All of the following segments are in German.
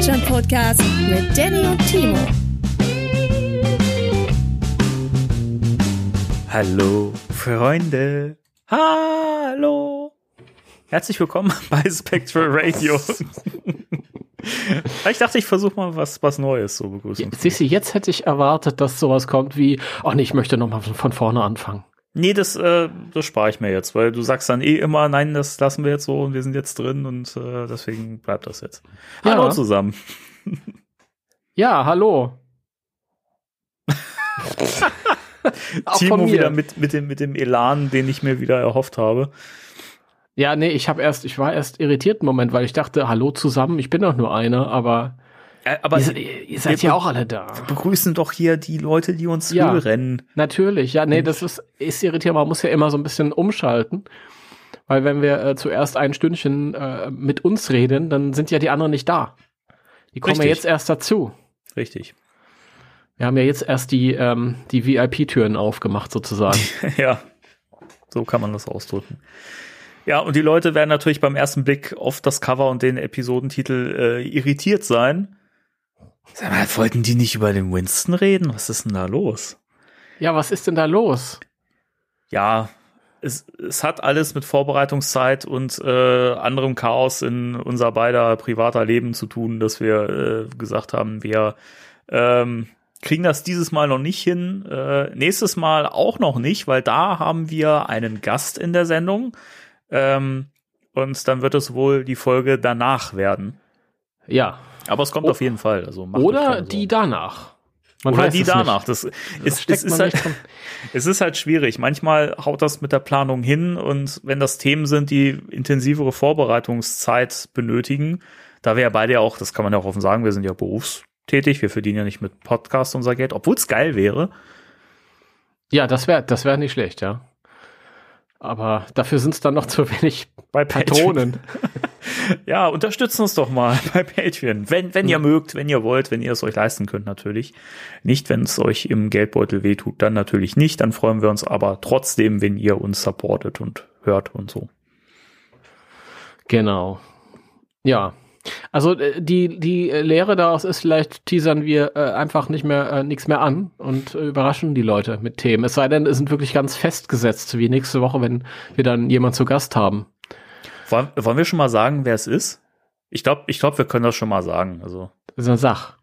Deutschland Podcast mit Danny und Timo. Hallo, Freunde. Hallo. Herzlich willkommen bei Spectral Radio. ich dachte, ich versuche mal was, was Neues so begrüßen. Siehst du, jetzt hätte ich erwartet, dass sowas kommt wie, oh nee, ich möchte nochmal von, von vorne anfangen. Nee, das, äh, das spare ich mir jetzt, weil du sagst dann eh immer, nein, das lassen wir jetzt so und wir sind jetzt drin und äh, deswegen bleibt das jetzt. Ja. Hallo zusammen. Ja, hallo. Timo wieder mit, mit, dem, mit dem Elan, den ich mir wieder erhofft habe. Ja, nee, ich habe erst, ich war erst irritiert im Moment, weil ich dachte, hallo zusammen, ich bin doch nur einer, aber, aber ihr, ihr seid wir- ja auch alle da. begrüßen doch hier die Leute, die uns Ja. hören. Natürlich, ja, nee, das ist, ist irritierend, man muss ja immer so ein bisschen umschalten. Weil wenn wir äh, zuerst ein Stündchen äh, mit uns reden, dann sind ja die anderen nicht da. Die kommen ja Richtig. jetzt erst dazu. Richtig. Wir haben ja jetzt erst die, ähm, die VIP-Türen aufgemacht, sozusagen. Ja, so kann man das ausdrücken. Ja, und die Leute werden natürlich beim ersten Blick auf das Cover und den Episodentitel äh, irritiert sein. Sag mal, wollten die nicht über den Winston reden? Was ist denn da los? ja, was ist denn da los? Ja, es, es hat alles mit Vorbereitungszeit und äh, anderem Chaos in unser beider privater Leben zu tun, dass wir äh, gesagt haben, wir ähm, kriegen das dieses Mal noch nicht hin. Äh, nächstes Mal auch noch nicht, weil da haben wir einen Gast in der Sendung. Ähm, und dann wird es wohl die Folge danach werden. Ja. Aber es kommt O- auf jeden Fall. Also Oder die danach. Man Oder die danach. Das, Das ist, es, ist halt, es ist halt schwierig. Manchmal haut das mit der Planung hin und wenn das Themen sind, die intensivere Vorbereitungszeit benötigen, da wir ja beide ja auch, das kann man ja auch offen sagen, wir sind ja berufstätig, wir verdienen ja nicht mit Podcast unser Geld, obwohl es geil wäre. Ja, das wäre das wär nicht schlecht, ja. Aber dafür sind es dann noch zu wenig Bei Patronen. Ja, unterstützt uns doch mal bei Patreon. Wenn, wenn ihr mögt, wenn ihr wollt, wenn ihr es euch leisten könnt, natürlich. Nicht, wenn es euch im Geldbeutel wehtut, dann natürlich nicht. Dann freuen wir uns aber trotzdem, wenn ihr uns supportet und hört und so. Genau. Ja. Also äh, die, die Lehre daraus ist, vielleicht teasern wir äh, einfach nicht mehr äh, nichts mehr an und äh, überraschen die Leute mit Themen. Es sei denn, es sind wirklich ganz festgesetzt, wie nächste Woche, wenn wir dann jemand zu Gast haben. Wollen, wollen wir schon mal sagen, wer es ist? Ich glaube, ich glaub, wir können das schon mal sagen. Also, Das ist eine Sache.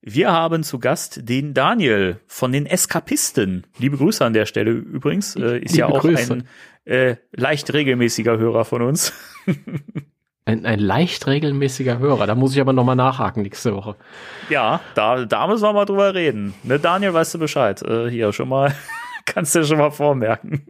wir haben zu Gast den Daniel von den Eskapisten. Liebe Grüße an der Stelle übrigens. Äh, ist ja Liebe auch Grüße. ein äh, leicht regelmäßiger Hörer von uns. Ein, ein leicht regelmäßiger Hörer. Da muss ich aber nochmal nachhaken nächste Woche. Ja, da, da müssen wir mal drüber reden. Ne, Daniel, weißt du Bescheid? Äh, hier schon mal, kannst du schon mal vormerken.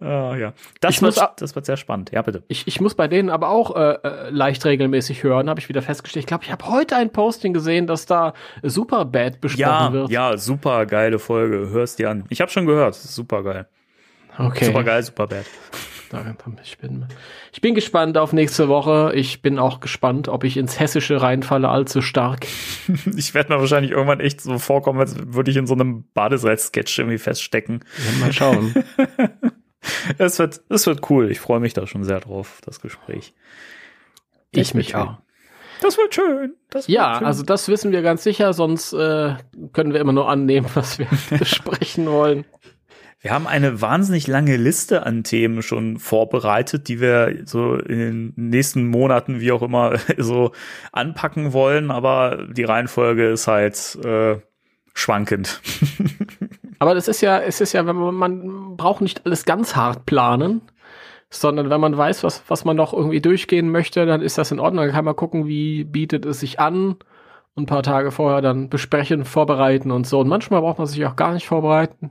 Ah, ja. Das Ich muss wird, a- das wird sehr spannend. Ja, bitte. Ich, ich muss bei denen aber auch äh, äh, leicht regelmäßig hören, habe ich wieder festgestellt. Ich glaube, ich habe heute ein Posting gesehen, dass da Superbad besprochen Ja, wird. ja, super geile Folge. Hörst dir an. Ich habe schon gehört. Super geil. Okay. Super geil, super bad. Ich bin, ich bin gespannt auf nächste Woche. Ich bin auch gespannt, ob ich ins Hessische reinfalle allzu stark. Ich werde mir wahrscheinlich irgendwann echt so vorkommen, als würde ich in so einem Badesalz-Sketch irgendwie feststecken. Ja, mal schauen. Es wird, es wird cool. Ich freue mich da schon sehr drauf, das Gespräch. ich Das mich auch. Das wird schön. Das wird Ja, schön. also das wissen wir ganz sicher, sonst äh, können wir immer nur annehmen, was wir besprechen wollen. Wir haben eine wahnsinnig lange Liste an Themen schon vorbereitet, die wir so in den nächsten Monaten, wie auch immer, so anpacken wollen, aber die Reihenfolge ist halt äh, schwankend. Aber das ist ja, es ist ja, wenn man, man braucht nicht alles ganz hart planen, sondern wenn man weiß, was, was man noch irgendwie durchgehen möchte, dann ist das in Ordnung. Dann kann man gucken, wie bietet es sich an und ein paar Tage vorher dann besprechen, vorbereiten und so. Und manchmal braucht man sich auch gar nicht vorbereiten.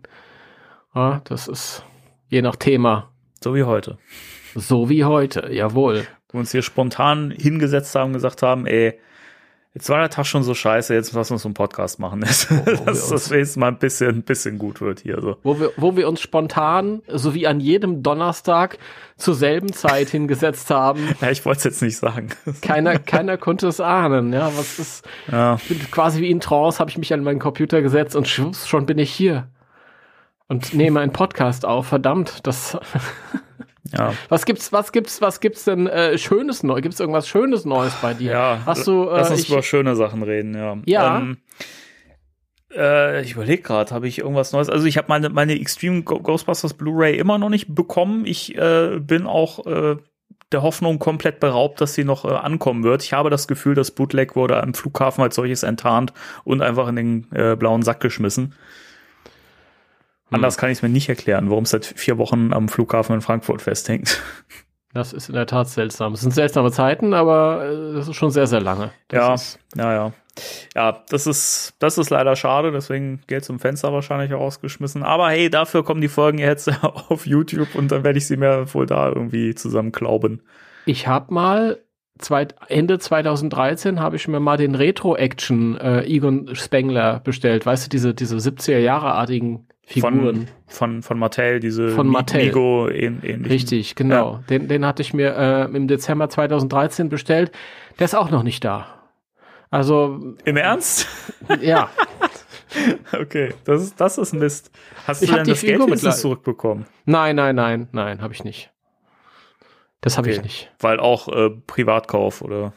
Ja, das ist je nach Thema. So wie heute. So wie heute, jawohl. Wo wir uns hier spontan hingesetzt haben und gesagt haben, ey, jetzt war der Tag schon so scheiße, jetzt lass uns einen Podcast machen. dass das nächste Mal ein bisschen, ein bisschen gut wird hier. So. Wo, wir, wo wir uns spontan, so wie an jedem Donnerstag, zur selben Zeit hingesetzt haben. Ja, ich wollte es jetzt nicht sagen. Keiner, keiner konnte es ahnen. Ja, was ist ja. quasi wie in Trance, habe ich mich an meinen Computer gesetzt und schon bin ich hier und nehme einen Podcast auf. Verdammt, das. Ja. Was gibt's, was gibt's, was gibt's denn äh, Schönes neu? Gibt's irgendwas Schönes Neues bei dir? Ja. Hast du? Äh, lass uns ich, über schöne Sachen reden. Ja. Ja. Ähm, äh, ich überlege gerade, habe ich irgendwas Neues? Also ich habe meine meine Extreme Ghostbusters Blu-ray immer noch nicht bekommen. Ich äh, bin auch äh, der Hoffnung komplett beraubt, dass sie noch äh, ankommen wird. Ich habe das Gefühl, das Bootleg wurde am Flughafen als solches enttarnt und einfach in den äh, blauen Sack geschmissen. Anders hm. kann ich es mir nicht erklären, warum es seit vier Wochen am Flughafen in Frankfurt festhängt. Das ist in der Tat seltsam. Es sind seltsame Zeiten, aber äh, das ist schon sehr, sehr lange. Das ja, ist ja, ja. Ja, das ist, das ist leider schade, deswegen Geld zum Fenster wahrscheinlich auch rausgeschmissen. Aber hey, dafür kommen die Folgen jetzt auf YouTube und dann werde ich sie mir wohl da irgendwie zusammenklauben. Ich habe mal zweit, Ende 2013 habe ich mir mal den Retro-Action äh, Egon Spengler bestellt. Weißt du, diese, diese 70er-Jahre-artigen Figuren. Von, von, von Mattel, diese von Mattel. Migo ähnlich. Richtig, genau. Ja. Den, den hatte ich mir äh, im Dezember 2013 bestellt. Der ist auch noch nicht da. Also. Im Ernst? Ja. okay, das ist, das ist Mist. Hast ich du denn das Figur Geld jetzt zurückbekommen? Nein, nein, nein, nein, habe ich nicht. Das habe okay. ich nicht. Weil auch äh, Privatkauf oder?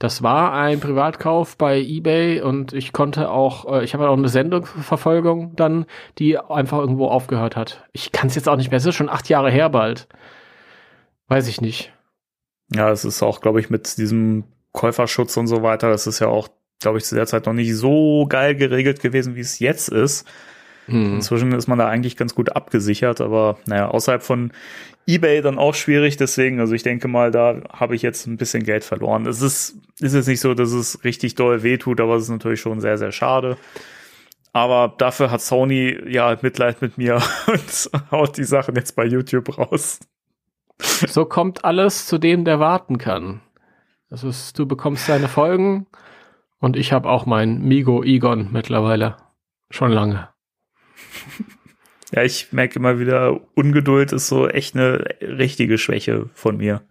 Das war ein Privatkauf bei eBay und ich konnte auch, äh, ich habe auch eine Sendungsverfolgung dann, die einfach irgendwo aufgehört hat. Ich kann es jetzt auch nicht mehr, es ist schon acht Jahre her bald. Weiß ich nicht. Ja, es ist auch, glaube ich, mit diesem Käuferschutz und so weiter, das ist ja auch, glaube ich, zu der Zeit noch nicht so geil geregelt gewesen, wie es jetzt ist. Hm. Inzwischen ist man da eigentlich ganz gut abgesichert, aber naja, außerhalb von eBay dann auch schwierig, deswegen, also ich denke mal, da habe ich jetzt ein bisschen Geld verloren. Es ist, ist jetzt nicht so, dass es richtig doll wehtut, aber es ist natürlich schon sehr, sehr schade. Aber dafür hat Sony ja Mitleid mit mir und haut die Sachen jetzt bei YouTube raus. So kommt alles zu dem, der warten kann. Das ist, du bekommst deine Folgen und ich habe auch mein Migo Egon mittlerweile. Schon lange. Ja, ich merke immer wieder, Ungeduld ist so echt eine richtige Schwäche von mir.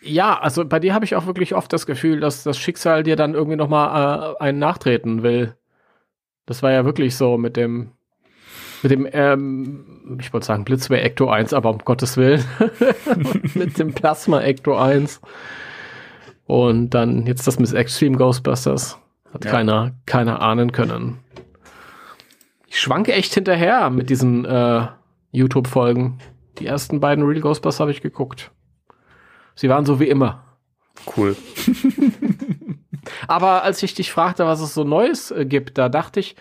Ja, also bei dir habe ich auch wirklich oft das Gefühl, dass das Schicksal dir dann irgendwie noch mal äh, einen nachtreten will. Das war ja wirklich so mit dem mit dem ähm, ich wollte sagen Blitzway Ecto 1, aber um Gottes Willen mit dem Plasma Ecto 1 und dann jetzt das mit Extreme Ghostbusters hat ja. keiner keiner ahnen können ich schwanke echt hinterher mit diesen äh, YouTube-Folgen. Die ersten beiden Real Ghostbusters habe ich geguckt. Sie waren so wie immer. Cool. Aber als ich dich fragte, was es so Neues äh, gibt, da dachte ich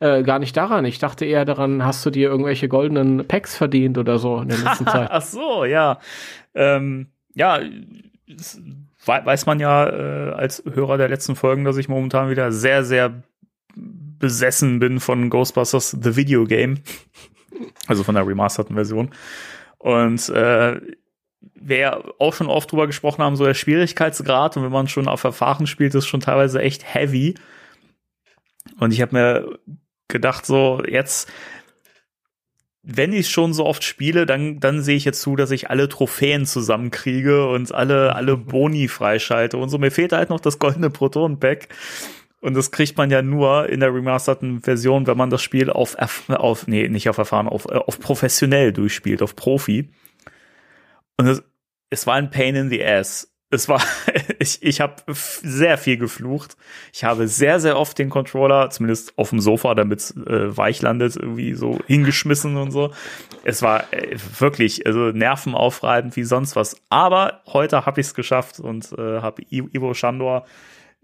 äh, gar nicht daran. Ich dachte eher daran, hast du dir irgendwelche goldenen Packs verdient oder so in der letzten Zeit. Ach so, ja. Ähm, ja, weiß man ja äh, als Hörer der letzten Folgen, dass ich momentan wieder sehr, sehr besessen bin von Ghostbusters The Video Game. Also von der remasterten Version. Und äh, wir auch schon oft drüber gesprochen haben, so der Schwierigkeitsgrad und wenn man schon auf Verfahren spielt, ist schon teilweise echt heavy. Und ich habe mir gedacht, so jetzt, wenn ich schon so oft spiele, dann, dann sehe ich jetzt zu, dass ich alle Trophäen zusammenkriege und alle, alle Boni freischalte und so. Mir fehlt halt noch das goldene Proton-Pack. Und das kriegt man ja nur in der remasterten Version, wenn man das Spiel auf, auf nee, nicht auf Erfahren, auf, äh, auf professionell durchspielt, auf Profi. Und es, es war ein Pain in the Ass. Es war, ich, ich habe sehr viel geflucht. Ich habe sehr, sehr oft den Controller, zumindest auf dem Sofa, damit es äh, weich landet, irgendwie so hingeschmissen und so. Es war äh, wirklich also nervenaufreibend wie sonst was. Aber heute habe ich es geschafft und äh, habe Ivo Shandor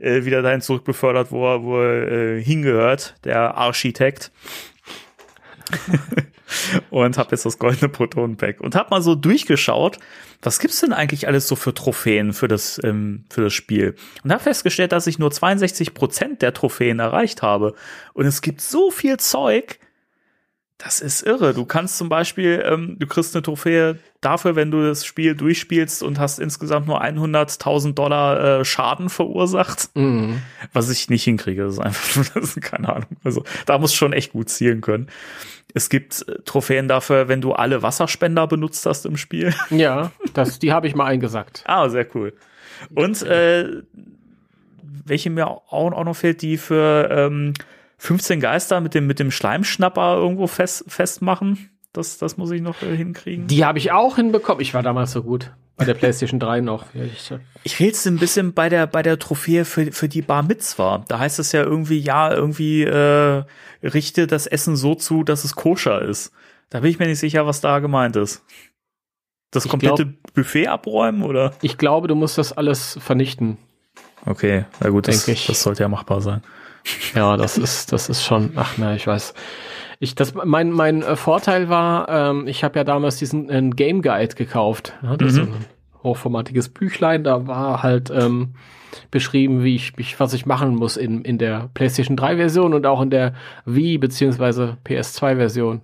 äh, wieder dahin zurückbefördert, wo er, wo er äh, hingehört, der Architekt. und habe jetzt das goldene Proton-Pack und habe mal so durchgeschaut, was gibt's denn eigentlich alles so für Trophäen für das ähm, für das Spiel? Und habe festgestellt, dass ich nur 62 Prozent der Trophäen erreicht habe. Und es gibt so viel Zeug, das ist irre. Du kannst zum Beispiel, ähm, du kriegst eine Trophäe dafür, wenn du das Spiel durchspielst und hast insgesamt nur 100.000 Dollar äh, Schaden verursacht. Mhm. Was ich nicht hinkriege. Das ist einfach, das ist keine Ahnung. Also da musst du schon echt gut zielen können. Es gibt äh, Trophäen dafür, wenn du alle Wasserspender benutzt hast im Spiel. Ja, das, die habe ich mal eingesackt. ah, sehr cool. Und äh, welche mir auch, auch noch fehlt, die für ähm, 15 Geister mit dem, mit dem Schleimschnapper irgendwo fest, festmachen. Das, das muss ich noch äh, hinkriegen. Die habe ich auch hinbekommen. Ich war damals so gut. Bei der PlayStation 3 noch. Ich, ich rät's ein bisschen bei der, bei der Trophäe für, für die Bar Mitzwa. Da heißt es ja irgendwie, ja, irgendwie äh, richte das Essen so zu, dass es koscher ist. Da bin ich mir nicht sicher, was da gemeint ist. Das ich komplette glaub, Buffet abräumen, oder? Ich glaube, du musst das alles vernichten. Okay, na gut, das, das sollte ja machbar sein. Ja, das ist, das ist schon, ach na, ich weiß. Ich, das, mein, mein äh, Vorteil war, ähm, ich habe ja damals diesen äh, Game Guide gekauft. Ja, das mhm. ist ein hochformatiges Büchlein, da war halt ähm, beschrieben, wie ich mich, was ich machen muss in, in der PlayStation 3 Version und auch in der Wii beziehungsweise PS2 Version.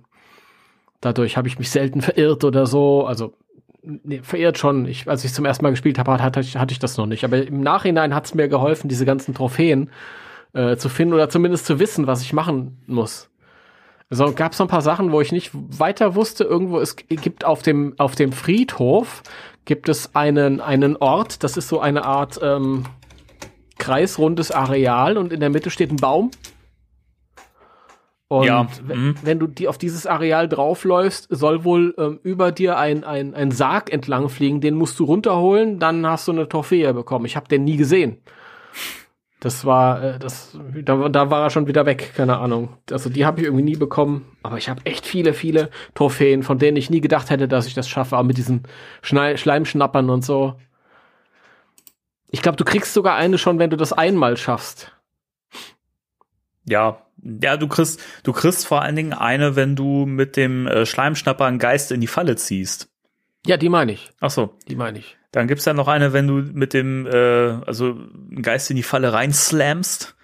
Dadurch habe ich mich selten verirrt oder so. Also nee, verirrt schon. Ich, als ich zum ersten Mal gespielt habe, hatte, hatte ich das noch nicht. Aber im Nachhinein hat es mir geholfen, diese ganzen Trophäen äh, zu finden oder zumindest zu wissen, was ich machen muss. Also gab es noch ein paar Sachen, wo ich nicht weiter wusste. Irgendwo es gibt auf dem auf dem Friedhof gibt es einen einen Ort. Das ist so eine Art ähm, kreisrundes Areal und in der Mitte steht ein Baum. Und ja. mhm. wenn du die auf dieses Areal draufläufst, soll wohl ähm, über dir ein, ein, ein Sarg entlang fliegen, den musst du runterholen, dann hast du eine Trophäe bekommen. Ich habe den nie gesehen. Das war, äh, das, da, da war er schon wieder weg, keine Ahnung. Also die habe ich irgendwie nie bekommen. Aber ich habe echt viele, viele Trophäen, von denen ich nie gedacht hätte, dass ich das schaffe, auch mit diesen Schnei Schleimschnappern und so. Ich glaube, du kriegst sogar eine schon, wenn du das einmal schaffst. Ja, ja, du kriegst, du kriegst vor allen Dingen eine, wenn du mit dem äh, Schleimschnapper einen Geist in die Falle ziehst. Ja, die meine ich. Ach so. Die meine ich. Dann gibt's ja noch eine, wenn du mit dem, äh, also einen Geist in die Falle reinslamst.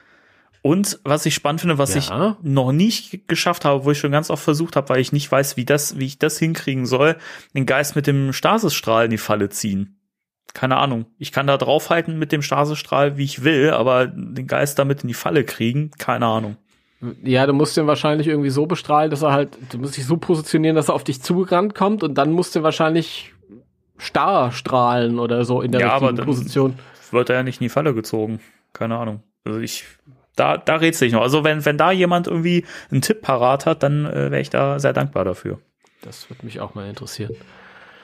Und was ich spannend finde, was ja. ich noch nicht geschafft habe, wo ich schon ganz oft versucht habe, weil ich nicht weiß, wie das, wie ich das hinkriegen soll, den Geist mit dem Stasisstrahl in die Falle ziehen. Keine Ahnung. Ich kann da draufhalten mit dem Stasisstrahl, wie ich will, aber den Geist damit in die Falle kriegen, keine Ahnung. Ja, du musst ihn wahrscheinlich irgendwie so bestrahlen, dass er halt, du musst dich so positionieren, dass er auf dich zugerannt kommt und dann musst du wahrscheinlich starr strahlen oder so in der ja, richtigen aber Position. Wird er ja nicht in die Falle gezogen. Keine Ahnung. Also ich, da, da rätsel ich noch. Also wenn, wenn da jemand irgendwie einen Tipp parat hat, dann äh, wäre ich da sehr dankbar dafür. Das würde mich auch mal interessieren.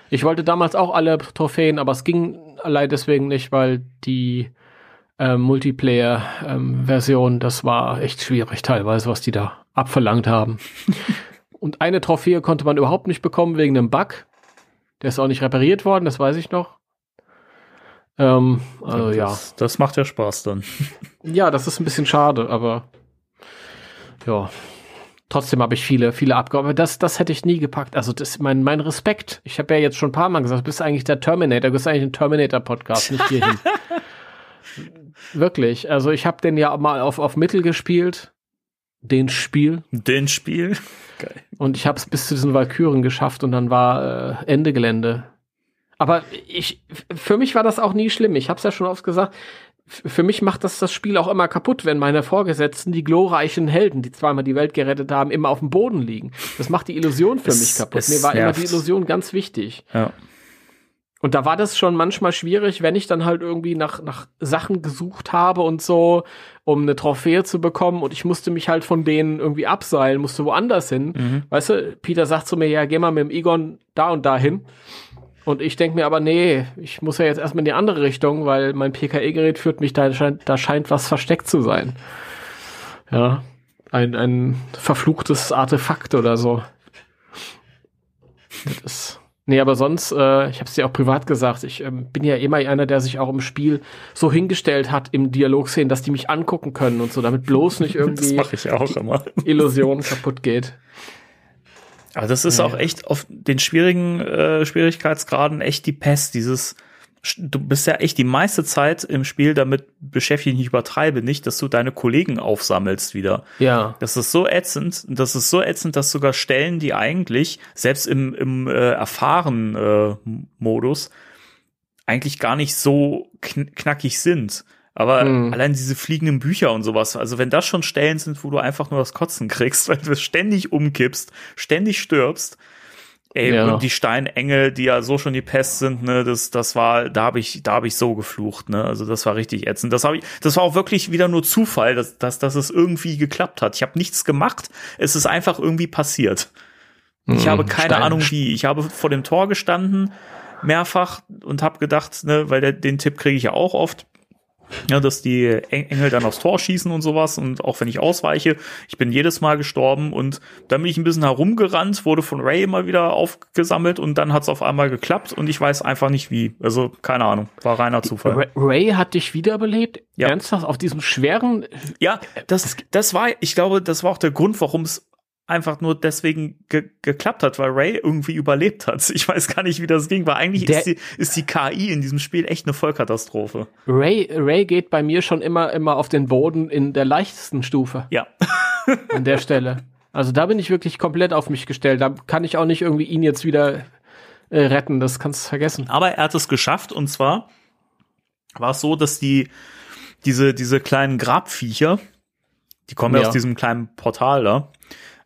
Ich wollte damals auch alle Trophäen, aber es ging allein deswegen nicht, weil die äh, Multiplayer-Version, ähm, das war echt schwierig teilweise, was die da abverlangt haben. Und eine Trophäe konnte man überhaupt nicht bekommen wegen einem Bug. Der ist auch nicht repariert worden, das weiß ich noch. Ähm, also ja. Das, das macht ja Spaß dann. ja, das ist ein bisschen schade, aber ja. Trotzdem habe ich viele, viele Abgaben. Das, das hätte ich nie gepackt. Also das, mein, mein Respekt. Ich habe ja jetzt schon ein paar Mal gesagt, du bist eigentlich der Terminator. Du bist eigentlich ein Terminator-Podcast, nicht hierhin. Wirklich. Also ich habe den ja mal auf, auf Mittel gespielt. Den Spiel. Den Spiel. Geil. Und ich habe es bis zu diesen Valkyren geschafft und dann war äh, Ende Gelände. Aber ich, für mich war das auch nie schlimm. Ich habe es ja schon oft gesagt. Für mich macht das das Spiel auch immer kaputt, wenn meine Vorgesetzten, die glorreichen Helden, die zweimal die Welt gerettet haben, immer auf dem Boden liegen. Das macht die Illusion für es, mich kaputt. Mir war nervt. immer die Illusion ganz wichtig. Ja. Und da war das schon manchmal schwierig, wenn ich dann halt irgendwie nach, nach Sachen gesucht habe und so, um eine Trophäe zu bekommen und ich musste mich halt von denen irgendwie abseilen, musste woanders hin. Mhm. Weißt du, Peter sagt zu mir, ja, geh mal mit dem Egon da und da hin. Und ich denke mir aber, nee, ich muss ja jetzt erstmal in die andere Richtung, weil mein PKE-Gerät führt mich, da scheint, da scheint was versteckt zu sein. Ja, ein, ein verfluchtes Artefakt oder so. Das ist, nee, aber sonst, äh, ich habe es dir auch privat gesagt, ich ähm, bin ja immer einer, der sich auch im Spiel so hingestellt hat im Dialogszenen, dass die mich angucken können und so, damit bloß nicht irgendwie. Illusion kaputt geht. Aber das ist Ja. auch echt auf den schwierigen äh, Schwierigkeitsgraden echt die Pest. Dieses, du bist ja echt die meiste Zeit im Spiel damit beschäftigt, ich übertreibe nicht, dass du deine Kollegen aufsammelst wieder. Ja. Das ist so ätzend, das ist so ätzend, dass sogar Stellen, die eigentlich selbst im, im äh, erfahren äh, Modus eigentlich gar nicht so kn knackig sind. Aber Mhm. allein diese fliegenden Bücher und sowas, also wenn das schon Stellen sind, wo du einfach nur das Kotzen kriegst, weil du ständig umkippst, ständig stirbst, ey, Ja. und die Steinengel, die ja so schon die Pest sind, ne, das, das war, da habe ich, da habe ich so geflucht, ne, also das war richtig ätzend. Das habe ich, das war auch wirklich wieder nur Zufall, dass, dass, dass es irgendwie geklappt hat. Ich habe nichts gemacht, es ist einfach irgendwie passiert. Ich Mhm. habe keine Stein- Ahnung wie. Ich habe vor dem Tor gestanden, mehrfach, und habe gedacht, ne, weil der, den Tipp kriege ich ja auch oft, ja, dass die Eng- Engel dann aufs Tor schießen und sowas. Und auch wenn ich ausweiche, ich bin jedes Mal gestorben und dann bin ich ein bisschen herumgerannt, wurde von Ray immer wieder aufgesammelt und dann hat es auf einmal geklappt und ich weiß einfach nicht wie. Also keine Ahnung, war reiner Zufall. Ray, Ray hat dich wiederbelebt? Ja. Ernsthaft? Auf diesem schweren. Ja, das, das war, ich glaube, das war auch der Grund, warum es einfach nur deswegen ge geklappt hat, weil Ray irgendwie überlebt hat. Ich weiß gar nicht, wie das ging, weil eigentlich Der- ist die, ist die KI in diesem Spiel echt eine Vollkatastrophe. Ray, Ray geht bei mir schon immer, immer auf den Boden in der leichtesten Stufe Ja. an der Stelle. Also da bin ich wirklich komplett auf mich gestellt. Da kann ich auch nicht irgendwie ihn jetzt wieder äh, retten. Das kannst du vergessen. Aber er hat es geschafft und zwar war es so, dass die, diese, diese kleinen Grabviecher, die kommen ja Ja. aus diesem kleinen Portal da,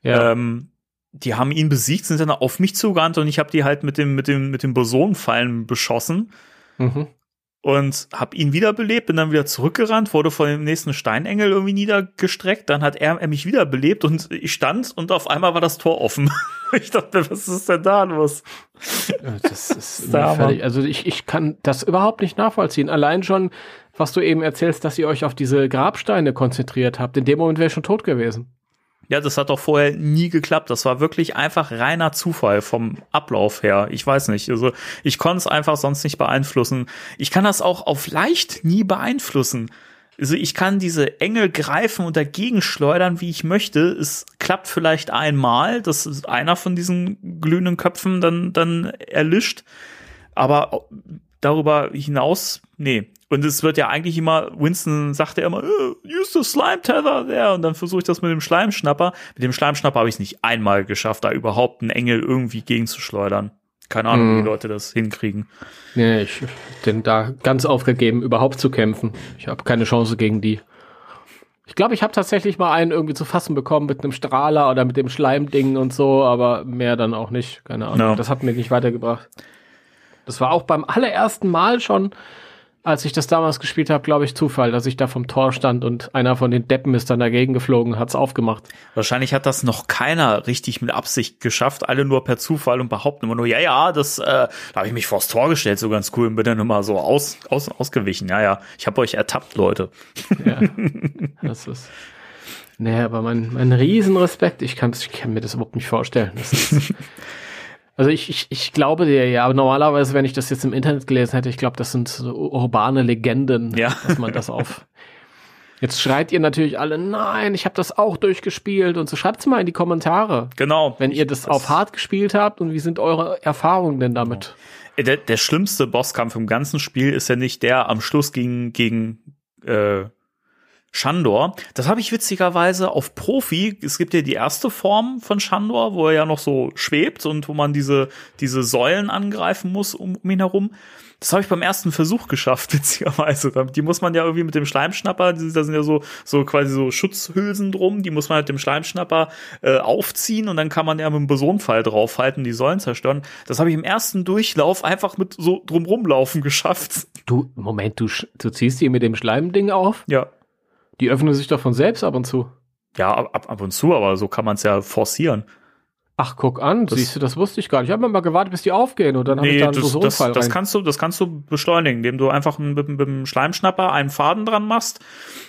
Ja. ähm, die haben ihn besiegt, sind dann auf mich zugerannt und ich habe die halt mit dem, mit dem, mit dem Bosonenfallen beschossen. mhm. und hab ihn wiederbelebt, bin dann wieder zurückgerannt, wurde von dem nächsten Steinengel irgendwie niedergestreckt, dann hat er, er mich wiederbelebt und ich stand und auf einmal war das Tor offen. ich dachte, was ist denn da los? Das ist völlig, also ich, ich kann das überhaupt nicht nachvollziehen. Allein schon, was du eben erzählst, dass ihr euch auf diese Grabsteine konzentriert habt. In dem Moment wäre ich schon tot gewesen. Ja, das hat doch vorher nie geklappt. Das war wirklich einfach reiner Zufall vom Ablauf her. Ich weiß nicht. Also ich konnte es einfach sonst nicht beeinflussen. Ich kann das auch auf leicht nie beeinflussen. Also ich kann diese Engel greifen und dagegen schleudern, wie ich möchte. Es klappt vielleicht einmal, dass einer von diesen glühenden Köpfen dann, dann erlischt. Aber darüber hinaus, nee. Und es wird ja eigentlich immer, Winston sagt ja immer, äh, use the slime tether there. Und dann versuche ich das mit dem Schleimschnapper. Mit dem Schleimschnapper habe ich es nicht einmal geschafft, da überhaupt einen Engel irgendwie gegenzuschleudern. Keine Ahnung, wie Hm. die Leute das hinkriegen. Nee, ich bin da ganz aufgegeben, überhaupt zu kämpfen. Ich habe keine Chance gegen die. Ich glaube, ich habe tatsächlich mal einen irgendwie zu fassen bekommen mit einem Strahler oder mit dem Schleimding und so, aber mehr dann auch nicht. Keine Ahnung. Ja. Das hat mir nicht weitergebracht. Das war auch beim allerersten Mal schon, als ich das damals gespielt habe, glaube ich, Zufall, dass ich da vom Tor stand und einer von den Deppen ist dann dagegen geflogen, hat's aufgemacht. Wahrscheinlich hat das noch keiner richtig mit Absicht geschafft, alle nur per Zufall und behaupten immer nur, ja, ja, das, äh, da habe ich mich vors Tor gestellt, so ganz cool und bin dann immer so aus, aus, ausgewichen. Ja, ja, ich habe euch ertappt, Leute. Ja, das ist. Nee, aber mein, mein Riesenrespekt, ich kann, ich kann mir das überhaupt nicht vorstellen. Das ist, also ich, ich, ich glaube dir ja, aber normalerweise, wenn ich das jetzt im Internet gelesen hätte, ich glaube, das sind so urbane Legenden, Ja. dass man das auf. Jetzt schreit ihr natürlich alle, nein, ich habe das auch durchgespielt und so. Schreibt's mal in die Kommentare, Genau. wenn ihr das, auf hart gespielt habt und wie sind eure Erfahrungen denn damit? Der, der schlimmste Bosskampf im ganzen Spiel ist ja nicht der am Schluss gegen, gegen äh, Shandor. Das habe ich witzigerweise auf Profi. Es gibt ja die erste Form von Shandor, wo er ja noch so schwebt und wo man diese, diese Säulen angreifen muss um, um ihn herum. Das habe ich beim ersten Versuch geschafft, witzigerweise. Die muss man ja irgendwie mit dem Schleimschnapper, da sind ja so, so quasi so Schutzhülsen drum, die muss man mit dem Schleimschnapper äh, aufziehen und dann kann man ja mit dem Bosonfall draufhalten, die Säulen zerstören. Das habe ich im ersten Durchlauf einfach mit so drumrum laufen geschafft. Du, Moment, du, du ziehst die mit dem Schleimding auf? Ja. Die öffnen sich doch von selbst ab und zu. Ja, ab, ab und zu, aber so kann man es ja forcieren. Ach, guck an, Das- siehst du, das wusste ich gar nicht. Ich habe mal gewartet, bis die aufgehen und dann habe ich Nee, da einen das, das, Boson-Fall das rein. kannst du, das kannst du beschleunigen, indem du einfach mit, mit, dem Schleimschnapper einen Faden dran machst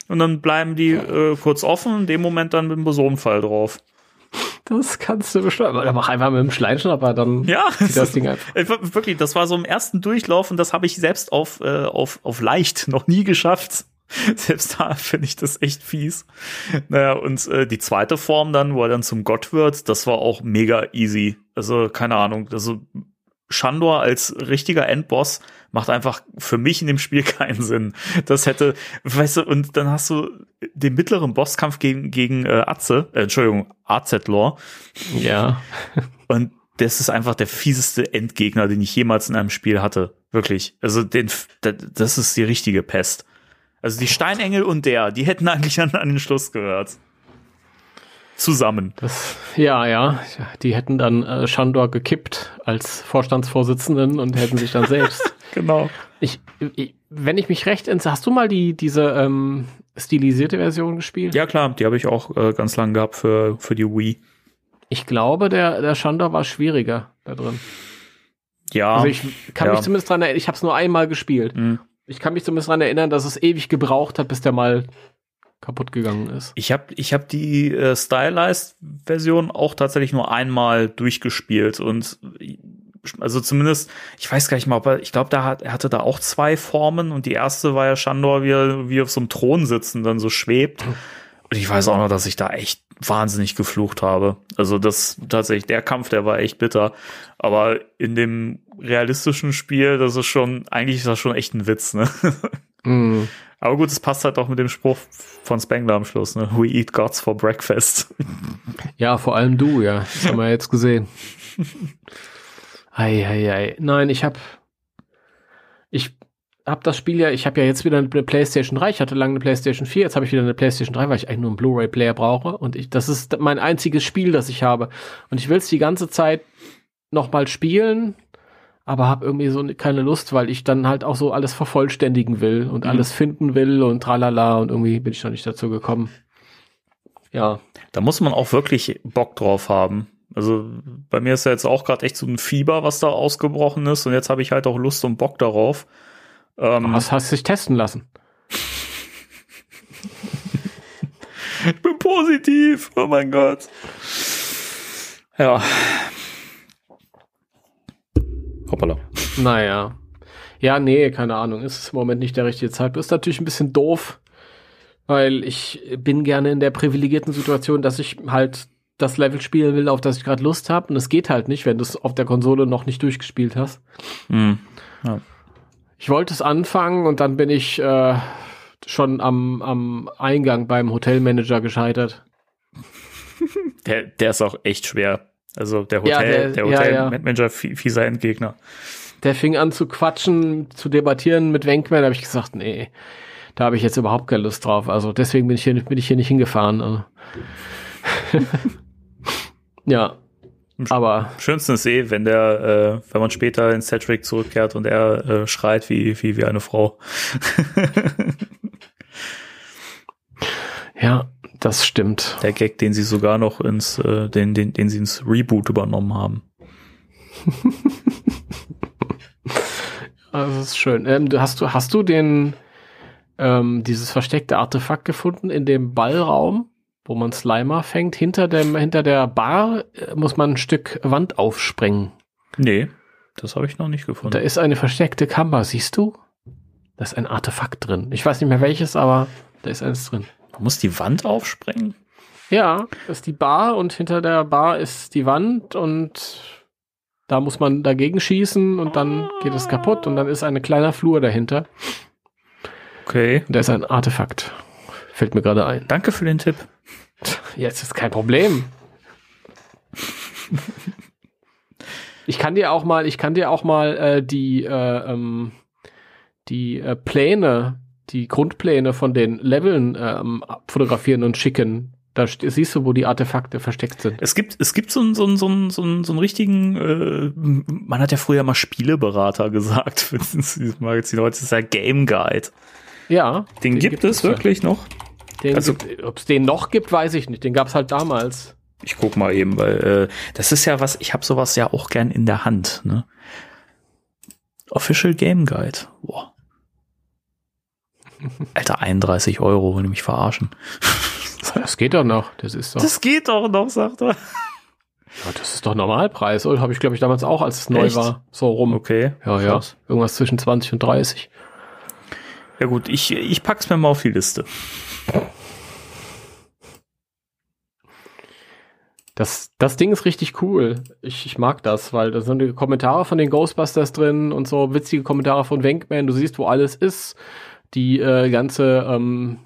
und dann bleiben die äh, kurz offen, in dem Moment dann mit dem Bosonfall drauf. Das kannst du beschleunigen. Oder mach einfach mit dem Schleimschnapper, dann Ja, zieht das Ding einfach. Wirklich, das war so im ersten Durchlauf und das habe ich selbst auf, äh, auf, auf leicht noch nie geschafft. Selbst da finde ich das echt fies. Naja, und äh, die zweite Form dann, wo er dann zum Gott wird, das war auch mega easy. Also, keine Ahnung, also Shandor als richtiger Endboss macht einfach für mich in dem Spiel keinen Sinn. Das hätte, weißt du, und dann hast du den mittleren Bosskampf gegen, gegen äh, Atze, äh, Entschuldigung, AZ-Lore. Ja. Und das ist einfach der fieseste Endgegner, den ich jemals in einem Spiel hatte. Wirklich. Also den, das ist die richtige Pest. Also die Steinengel und der, die hätten eigentlich an, an den Schluss gehört. Zusammen. Das, ja, ja. Die hätten dann äh, Shandor gekippt als Vorstandsvorsitzenden und hätten sich dann selbst. Genau. ich, ich, wenn ich mich recht entsinne, hast du mal die, diese ähm, stilisierte Version gespielt? Ja klar, die habe ich auch äh, ganz lang gehabt für, für die Wii. Ich glaube, der, der Shandor war schwieriger da drin. Ja. Also ich kann ja. mich zumindest dran erinnern, ich habe es nur einmal gespielt. Hm. Ich kann mich zumindest dran erinnern, dass es ewig gebraucht hat, bis der mal kaputt gegangen ist. Ich habe ich hab die äh, Stylized-Version auch tatsächlich nur einmal durchgespielt und also zumindest, ich weiß gar nicht mal, ob er, ich glaube, da hat, er hatte da auch zwei Formen und die erste war ja Shandor, wie er wie auf so einem Thron sitzt und dann so schwebt. Und ich weiß auch noch, dass ich da echt wahnsinnig geflucht habe. Also das tatsächlich, der Kampf, der war echt bitter. Aber in dem realistischen Spiel, das ist schon, eigentlich ist das schon echt ein Witz, ne? Mm. Aber gut, es passt halt auch mit dem Spruch von Spengler am Schluss, ne? We eat gods for breakfast. Ja, vor allem du, ja. Das haben wir jetzt gesehen. Ei, ei, ei. Nein, ich habe habe das Spiel ja, ich habe ja jetzt wieder eine PlayStation 3, ich hatte lange eine PlayStation 4, jetzt habe ich wieder eine PlayStation 3, weil ich eigentlich nur einen Blu-ray Player brauche und ich das ist mein einziges Spiel, das ich habe und ich will es die ganze Zeit noch mal spielen, aber habe irgendwie so keine Lust, weil ich dann halt auch so alles vervollständigen will und Mhm. alles finden will und tralala und irgendwie bin ich noch nicht dazu gekommen. Ja, Da muss man auch wirklich Bock drauf haben. Also bei mir ist ja jetzt auch gerade echt so ein Fieber, was da ausgebrochen ist und jetzt habe ich halt auch Lust und Bock darauf. Ähm, was hast du dich testen lassen? ich bin positiv, oh mein Gott. Ja. Hoppala. Naja. Ja, nee, keine Ahnung. Ist im Moment nicht der richtige Zeitpunkt. Ist natürlich ein bisschen doof, weil ich bin gerne in der privilegierten Situation, dass ich halt das Level spielen will, auf das ich gerade Lust habe. Und es geht halt nicht, wenn du es auf der Konsole noch nicht durchgespielt hast. Hm. Ich wollte es anfangen und dann bin ich äh, schon am, am Eingang beim Hotelmanager gescheitert. Der, der ist auch echt schwer. Also der Ja, Hotel, der- der, ja, Hotel ja. Fie- fieser Endgegner. Der fing an zu quatschen, zu debattieren mit Wenkman. Da habe ich gesagt, nee, da habe ich jetzt überhaupt keine Lust drauf. Also deswegen bin ich hier, bin ich hier nicht hingefahren. Also. ja, aber Schönsten ist eh, wenn der, äh, wenn man später in Cedric zurückkehrt und er äh, schreit wie, wie, wie eine Frau. ja, das stimmt. Der Gag, den sie sogar noch ins, äh, den, den, den sie ins Reboot übernommen haben. Also, das ist schön. Ähm, du, hast du, hast du den, ähm, dieses versteckte Artefakt gefunden in dem Ballraum, wo man Slimer fängt? Hinter dem, hinter der Bar äh, muss man ein Stück Wand aufsprengen. Nee, das habe ich noch nicht Da gefunden. ist eine versteckte Kammer, siehst du? Da ist ein Artefakt drin. Ich weiß nicht mehr welches, aber da ist eins drin. Man muss die Wand aufsprengen? Ja, das ist die Bar und hinter der Bar ist die Wand und da muss man dagegen schießen und dann geht es kaputt und dann ist ein kleiner Flur dahinter. Okay. Und da ist ein Artefakt. Fällt mir gerade ein. Danke für den Tipp. Jetzt ist kein Problem. Ich kann dir auch mal, ich kann dir auch mal äh, die äh, ähm, die äh, Pläne, die Grundpläne von den Leveln ähm, fotografieren und schicken. Da st- siehst du, wo die Artefakte versteckt sind. Es gibt, es gibt so einen, so einen, so einen, so einen, so einen richtigen, äh, man hat ja früher mal Spieleberater gesagt für dieses Magazin, heute ist es ja Game Guide. Ja. Den, gibt, es ja. wirklich noch? Also- Ob es den noch gibt, weiß ich nicht. Den gab es halt damals. Ich guck mal eben, weil äh, das ist ja was, ich habe sowas ja auch gern in der Hand. Ne? Official Game Guide. Boah. Alter, 31 Euro, will mich verarschen. Das geht doch noch. Das ist doch. Das geht doch noch, sagt er. Ja, das ist doch Normalpreis, oder? Habe ich, glaube ich, damals auch, als es neu Echt? war. So rum. Okay. Ja, ja. krass. Irgendwas zwischen 20 und 30. Ja gut, ich, ich pack's mir mal auf die Liste. Das, das Ding ist richtig cool. Ich, ich mag das, weil da sind die Kommentare von den Ghostbusters drin und so witzige Kommentare von Wankman. Du siehst, wo alles ist. Die äh, ganze ähm,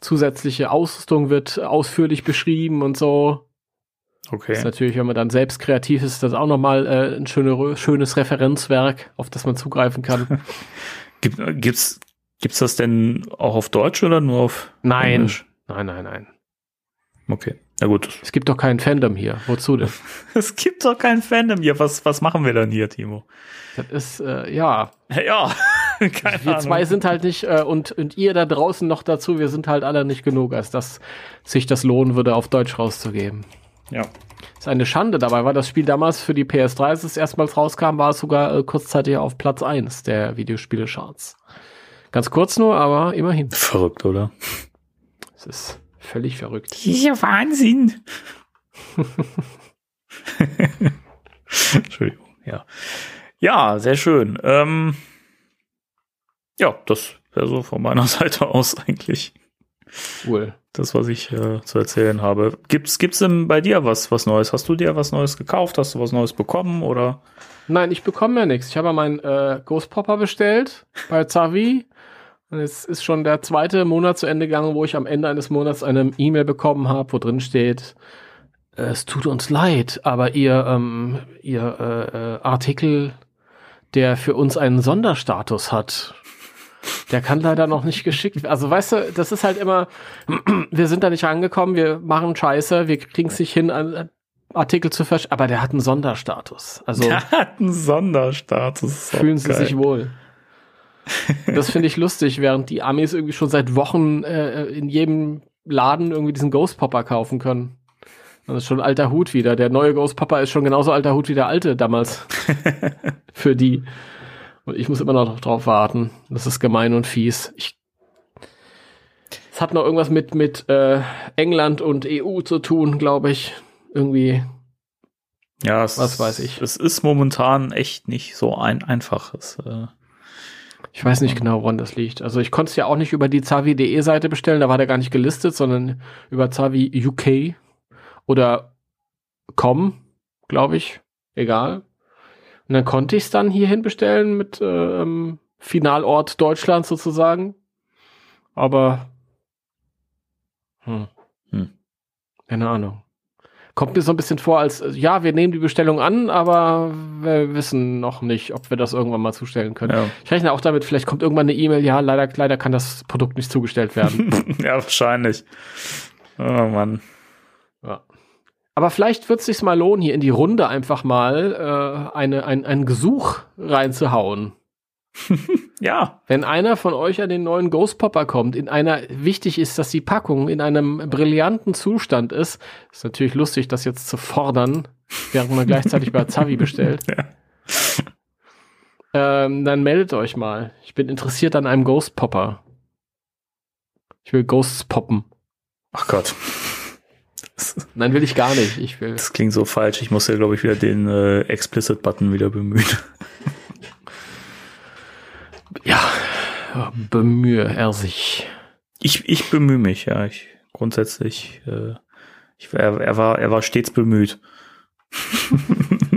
zusätzliche Ausrüstung wird ausführlich beschrieben und so. Das Okay. ist natürlich, wenn man dann selbst kreativ ist, das auch nochmal äh, ein schöne, schönes Referenzwerk, auf das man zugreifen kann. Gibt, gibt's, gibt's das denn auch auf Deutsch oder nur auf Nein. Englisch? Nein, nein, nein. Okay. Na gut. Es gibt doch kein Fandom hier. Wozu denn? Es gibt doch kein Fandom hier. Was, was machen wir dann hier, Timo? Das ist, äh, ja, Ja, keine wir Ahnung. zwei sind halt nicht, äh, und, und ihr da draußen noch dazu, wir sind halt alle nicht genug, als dass sich das lohnen würde, auf Deutsch rauszugeben. Ja. ist eine Schande. Dabei war das Spiel damals für die PS3, als es erstmals rauskam, war es sogar äh, kurzzeitig auf Platz 1 der Videospiele-Charts. Ganz kurz nur, aber immerhin. Verrückt, oder? Es ist völlig verrückt. Dieser Wahnsinn. Entschuldigung, ja. Ja, sehr schön. Ähm, ja, das wäre so von meiner Seite aus eigentlich Cool. das, was ich äh, zu erzählen habe. Gibt's, gibt's denn bei dir was, was Neues? Hast du dir was Neues gekauft? Hast du was Neues bekommen oder? Nein, ich bekomme ja nichts. Ich habe ja meinen äh, Ghost Popper bestellt bei Zavi. Und es ist schon der zweite Monat zu Ende gegangen, wo ich am Ende eines Monats eine E-Mail bekommen habe, wo drin steht, äh, es tut uns leid, aber ihr, ähm, ihr äh, äh, Artikel, der für uns einen Sonderstatus hat, der kann leider noch nicht geschickt werden. Also weißt du, das ist halt immer, wir sind da nicht rangekommen, wir machen Scheiße, wir kriegen es nicht hin, einen Artikel zu versch... Aber der hat einen Sonderstatus. Also Der hat einen Sonderstatus. Fühlen sie geil. sich wohl. Das finde ich lustig, während die Amis irgendwie schon seit Wochen äh, in jedem Laden irgendwie diesen Ghost Popper kaufen können. Das ist schon alter Hut wieder. Der neue Ghost Popper ist schon genauso alter Hut wie der alte damals. Für die. Und ich muss immer noch drauf warten. Das ist gemein und fies. Ich es hat noch irgendwas mit, mit äh, England und EU zu tun, glaube ich. Irgendwie. Ja, es, Was weiß ich. Es ist momentan echt nicht so ein einfaches. Äh, Ich weiß nicht genau, woran das liegt. Also ich konnte es ja auch nicht über die Zavi.de Seite bestellen, da war der gar nicht gelistet, sondern über Zavi UK oder com, glaube ich. Egal. Und dann konnte ich es dann hierhin bestellen mit ähm, Finalort Deutschland sozusagen. Aber hm. Hm. keine Ahnung. Kommt mir so ein bisschen vor, als ja, wir nehmen die Bestellung an, aber wir wissen noch nicht, ob wir das irgendwann mal zustellen können. ja. Ich rechne auch damit, vielleicht kommt irgendwann eine E-Mail, ja, leider, leider kann das Produkt nicht zugestellt werden. ja, wahrscheinlich. Oh Mann. ja. Aber vielleicht wird es sich mal lohnen, hier in die Runde einfach mal äh, eine, ein, ein Gesuch reinzuhauen. Ja, Wenn einer von euch an den neuen Ghost Popper kommt, in einer, wichtig ist, dass die Packung in einem brillanten Zustand ist, ist natürlich lustig, das jetzt zu fordern, während man gleichzeitig bei Zavi bestellt. Ja. Ähm, dann meldet euch mal. Ich bin interessiert an einem Ghost Popper. Ich will Ghosts poppen. ach Gott. Nein, will ich gar nicht. Ich will. das klingt so falsch. Ich muss ja, glaube ich, wieder den äh, Explicit-Button wieder bemühen. Ja, bemühe er sich. Ich, ich bemühe mich, ja. Ich grundsätzlich, äh, ich, er, er, war, er war stets bemüht.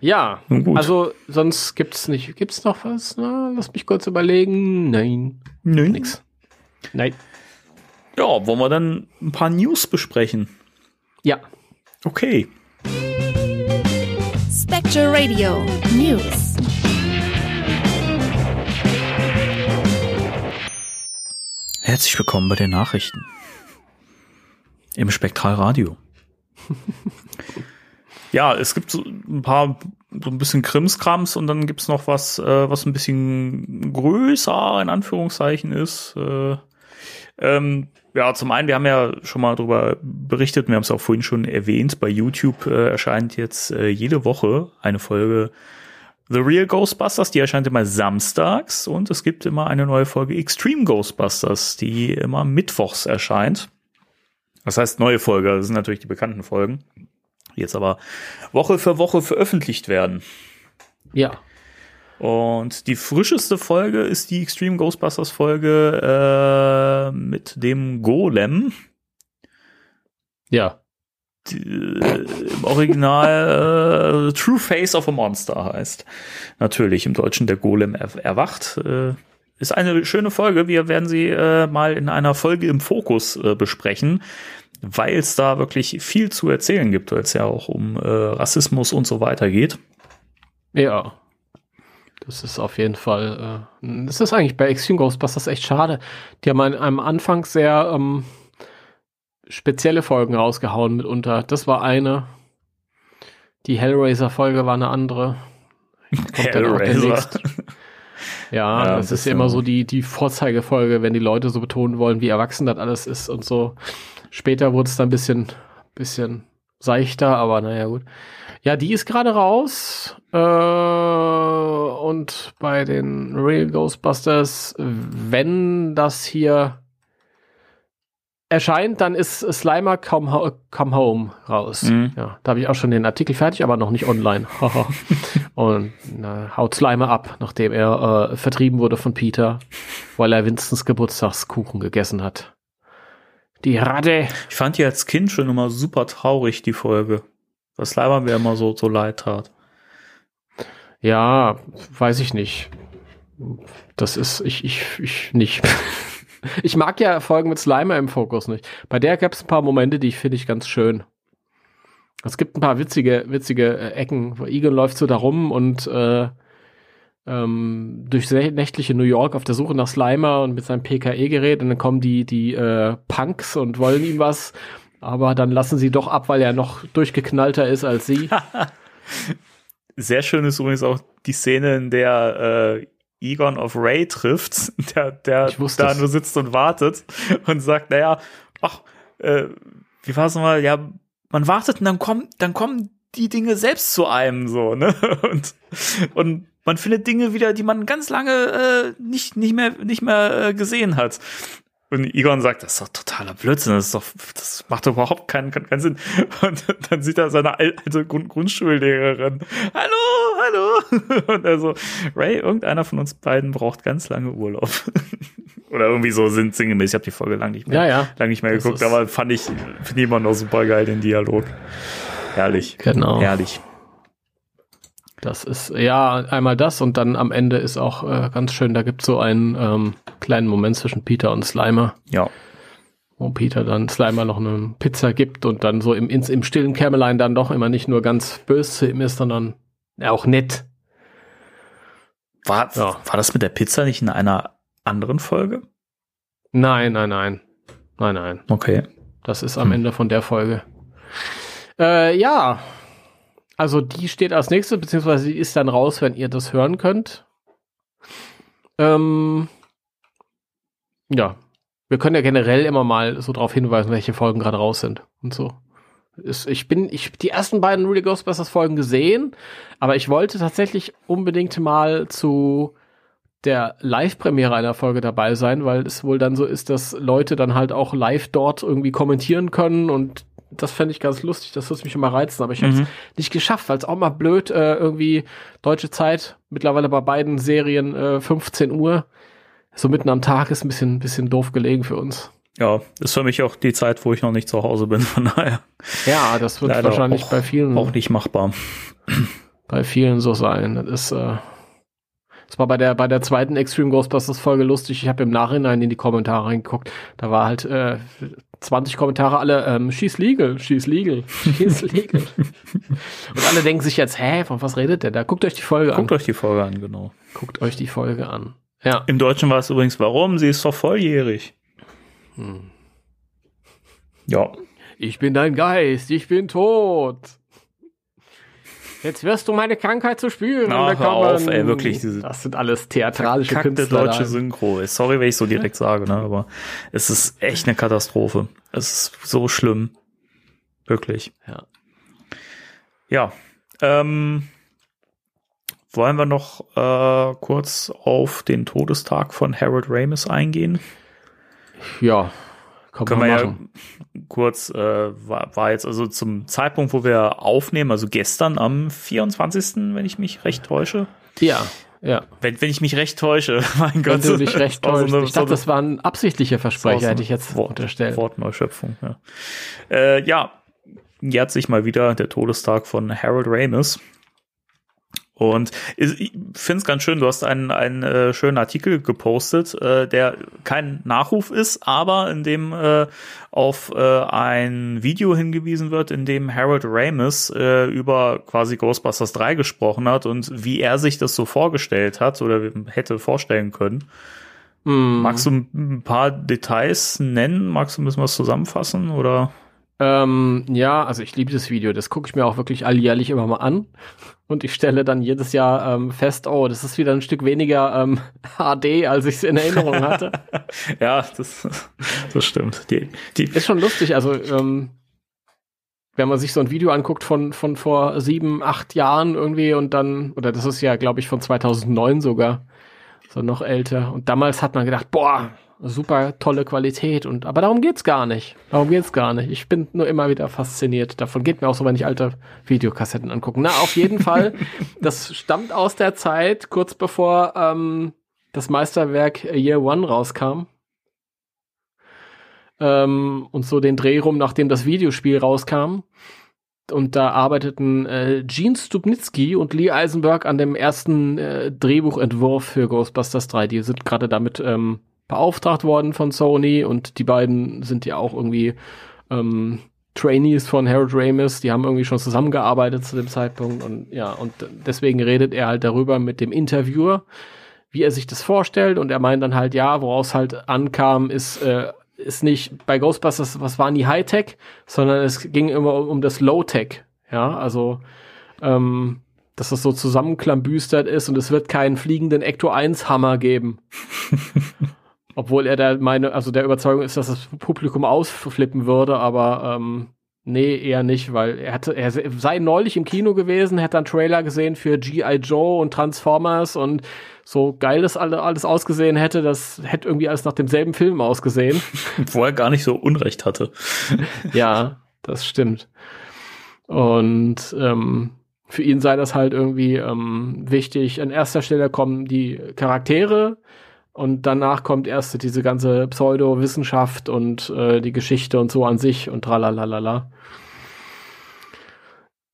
Ja, also sonst gibt's nicht. Gibt's noch was? Na, lass mich kurz überlegen. Nein, Nö. nix. Nein. Ja, wollen wir dann ein paar News besprechen? Ja. Okay. Spectre Radio News. Herzlich willkommen bei den Nachrichten. Im Spektralradio. ja, es gibt so ein paar, so ein bisschen Krimskrams und dann gibt's noch was, äh, was ein bisschen größer in Anführungszeichen ist. Äh, Ähm, ja, zum einen, wir haben ja schon mal darüber berichtet, wir haben es auch vorhin schon erwähnt, bei YouTube äh, erscheint jetzt äh, jede Woche eine Folge The Real Ghostbusters, die erscheint immer samstags und es gibt immer eine neue Folge Extreme Ghostbusters, die immer mittwochs erscheint. Das heißt, neue Folge, das sind natürlich die bekannten Folgen, die jetzt aber Woche für Woche veröffentlicht werden. Ja. Und die frischeste Folge ist die Extreme Ghostbusters Folge äh, mit dem Golem. Ja. Die, äh, Im Original äh, True Face of a Monster heißt. Natürlich im Deutschen der Golem er erwacht. Äh, ist eine schöne Folge. Wir werden sie äh, mal in einer Folge im Fokus äh, besprechen, weil es da wirklich viel zu erzählen gibt, weil es ja auch um äh, Rassismus und so weiter geht. Ja. Das ist auf jeden Fall, äh, das ist eigentlich bei Extreme Ghostbusters echt schade. Die haben am Anfang sehr ähm, spezielle Folgen rausgehauen mitunter. Das war eine. Die Hellraiser-Folge war eine andere. Hellraiser. Ja, ja, das ist ja immer so die, die Vorzeigefolge, wenn die Leute so betonen wollen, wie erwachsen das alles ist und so. Später wurde es dann ein bisschen, bisschen seichter, aber naja, gut. Ja, die ist gerade raus. Äh, und bei den Real Ghostbusters, wenn das hier erscheint, dann ist Slimer Come, Come Home raus. Mhm. Ja, da habe ich auch schon den Artikel fertig, aber noch nicht online. und na, haut Slimer ab, nachdem er äh, vertrieben wurde von Peter, weil er Winstons Geburtstagskuchen gegessen hat. Die Ratte. Ich fand die als Kind schon immer super traurig, die Folge. Was Slimer mir immer so, so leid tat. Ja, weiß ich nicht. Das ist, ich, ich, ich nicht. ich mag ja Folgen mit Slimer im Fokus nicht. Bei der gab es ein paar Momente, die finde ich ganz schön. Es gibt ein paar witzige, witzige äh, Ecken. Egan läuft so da rum und äh, ähm, durch nächtliche New York auf der Suche nach Slimer und mit seinem PKE-Gerät und dann kommen die, die äh, Punks und wollen ihm was, aber dann lassen sie doch ab, weil er noch durchgeknallter ist als sie. Sehr schön ist übrigens auch die Szene, in der äh, Egon of Ray trifft, der, der da nur sitzt und wartet und sagt, naja, ach, äh, wie war es nochmal? Ja, man wartet und dann kommen, dann kommen die Dinge selbst zu einem so, ne? Und, und man findet Dinge wieder, die man ganz lange äh, nicht, nicht mehr, nicht mehr äh, gesehen hat. Und Egon sagt, das ist doch totaler Blödsinn, das ist doch, das macht doch überhaupt keinen, keinen Sinn. Und dann sieht er seine alte Grund Grundschullehrerin. Hallo, hallo. Und er so, Ray, irgendeiner von uns beiden braucht ganz lange Urlaub. Oder irgendwie so sind sinngemäß. Ich habe die Folge lang nicht mehr, ja, ja. lang nicht mehr geguckt, aber fand ich, finde ich immer noch super geil, den Dialog. Herrlich. Genau. Herrlich. Das ist ja einmal das und dann am Ende ist auch äh, ganz schön, da gibt es so einen ähm, kleinen Moment zwischen Peter und Slimer. Ja. Wo Peter dann Slimer noch eine Pizza gibt und dann so im, ins, im stillen Kämmerlein dann doch immer nicht nur ganz böse zu ihm ist, sondern auch nett. War, ja. war das mit der Pizza nicht in einer anderen Folge? Nein, nein, nein. Nein, nein. Okay. Das ist am hm. Ende von der Folge. Äh, ja, also die steht als nächstes, beziehungsweise die ist dann raus, wenn ihr das hören könnt. Ähm, ja, wir können ja generell immer mal so darauf hinweisen, welche Folgen gerade raus sind und so. Ich bin, ich die ersten beiden Really Ghostbusters Folgen gesehen, aber ich wollte tatsächlich unbedingt mal zu der Live-Premiere einer Folge dabei sein, weil es wohl dann so ist, dass Leute dann halt auch live dort irgendwie kommentieren können und das fände ich ganz lustig, das würde mich immer reizen, aber ich habe es mhm. nicht geschafft, weil es auch mal blöd, äh, irgendwie deutsche Zeit, mittlerweile bei beiden Serien äh, 15 Uhr, so mitten am Tag ist ein bisschen, bisschen doof gelegen für uns. Ja, ist für mich auch die Zeit, wo ich noch nicht zu Hause bin, von daher. Ja, das wird wahrscheinlich auch, bei vielen auch nicht machbar. Bei vielen so sein. Das ist, äh, das war bei der, bei der zweiten Extreme Ghostbusters Folge lustig. Ich habe im Nachhinein in die Kommentare reingeguckt. Da war halt äh, 20 Kommentare alle, ähm, she's legal, she's legal, she's legal. Und alle denken sich jetzt, hä, von was redet der da? Guckt euch die Folge Guckt an. Guckt euch die Folge an, genau. Guckt euch die Folge an. Ja. Im Deutschen war es übrigens, warum? Sie ist doch volljährig. Hm. Ja. Ich bin dein Geist, ich bin tot. Jetzt wirst du meine Krankheit zu spüren. Na, hör auf, ey, wirklich. Diese das sind alles theatralische Künstler. deutsche Synchro. Sorry, wenn ich so direkt sage, ne, aber es ist echt eine Katastrophe. Es ist so schlimm. Wirklich. Ja. Ja. Ähm, wollen wir noch äh, kurz auf den Todestag von Harold Ramis eingehen? Ja, können wir machen. ja kurz, äh, war, war jetzt also zum Zeitpunkt, wo wir aufnehmen, also gestern am 24., wenn ich mich recht täusche. Ja, ja. Wenn, wenn ich mich recht täusche, mein Gott. Wenn du dich recht täuschst. ich dachte, das waren absichtliche Versprecher, hätte ich jetzt Wort, unterstellt. Wortneuschöpfung, ja. Äh, ja, jährt sich mal wieder der Todestag von Harold Ramis. Und ich finde es ganz schön, du hast einen, einen äh, schönen Artikel gepostet, äh, der kein Nachruf ist, aber in dem äh, auf äh, ein Video hingewiesen wird, in dem Harold Ramis äh, über quasi Ghostbusters 3 gesprochen hat und wie er sich das so vorgestellt hat oder hätte vorstellen können. Mm. Magst du ein paar Details nennen? Magst du ein bisschen was zusammenfassen oder? Ähm, ja, also ich liebe das Video. Das gucke ich mir auch wirklich alljährlich immer mal an. Und ich stelle dann jedes Jahr ähm, fest, oh, das ist wieder ein Stück weniger ähm, HD, als ich es in Erinnerung hatte. ja, das, das stimmt. Die, die ist schon lustig. Also, ähm, wenn man sich so ein Video anguckt von, von vor sieben, acht Jahren irgendwie und dann, oder das ist ja, glaube ich, von 2009 sogar, so noch älter. Und damals hat man gedacht, boah, super tolle Qualität und aber darum geht's gar nicht. Darum geht's gar nicht. Ich bin nur immer wieder fasziniert. Davon geht mir auch so, wenn ich alte Videokassetten angucke. Na, auf jeden Fall. Das stammt aus der Zeit, kurz bevor ähm, das Meisterwerk Year One rauskam. Ähm, und so den Dreh rum, nachdem das Videospiel rauskam. Und da arbeiteten äh, Gene Stupnitsky und Lee Eisenberg an dem ersten äh, Drehbuchentwurf für Ghostbusters 3. Die sind gerade damit ähm, beauftragt worden von Sony und die beiden sind ja auch irgendwie ähm, Trainees von Harold Ramis, die haben irgendwie schon zusammengearbeitet zu dem Zeitpunkt und ja, und deswegen redet er halt darüber mit dem Interviewer, wie er sich das vorstellt und er meint dann halt, ja, woraus halt ankam, ist, äh, ist nicht bei Ghostbusters, was waren die Hightech, sondern es ging immer um, um das Low-Tech, ja, also ähm, dass das so zusammenklambüstert ist und es wird keinen fliegenden Ecto 1 Hammer geben. Obwohl er der meine, also der Überzeugung ist, dass das Publikum ausflippen würde, aber ähm, nee, eher nicht, weil er hatte, er sei neulich im Kino gewesen, hätte einen Trailer gesehen für G.I. Joe und Transformers und so geil das alle, alles ausgesehen hätte, das hätte irgendwie alles nach demselben Film ausgesehen. Wo er gar nicht so Unrecht hatte. ja, das stimmt. Und ähm, für ihn sei das halt irgendwie ähm, wichtig. An erster Stelle kommen die Charaktere, und danach kommt erst diese ganze Pseudowissenschaft und äh, die Geschichte und so an sich und tralalala.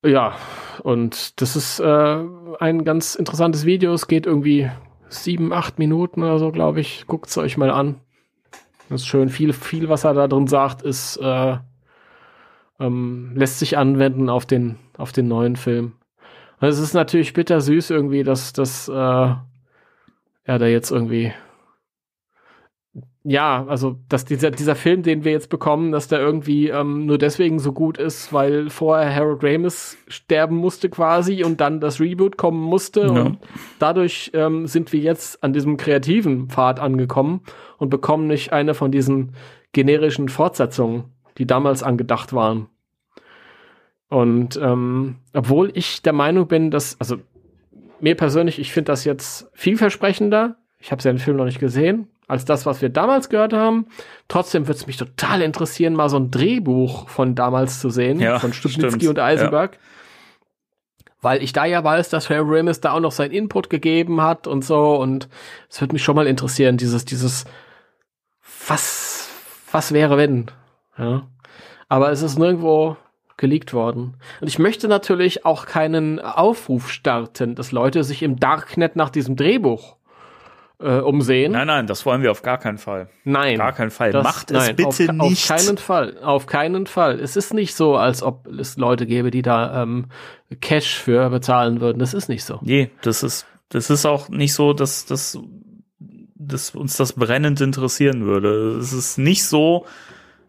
Ja, und das ist äh, ein ganz interessantes Video. Es geht irgendwie sieben, acht Minuten oder so, glaube ich. Guckt es euch mal an. Das ist schön. Viel, viel, was er da drin sagt, ist, äh, ähm, lässt sich anwenden auf den, auf den neuen Film. Und es ist natürlich bittersüß irgendwie, dass, dass äh, er da jetzt irgendwie ja, also dass dieser, dieser Film, den wir jetzt bekommen, dass der irgendwie ähm, nur deswegen so gut ist, weil vorher Harold Ramis sterben musste quasi und dann das Reboot kommen musste. Ja. Und dadurch ähm, sind wir jetzt an diesem kreativen Pfad angekommen und bekommen nicht eine von diesen generischen Fortsetzungen, die damals angedacht waren. Und ähm, obwohl ich der Meinung bin, dass, also mir persönlich, ich finde das jetzt vielversprechender. Ich habe ja den Film noch nicht gesehen, als das, was wir damals gehört haben. Trotzdem würde es mich total interessieren, mal so ein Drehbuch von damals zu sehen, ja, von Stupnitsky und Eisenberg. Ja. Weil ich da ja weiß, dass Harry Ramis da auch noch seinen Input gegeben hat und so. Und es würde mich schon mal interessieren, dieses, dieses, was, was wäre wenn? Ja. Aber es ist nirgendwo geleakt worden. Und ich möchte natürlich auch keinen Aufruf starten, dass Leute sich im Darknet nach diesem Drehbuch äh, umsehen. Nein, nein, das wollen wir auf gar keinen Fall. Nein. Gar keinen Fall. Das, Macht es nein, bitte auf, nicht. Auf keinen Fall. Auf keinen Fall. Es ist nicht so, als ob es Leute gäbe, die da ähm, Cash für bezahlen würden. Das ist nicht so. Nee, das ist, das ist auch nicht so, dass, dass, dass uns das brennend interessieren würde. Es ist nicht so,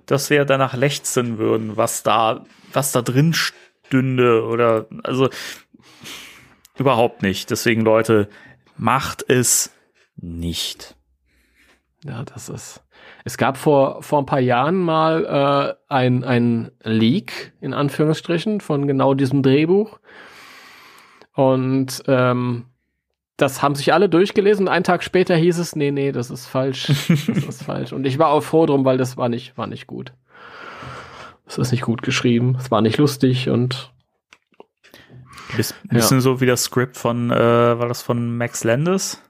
dass wir danach lechzen würden, was da, was da drin stünde oder, also, Überhaupt nicht. Deswegen, Leute, macht es nicht. Ja, das ist. Es gab vor, vor ein paar Jahren mal äh, ein, ein Leak, in Anführungsstrichen, von genau diesem Drehbuch. Und ähm, das haben sich alle durchgelesen. Einen Tag später hieß es, nee, nee, das ist falsch. Das ist falsch. Und ich war auch froh drum, weil das war nicht, war nicht gut. Es ist nicht gut geschrieben. Es war nicht lustig und Biss, bisschen ja. so wie das Skript von, äh, war das von Max Landis?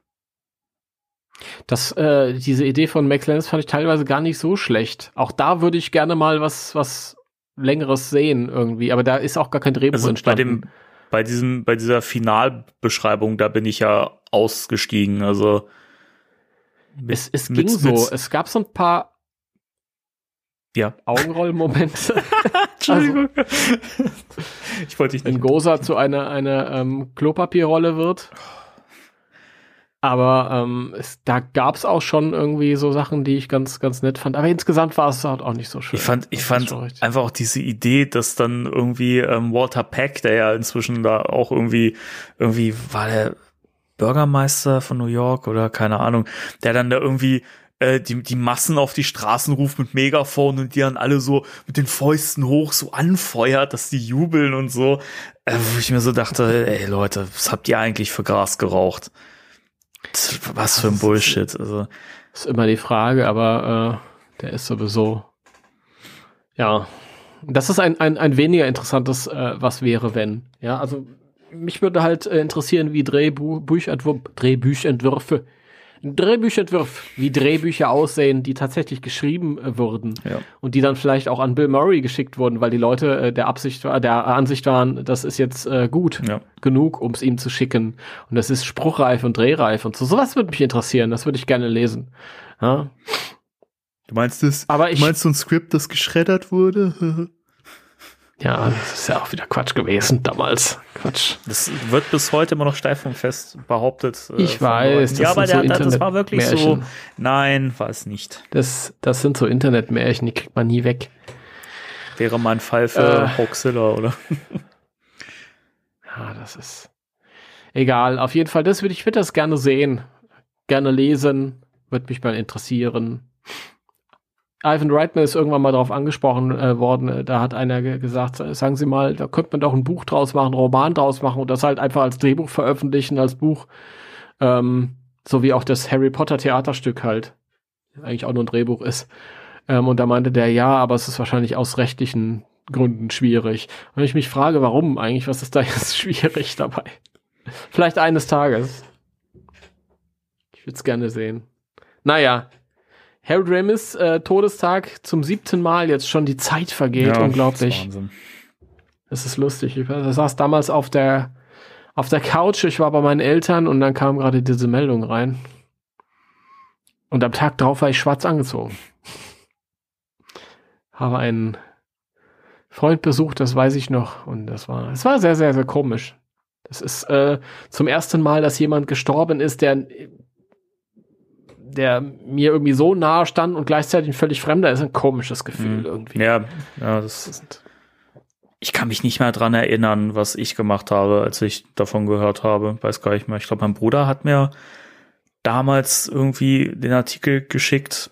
Das, äh, diese Idee von Max Landis fand ich teilweise gar nicht so schlecht. Auch da würde ich gerne mal was, was längeres sehen irgendwie, aber da ist auch gar kein Drehbuch also entstanden. Bei dem, bei diesem, bei dieser Finalbeschreibung, da bin ich ja ausgestiegen. Also mit, es, es ging mit, so. Es gab so ein paar ja. Augenrollmomente. Entschuldigung. Also, ich wollte dich nicht. Wenn Gosa zu einer, einer ähm, Klopapierrolle wird. Aber ähm, es, da gab es auch schon irgendwie so Sachen, die ich ganz, ganz nett fand. Aber insgesamt war es halt auch nicht so schön. Ich fand, ich fand einfach auch diese Idee, dass dann irgendwie ähm, Walter Peck, der ja inzwischen da auch irgendwie, irgendwie war der Bürgermeister von New York oder keine Ahnung, der dann da irgendwie äh, die, die Massen auf die Straßen ruft mit Megafon und die dann alle so mit den Fäusten hoch so anfeuert, dass die jubeln und so. Äh, wo ich mir so dachte, ey Leute, was habt ihr eigentlich für Gras geraucht? Was für ein Bullshit. Also. Ist immer die Frage, aber äh, der ist sowieso. Ja. Das ist ein, ein, ein weniger interessantes, äh, was wäre, wenn. Ja, also mich würde halt äh, interessieren, wie Drehbuchentwürfe, Drehbüchentwürfe Drehbücherentwürfe, wie Drehbücher aussehen, die tatsächlich geschrieben äh, wurden ja. und die dann vielleicht auch an Bill Murray geschickt wurden, weil die Leute äh, der Absicht der Ansicht waren, das ist jetzt äh, gut ja. genug, um es ihm zu schicken und das ist spruchreif und drehreif und so. Sowas würde mich interessieren, das würde ich gerne lesen. Ja. Du meinst das? Aber ich, du meinst so ein Skript, das geschreddert wurde? Ja, das ist ja auch wieder Quatsch gewesen damals. Quatsch. Das wird bis heute immer noch steif und fest behauptet. Äh, ich weiß. Das ja, aber der, so das war wirklich so. Nein, war es nicht. Das, das sind so Internetmärchen, die kriegt man nie weg. Wäre mal ein Fall für äh, Hoaxilla, oder? ja, das ist egal. Auf jeden Fall, das würde ich würde das gerne sehen, gerne lesen, würde mich mal interessieren. Ivan Reitman ist irgendwann mal darauf angesprochen äh, worden. Da hat einer gesagt, sagen Sie mal, da könnte man doch ein Buch draus machen, einen Roman draus machen und das halt einfach als Drehbuch veröffentlichen, als Buch. Ähm, so wie auch das Harry Potter Theaterstück halt. Eigentlich auch nur ein Drehbuch ist. Ähm, und da meinte der, ja, aber es ist wahrscheinlich aus rechtlichen Gründen schwierig. Und ich mich frage, warum eigentlich? Was ist da jetzt schwierig dabei? Vielleicht eines Tages. Ich würde es gerne sehen. Naja, Harold Ramis äh, Todestag zum siebten Mal jetzt schon die Zeit vergeht. Ja, Unglaublich. Das ist, das ist lustig. Ich saß damals auf der, auf der Couch, ich war bei meinen Eltern und dann kam gerade diese Meldung rein. Und am Tag darauf war ich schwarz angezogen. Habe einen Freund besucht, das weiß ich noch. Und das war, es war sehr, sehr, sehr komisch. Das ist äh, zum ersten Mal, dass jemand gestorben ist, der der mir irgendwie so nahe stand und gleichzeitig ein völlig Fremder ist ein komisches Gefühl mhm. irgendwie. Ja, ja, das ist. Ich kann mich nicht mehr dran erinnern, was ich gemacht habe, als ich davon gehört habe. Weiß gar nicht mehr. Ich glaube, mein Bruder hat mir damals irgendwie den Artikel geschickt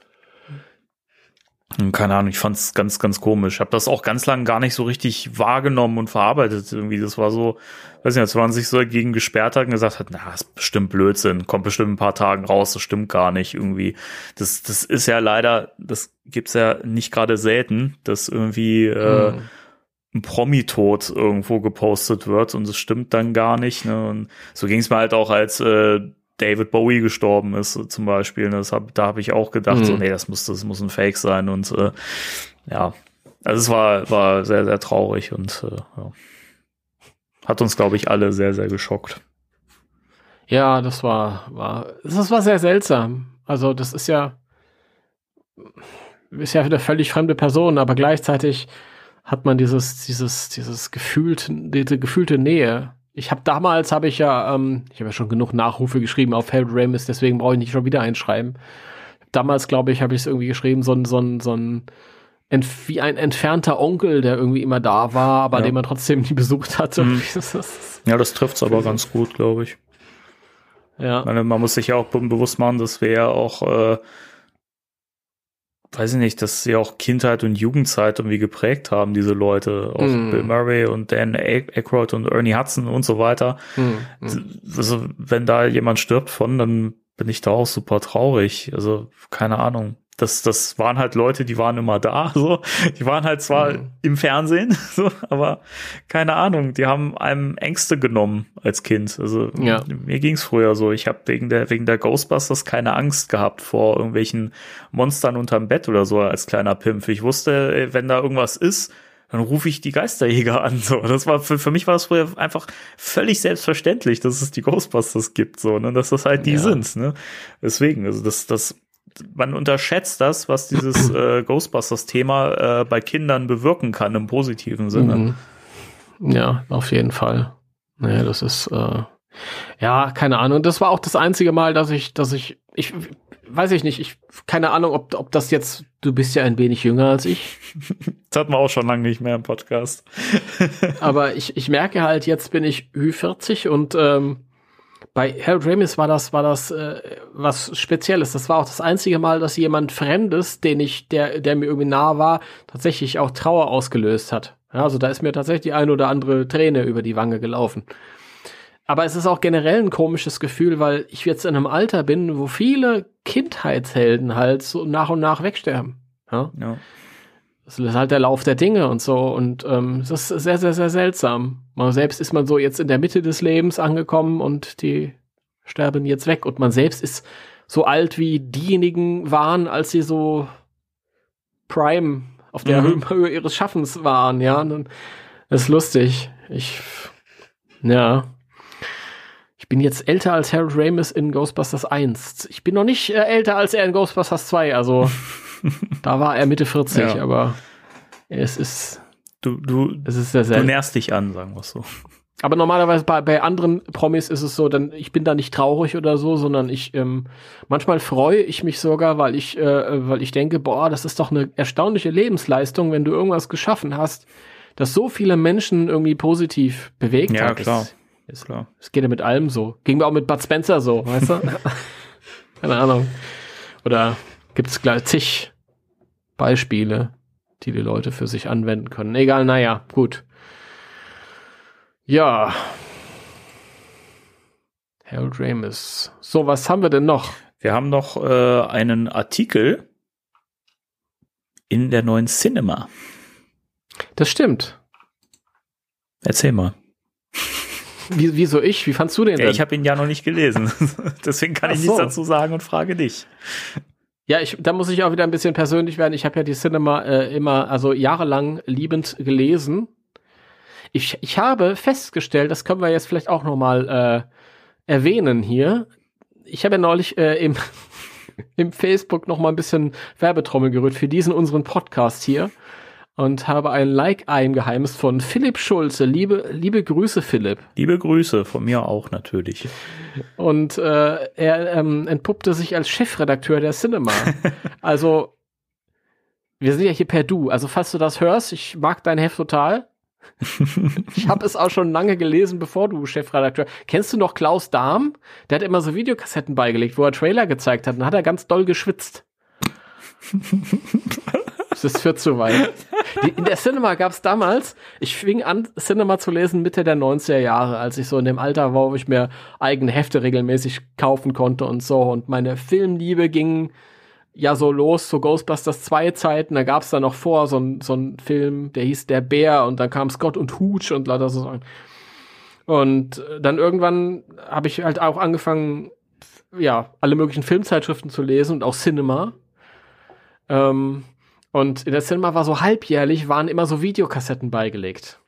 keine Ahnung, ich fand es ganz, ganz komisch. Ich habe das auch ganz lange gar nicht so richtig wahrgenommen und verarbeitet. Irgendwie, das war so, weiß nicht, als man sich so dagegen gesperrt hat und gesagt hat, na, das ist bestimmt Blödsinn, kommt bestimmt ein paar Tagen raus, das stimmt gar nicht irgendwie. Das, das ist ja leider, das gibt's ja nicht gerade selten, dass irgendwie äh, hm. ein Promi-Tod irgendwo gepostet wird und es stimmt dann gar nicht. Ne? Und so ging es mir halt auch als äh, David Bowie gestorben ist, zum Beispiel. Das hab, da habe ich auch gedacht, mhm. so, nee, das muss, das muss ein Fake sein. Und äh, ja, also es war, war sehr, sehr traurig und äh, ja. hat uns, glaube ich, alle sehr, sehr geschockt. Ja, das war, war, das war sehr seltsam. Also, das ist ja, ist ja eine völlig fremde Person, aber gleichzeitig hat man dieses, dieses, dieses gefühlt, diese gefühlte Nähe ich habe damals, habe ich ja, ähm, ich habe ja schon genug Nachrufe geschrieben auf Harold Ramis, deswegen brauche ich nicht schon wieder einschreiben. Damals, glaube ich, habe ich es irgendwie geschrieben, so ein, so ein, so ein wie ein entfernter Onkel, der irgendwie immer da war, aber Ja. den man trotzdem nie besucht hatte. Mhm. Ja, das trifft's aber ganz gut, glaube ich. ja. Ich meine, man muss sich ja auch be- bewusst machen, dass wir ja auch, äh, weiß ich nicht, dass sie auch Kindheit und Jugendzeit irgendwie geprägt haben, diese Leute. Auch Mm. Bill Murray und Dan Aykroyd und Ernie Hudson und so weiter. Hm. Also, wenn da jemand stirbt von, dann bin ich da auch super traurig. Also, keine Ahnung. Das, das waren halt Leute, die waren immer da, so. Die waren halt zwar Mhm. im Fernsehen, so, aber keine Ahnung, die haben einem Ängste genommen als Kind. Also, Ja. mir ging's früher so. Ich habe wegen der, wegen der Ghostbusters keine Angst gehabt vor irgendwelchen Monstern unterm Bett oder so als kleiner Pimpf. Ich wusste, ey, wenn da irgendwas ist, dann rufe ich die Geisterjäger an. So, das war für, für mich war das früher einfach völlig selbstverständlich, dass es die Ghostbusters gibt, so, ne, dass das halt die Ja. sind, ne. Deswegen, also das, das, man unterschätzt das, was dieses äh, Ghostbusters-Thema äh, bei Kindern bewirken kann im positiven Sinne. Mhm. Ja, auf jeden Fall. Naja, das ist, äh, ja, keine Ahnung. Das war auch das einzige Mal, dass ich, dass ich, ich weiß ich nicht, ich, keine Ahnung, ob, ob das jetzt, du bist ja ein wenig jünger als ich, Das hatten wir auch schon lange nicht mehr im Podcast. aber ich, ich merke halt, jetzt bin ich Ü40 und ähm, bei Harold Ramis war das, war das äh, was Spezielles. Das war auch das einzige Mal, dass jemand Fremdes, den ich, der, der mir irgendwie nah war, tatsächlich auch Trauer ausgelöst hat. Ja, also da ist mir tatsächlich die ein oder andere Träne über die Wange gelaufen. Aber es ist auch generell ein komisches Gefühl, weil ich jetzt in einem Alter bin, wo viele Kindheitshelden halt so nach und nach wegsterben. Ja? Ja. Das ist halt der Lauf der Dinge und so. Und ähm, es ist sehr, sehr, sehr seltsam. Man selbst ist man so jetzt in der Mitte des Lebens angekommen und die sterben jetzt weg. Und man selbst ist so alt, wie diejenigen waren, als sie so Prime auf der Mhm. Höhe ihres Schaffens waren. Ja, und das ist lustig. Ich, ja. Ich bin jetzt älter als Harold Ramis in Ghostbusters 1. Ich bin noch nicht äh, älter als er in Ghostbusters 2. Also da war er Mitte 40, Ja. aber es ist, Du, du, es ist sehr du nährst dich an, sagen wir es so. Aber normalerweise bei, bei anderen Promis ist es so, dann ich bin da nicht traurig oder so, sondern ich ähm, manchmal freue ich mich sogar, weil ich äh, weil ich denke, boah, das ist doch eine erstaunliche Lebensleistung, wenn du irgendwas geschaffen hast, das so viele Menschen irgendwie positiv bewegt Ja, hat. klar. Es, es, Klar. es geht ja mit allem so. Ging mir auch mit Bud Spencer so, weißt du? Keine Ahnung. Oder gibt es gleich zig Beispiele, die die Leute für sich anwenden können. Egal, naja, gut. Ja. Harold Ramis. So, was haben wir denn noch? Wir haben noch äh, einen Artikel in der neuen Cinema. Das stimmt. Erzähl mal. Wie, wieso ich? Wie fandst du den Ja, denn? ich habe ihn ja noch nicht gelesen. Deswegen kann Ach ich nichts so. dazu sagen und frage dich. Ja, ich, da muss ich auch wieder ein bisschen persönlich werden. Ich habe ja die Cinema äh, immer, also jahrelang liebend gelesen. Ich, ich habe festgestellt, das können wir jetzt vielleicht auch noch mal äh, erwähnen hier. Ich habe ja neulich äh, im, im Facebook noch mal ein bisschen Werbetrommel gerührt für diesen unseren Podcast hier und habe ein Like eingeheimst von Philipp Schulze. Liebe, liebe Grüße, Philipp. Liebe Grüße von mir auch natürlich. Und äh, er ähm, entpuppte sich als Chefredakteur der Cinema. also, wir sind ja hier per Du. Also, falls du das hörst, ich mag dein Heft total. ich habe es auch schon lange gelesen, bevor du Chefredakteur. Kennst du noch Klaus Dahm? Der hat immer so Videokassetten beigelegt, wo er Trailer gezeigt hat. Und hat er ganz doll geschwitzt. Das für zu weit. Die, in der Cinema gab es damals, ich fing an, Cinema zu lesen Mitte der 90er Jahre, als ich so in dem Alter war, wo ich mir eigene Hefte regelmäßig kaufen konnte und so. Und meine Filmliebe ging ja so los zu Ghostbusters 2 Zeiten. Da gab es da noch vor so ein so ein Film, der hieß Der Bär und dann kam Scott und Hooch und lauter so Sachen. Und äh, dann irgendwann habe ich halt auch angefangen, ja, alle möglichen Filmzeitschriften zu lesen und auch Cinema. Ähm, und in der Cinema war so halbjährlich, waren immer so Videokassetten beigelegt.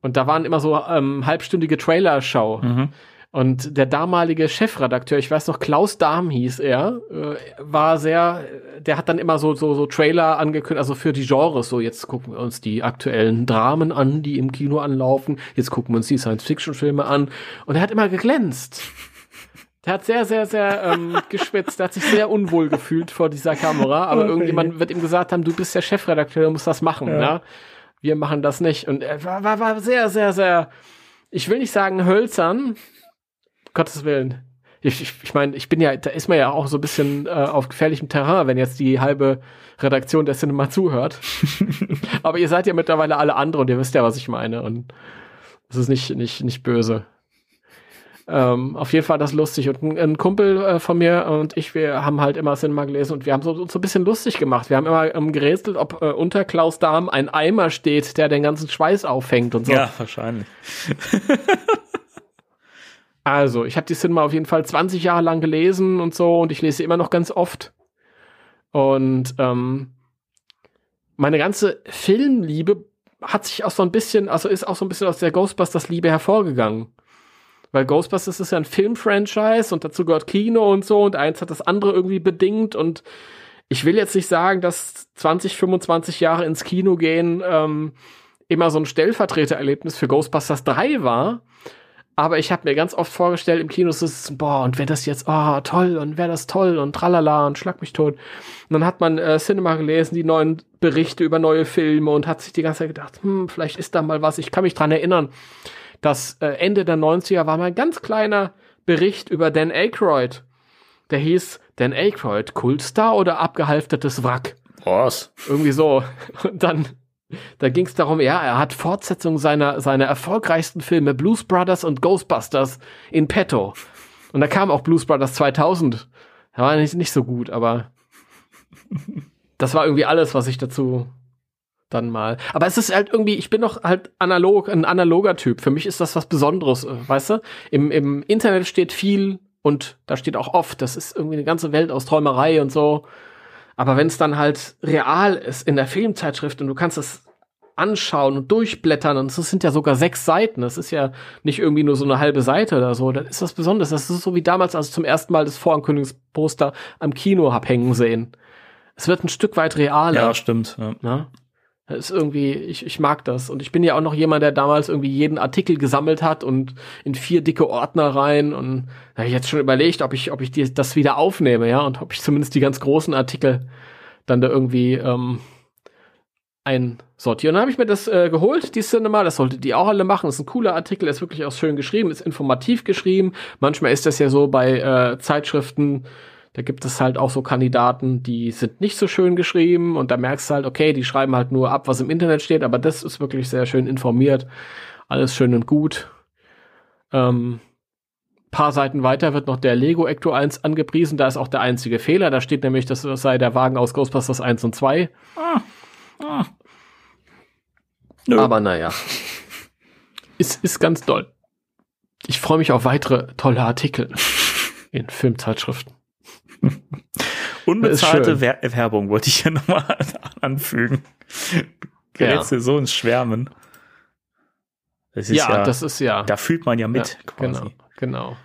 Und da waren immer so ähm, halbstündige Trailer-Show. Mhm. Und der damalige Chefredakteur, ich weiß noch, Klaus Dahm hieß er, äh, war sehr, der hat dann immer so, so, so Trailer angekündigt, also für die Genres, so jetzt gucken wir uns die aktuellen Dramen an, die im Kino anlaufen, jetzt gucken wir uns die Science-Fiction-Filme an. Und er hat immer geglänzt. Der hat sehr, sehr, sehr ähm, geschwitzt. Der hat sich sehr unwohl gefühlt vor dieser Kamera. Aber okay. irgendjemand wird ihm gesagt haben, du bist der Chefredakteur, du musst das machen. Ja. Ne? Wir machen das nicht. Und er war, war, war sehr, sehr, sehr, ich will nicht sagen hölzern. Gottes Willen. Ich, ich, ich meine, ich bin ja, da ist man ja auch so ein bisschen äh, auf gefährlichem Terrain, wenn jetzt die halbe Redaktion der Cinema zuhört. Aber ihr seid ja mittlerweile alle andere und ihr wisst ja, was ich meine. Und es ist nicht, nicht, nicht böse. Ähm, auf jeden Fall das lustig. Und ein, ein Kumpel äh, von mir und ich, wir haben halt immer Cinema gelesen und wir haben so, so ein bisschen lustig gemacht. Wir haben immer ähm, gerätselt, ob äh, unter Klaus Darm ein Eimer steht, der den ganzen Schweiß auffängt und so. Ja, wahrscheinlich. also, ich habe die Cinema auf jeden Fall 20 Jahre lang gelesen und so und ich lese sie immer noch ganz oft. Und ähm, meine ganze Filmliebe hat sich auch so ein bisschen, also ist auch so ein bisschen aus der Ghostbusters-Liebe hervorgegangen. Weil Ghostbusters ist ja ein Film-Franchise und dazu gehört Kino und so und eins hat das andere irgendwie bedingt und ich will jetzt nicht sagen, dass 20, 25 Jahre ins Kino gehen ähm, immer so ein Stellvertretererlebnis für Ghostbusters 3 war. Aber ich habe mir ganz oft vorgestellt, im Kino ist es, boah, und wäre das jetzt, oh, toll, und wäre das toll, und tralala, und schlag mich tot. Und dann hat man äh, Cinema gelesen, die neuen Berichte über neue Filme, und hat sich die ganze Zeit gedacht, hm, vielleicht ist da mal was. Ich kann mich dran erinnern, das äh, Ende der 90er war mal ein ganz kleiner Bericht über Dan Aykroyd. Der hieß Dan Aykroyd, Kultstar oder abgehalftertes Wrack? Was? Irgendwie so. Und dann, da ging es darum, ja, er hat Fortsetzung seiner, seiner erfolgreichsten Filme Blues Brothers und Ghostbusters in petto. Und da kam auch Blues Brothers 2000. Da war nicht, nicht so gut, aber das war irgendwie alles, was ich dazu dann mal. Aber es ist halt irgendwie, ich bin doch halt analog, ein analoger Typ. Für mich ist das was Besonderes, äh, weißt du? Im, im Internet steht viel und da steht auch oft, das ist irgendwie eine ganze Welt aus Träumerei und so. Aber wenn es dann halt real ist in der Filmzeitschrift und du kannst es anschauen und durchblättern und es sind ja sogar sechs Seiten, das ist ja nicht irgendwie nur so eine halbe Seite oder so, dann ist das Besonderes. Das ist so wie damals, als ich zum ersten Mal das Vorankündigungsposter am Kino hab hängen sehen. Es wird ein Stück weit realer. Ja, stimmt. Ja. Das ist irgendwie, ich, ich mag das. Und ich bin ja auch noch jemand, der damals irgendwie jeden Artikel gesammelt hat und in vier dicke Ordner rein. Und da habe ich jetzt schon überlegt, ob ich, ob ich die, das wieder aufnehme, ja, und ob ich zumindest die ganz großen Artikel dann da irgendwie ähm, einsortiere. Und dann habe ich mir das äh, geholt, die Cinema. Das solltet ihr auch alle machen. Das ist ein cooler Artikel, ist wirklich auch schön geschrieben, ist informativ geschrieben. Manchmal ist das ja so bei äh, Zeitschriften, da gibt es halt auch so Kandidaten, die sind nicht so schön geschrieben und da merkst du halt, okay, die schreiben halt nur ab, was im Internet steht, aber das ist wirklich sehr schön informiert. Alles schön und gut. Ähm, paar Seiten weiter wird noch der Lego Ecto 1 angepriesen. Da ist auch der einzige Fehler. Da steht nämlich, das sei der Wagen aus Ghostbusters 1 und 2. Ah. Ah. Aber naja. ist, ist ganz toll. Ich freue mich auf weitere tolle Artikel in Filmzeitschriften. Unbezahlte Wer Werbung wollte ich hier nochmal anfügen. Gerätst ja. so ins Schwärmen. Das ja, ja, das ist ja. Da fühlt man ja mit. Ja. Genau, genau.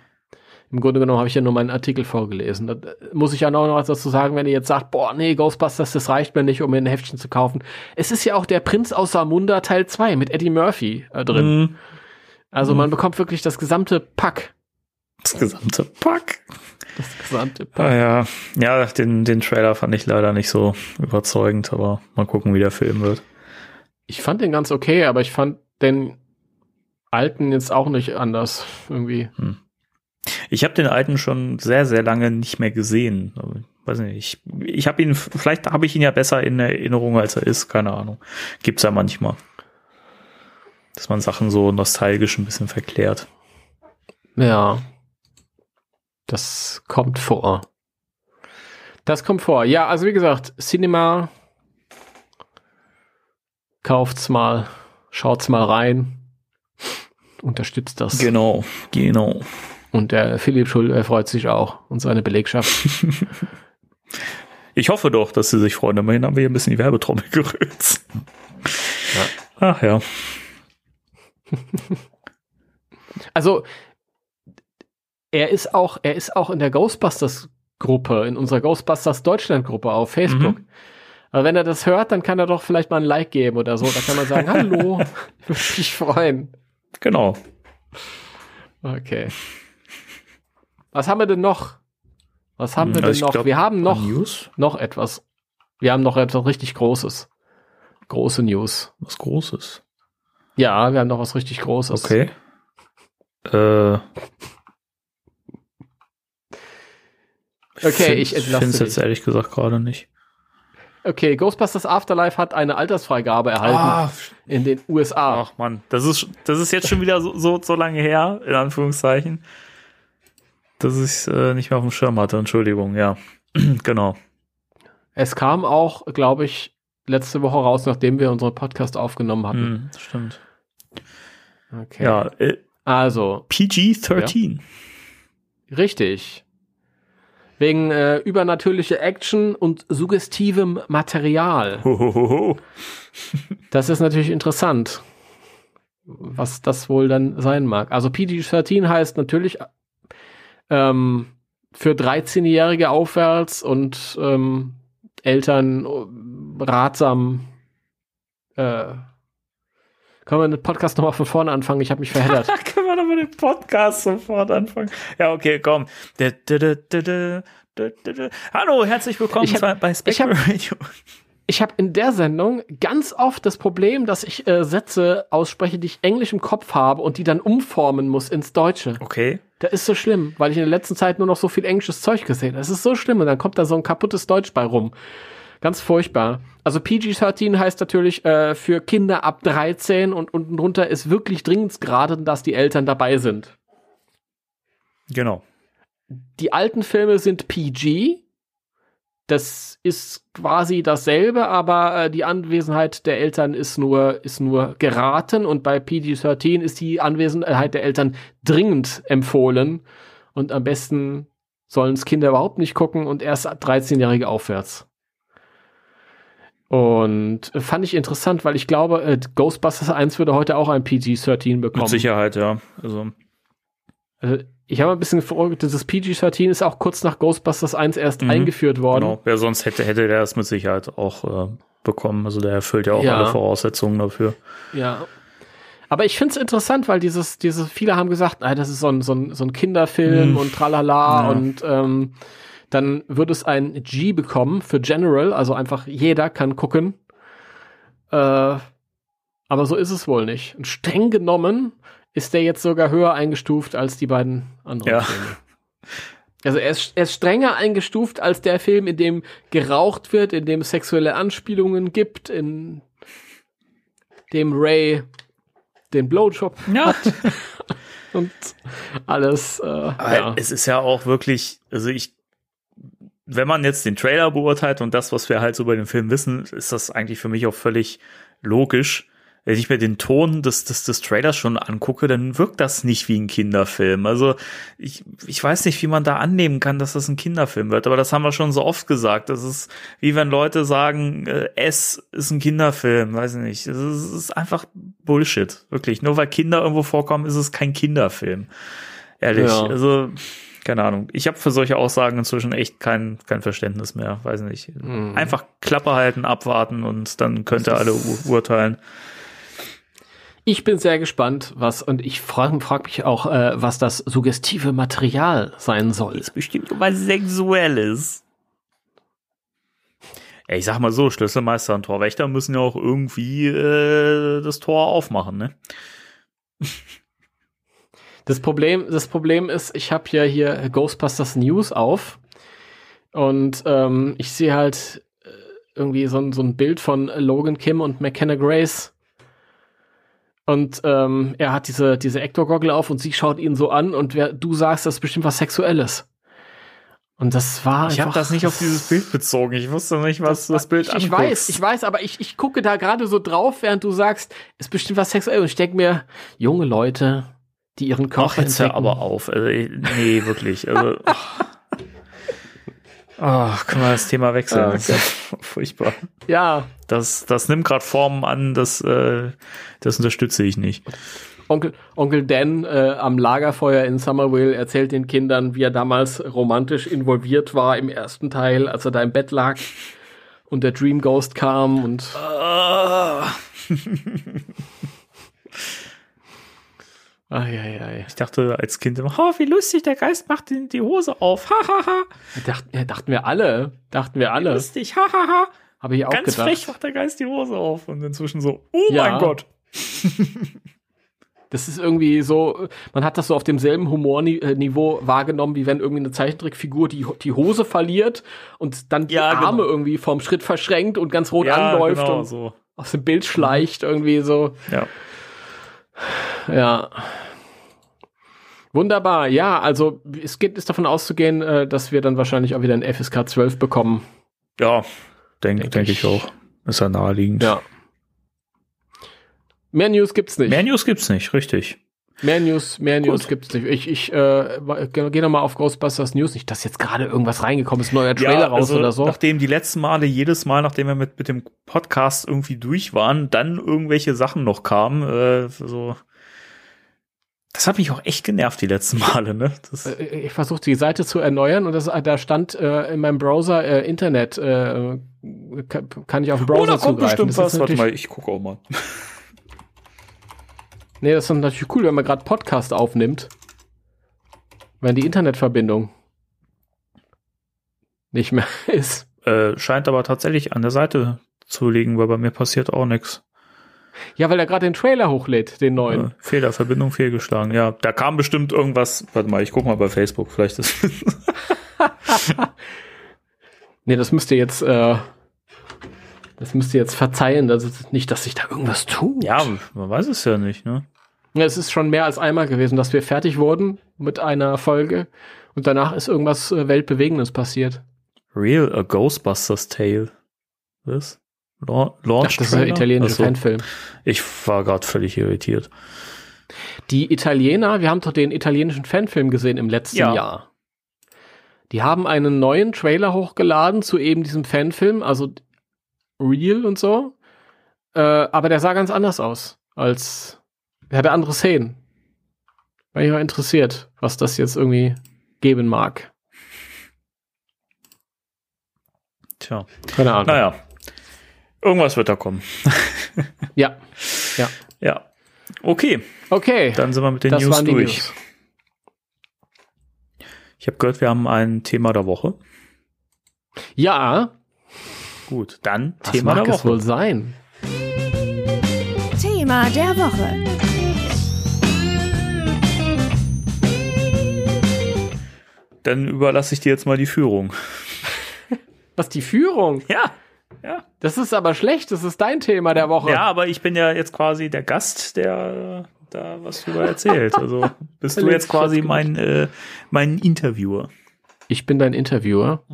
Im Grunde genommen habe ich ja nur meinen Artikel vorgelesen. Da muss ich ja noch was dazu sagen, wenn ihr jetzt sagt, boah, nee, Ghostbusters, das reicht mir nicht, um mir ein Heftchen zu kaufen. Es ist ja auch der Prinz aus Samunda Teil 2 mit Eddie Murphy äh, drin. Mhm. Also mhm. man bekommt wirklich das gesamte Pack. Das gesamte Pack. Das gesamte Pack. Ah, ja, ja den, den Trailer fand ich leider nicht so überzeugend, aber mal gucken, wie der Film wird. Ich fand den ganz okay, aber ich fand den alten jetzt auch nicht anders irgendwie. Hm. Ich habe den alten schon sehr, sehr lange nicht mehr gesehen. Weiß nicht, ich, ich habe ihn, vielleicht habe ich ihn ja besser in Erinnerung, als er ist, keine Ahnung. Gibt's ja manchmal. Dass man Sachen so nostalgisch ein bisschen verklärt. Ja. Das kommt vor. Das kommt vor. Ja, also wie gesagt, Cinema. Kauft's mal, schaut's mal rein. Unterstützt das. Genau, genau. Und der Philipp Schul freut sich auch und seine Belegschaft. ich hoffe doch, dass sie sich freuen. Immerhin haben wir hier ein bisschen die Werbetrommel gerührt. Ja. Ach ja. also, er ist auch, er ist auch in der Ghostbusters Gruppe, in unserer Ghostbusters Deutschland Gruppe auf Facebook. Mhm. Aber wenn er das hört, dann kann er doch vielleicht mal ein Like geben oder so. Da kann man sagen, hallo, ich würde mich freuen. Genau. Okay. Was haben wir denn noch? Was haben wir Also denn noch? glaub, wir haben noch, News? noch etwas. Wir haben noch etwas richtig Großes. Große News. Was Großes. Ja, wir haben noch was richtig Großes. Okay. Äh, Okay, ich finde entlasse es jetzt ehrlich gesagt gerade nicht. Okay, Ghostbusters Afterlife hat eine Altersfreigabe erhalten Ah, in den USA. ach man, das ist, das ist jetzt schon wieder so, so, so lange her, in Anführungszeichen, dass ich es äh, nicht mehr auf dem Schirm hatte. Entschuldigung, ja. genau. Es kam auch, glaube ich, letzte Woche raus, nachdem wir unseren Podcast aufgenommen hatten. Hm, stimmt. Okay. Ja, äh, Also, PG-13. richtig. Wegen äh, übernatürlicher Action und suggestivem Material. Hohoho. Das ist natürlich interessant, was das wohl dann sein mag. Also PG-13 heißt natürlich ähm, für 13-Jährige aufwärts und ähm, Eltern äh, ratsam. Äh, können wir den Podcast nochmal von vorne anfangen? Ich habe mich verheddert. Wir doch mit dem Podcast sofort anfangen? Ja, okay, komm. Da, da, da. Hallo, herzlich willkommen Ich hab- bei Spectrum Radio. Ich habe in der Sendung ganz oft das Problem, dass ich äh, Sätze ausspreche, die ich Englisch im Kopf habe und die dann umformen muss ins Deutsche. Okay. Das ist so schlimm, weil ich in der letzten Zeit nur noch so viel englisches Zeug gesehen habe. Das ist so schlimm und dann kommt da so ein kaputtes Deutsch bei rum. Ganz furchtbar. Also PG-13 heißt natürlich äh, für Kinder ab 13 und unten drunter ist wirklich dringend geraten, dass die Eltern dabei sind. Genau. Die alten Filme sind PG. Das ist quasi dasselbe, aber äh, die Anwesenheit der Eltern ist nur, ist nur geraten und bei PG-13 ist die Anwesenheit der Eltern dringend empfohlen und am besten sollen es Kinder überhaupt nicht gucken und erst ab 13-Jährige aufwärts. Und äh, fand ich interessant, weil ich glaube, äh, Ghostbusters 1 würde heute auch ein PG-13 bekommen. Mit Sicherheit, ja. Also, Also, ich habe ein bisschen verrückt, das PG-13 ist auch kurz nach Ghostbusters 1 erst Mhm. eingeführt worden. genau. Wer sonst hätte, hätte der es mit Sicherheit auch äh, bekommen. Also der erfüllt ja auch Ja. alle Voraussetzungen dafür. Ja. Aber ich finde es interessant, weil dieses, dieses, viele haben gesagt, ah, das ist so ein, so ein, so ein Kinderfilm Hm. und tralala Ja. und ähm, dann wird es ein G bekommen für General, also einfach jeder kann gucken. Äh, aber so ist es wohl nicht. Und streng genommen ist der jetzt sogar höher eingestuft als die beiden anderen Ja. Filme. Also er ist, er ist strenger eingestuft als der Film, in dem geraucht wird, in dem es sexuelle Anspielungen gibt, in dem Ray den Blowjob Ja. und alles. Äh, ja. es ist ja auch wirklich, also ich, wenn man jetzt den Trailer beurteilt und das, was wir halt so bei dem Film wissen, ist das eigentlich für mich auch völlig logisch. Wenn ich mir den Ton des, des, des Trailers schon angucke, dann wirkt das nicht wie ein Kinderfilm. Also ich, ich weiß nicht, wie man da annehmen kann, dass das ein Kinderfilm wird, aber das haben wir schon so oft gesagt. Das ist wie wenn Leute sagen, äh, S ist ein Kinderfilm, weiß ich nicht. Das ist, ist einfach Bullshit, wirklich. Nur weil Kinder irgendwo vorkommen, ist es kein Kinderfilm. Ehrlich. Ja. Also, keine Ahnung. Ich habe für solche Aussagen inzwischen echt kein, kein Verständnis mehr. Weiß nicht. Mhm. Einfach Klappe halten, abwarten und dann könnt ihr alle ur urteilen. Ich bin sehr gespannt, was, und ich frage frag mich auch, äh, was das suggestive Material sein soll. Ist bestimmt was Sexuelles. Ja, ich sag mal so, Schlüsselmeister und Torwächter müssen ja auch irgendwie äh, das Tor aufmachen, ne? Das Problem, das Problem ist, ich habe ja hier Ghostbusters News auf und ähm, ich sehe halt äh, irgendwie so, ein- so ein Bild von Logan Kim und McKenna Grace. Und ähm, er hat diese, diese Ecto-Goggle auf und sie schaut ihn so an und wer, du sagst, das ist bestimmt was Sexuelles. Und das war Ich habe das nicht auf dieses Bild bezogen. Ich wusste nicht, was das, Bild ich, ich anguckst. weiß, ich weiß, aber ich, ich gucke da gerade so drauf, während du sagst, ist bestimmt was Sexuelles. Und ich denke mir, junge Leute, die ihren Ach, Körper jetzt hör entdecken. aber auf. Also, nee, wirklich. Also, ach. Ach, können wir das Thema wechseln? Ah, ja furchtbar. Ja, Das, das nimmt gerade Formen an, das, äh, das unterstütze ich nicht. Onkel, Onkel Dan äh, am Lagerfeuer in Somerville erzählt den Kindern, wie er damals romantisch involviert war im ersten Teil, als er da im Bett lag und der Dream Ghost kam und Eieiei. Ich dachte als Kind immer, oh, wie lustig, der Geist macht die, die Hose auf. Ha, ha, ha. Dacht, ja, dachten wir alle. Dachten wir alle. Lustig, ha, ha, ha. Habe ich auch Ganz gedacht. frech macht der Geist die Hose auf. Und inzwischen so, oh Ja. mein Gott. Das ist irgendwie so, man hat das so auf demselben Humorniveau wahrgenommen, wie wenn irgendwie eine Zeichentrickfigur die, die Hose verliert und dann die Ja, Arme genau. irgendwie vom Schritt verschränkt und ganz rot Ja, anläuft genau und so. aus dem Bild schleicht irgendwie so. Ja. Ja. Wunderbar. Ja, also es geht, ist davon auszugehen, äh, dass wir dann wahrscheinlich auch wieder ein FSK 12 bekommen. Ja, denke Denk denk ich. ich auch. Ist ja naheliegend. Ja. Mehr News gibt's nicht. Mehr News gibt's nicht, richtig. Mehr News, mehr News Gut. gibt's nicht. Ich, ich äh, gehe geh noch mal auf Ghostbusters News. Nicht, dass jetzt gerade irgendwas reingekommen ist, neuer Trailer raus also, oder so. Nachdem die letzten Male, jedes Mal, nachdem wir mit, mit dem Podcast irgendwie durch waren, dann irgendwelche Sachen noch kamen, äh, so. Das hat mich auch echt genervt, die letzten Male, ne? Das, Äh, Ich versuche die Seite zu erneuern und das, da stand äh, in meinem Browser äh, Internet. Äh, kann, ich auf den oh, Browser da kommt zugreifen. bestimmt was. Warte mal, ich gucke auch mal. Nee, das ist natürlich cool, wenn man gerade Podcast aufnimmt. Wenn die Internetverbindung nicht mehr ist. Äh, scheint aber tatsächlich an der Seite zu liegen, weil bei mir passiert auch nichts. Ja, weil er gerade den Trailer hochlädt, den neuen. Äh, Fehler, Verbindung fehlgeschlagen. Ja, da kam bestimmt irgendwas. Warte mal, ich guck mal bei Facebook. Vielleicht ist. Nee, das müsst ihr jetzt, äh, das müsst ihr jetzt verzeihen, dass es nicht, dass sich da irgendwas tut. ja, man weiß es ja nicht, ne? Es ist schon mehr als einmal gewesen, dass wir fertig wurden mit einer Folge und danach ist irgendwas äh, Weltbewegendes passiert. Real a Ghostbusters Tale. Was? La Launch Ach, das ist ein italienischer so. Fanfilm. Ich war gerade völlig irritiert. Die Italiener, wir haben doch den italienischen Fanfilm gesehen im letzten Ja. Jahr. Die haben einen neuen Trailer hochgeladen zu eben diesem Fanfilm, also Real und so. Äh, aber der sah ganz anders aus als. Der hatte andere Szenen. War ich mal interessiert, was das jetzt irgendwie geben mag. Tja. Keine Ahnung. Naja. Irgendwas wird da kommen. Ja. Ja. Okay, Okay. dann sind wir mit den das News waren die durch. News. Ich habe gehört, wir haben ein Thema der Woche. Ja, Gut, dann was Thema mag der es Woche. wohl sein? Thema der Woche. Dann überlasse ich dir jetzt mal die Führung. Was die Führung? Ja. Ja. Das ist aber schlecht. Das ist dein Thema der Woche. Ja, aber ich bin ja jetzt quasi der Gast, der da was drüber erzählt. Also bist du jetzt quasi mein, äh, mein Interviewer. Ich bin dein Interviewer.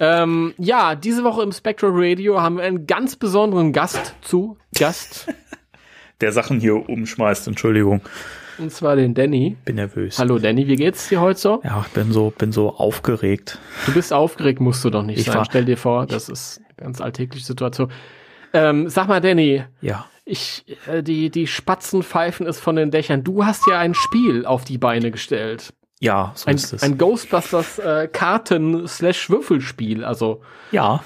Ähm, ja, diese Woche im Spectral Radio haben wir einen ganz besonderen Gast zu Gast. Der Sachen hier umschmeißt, Entschuldigung. und zwar den Danny. Bin nervös. Hallo Danny, wie geht's dir heute so? Ja, ich bin so, bin so aufgeregt. Du bist aufgeregt, musst du doch nicht Ich sein. war- Stell dir vor, das ist eine ganz alltägliche Situation. Ähm, sag mal, Danny, Ja. ich, äh, die, die Spatzen pfeifen es von den Dächern. Du hast ja ein Spiel auf die Beine gestellt. Ja, so Ein, ist es. ein Ghostbusters äh, Karten-Slash-Würfelspiel. Also, ja.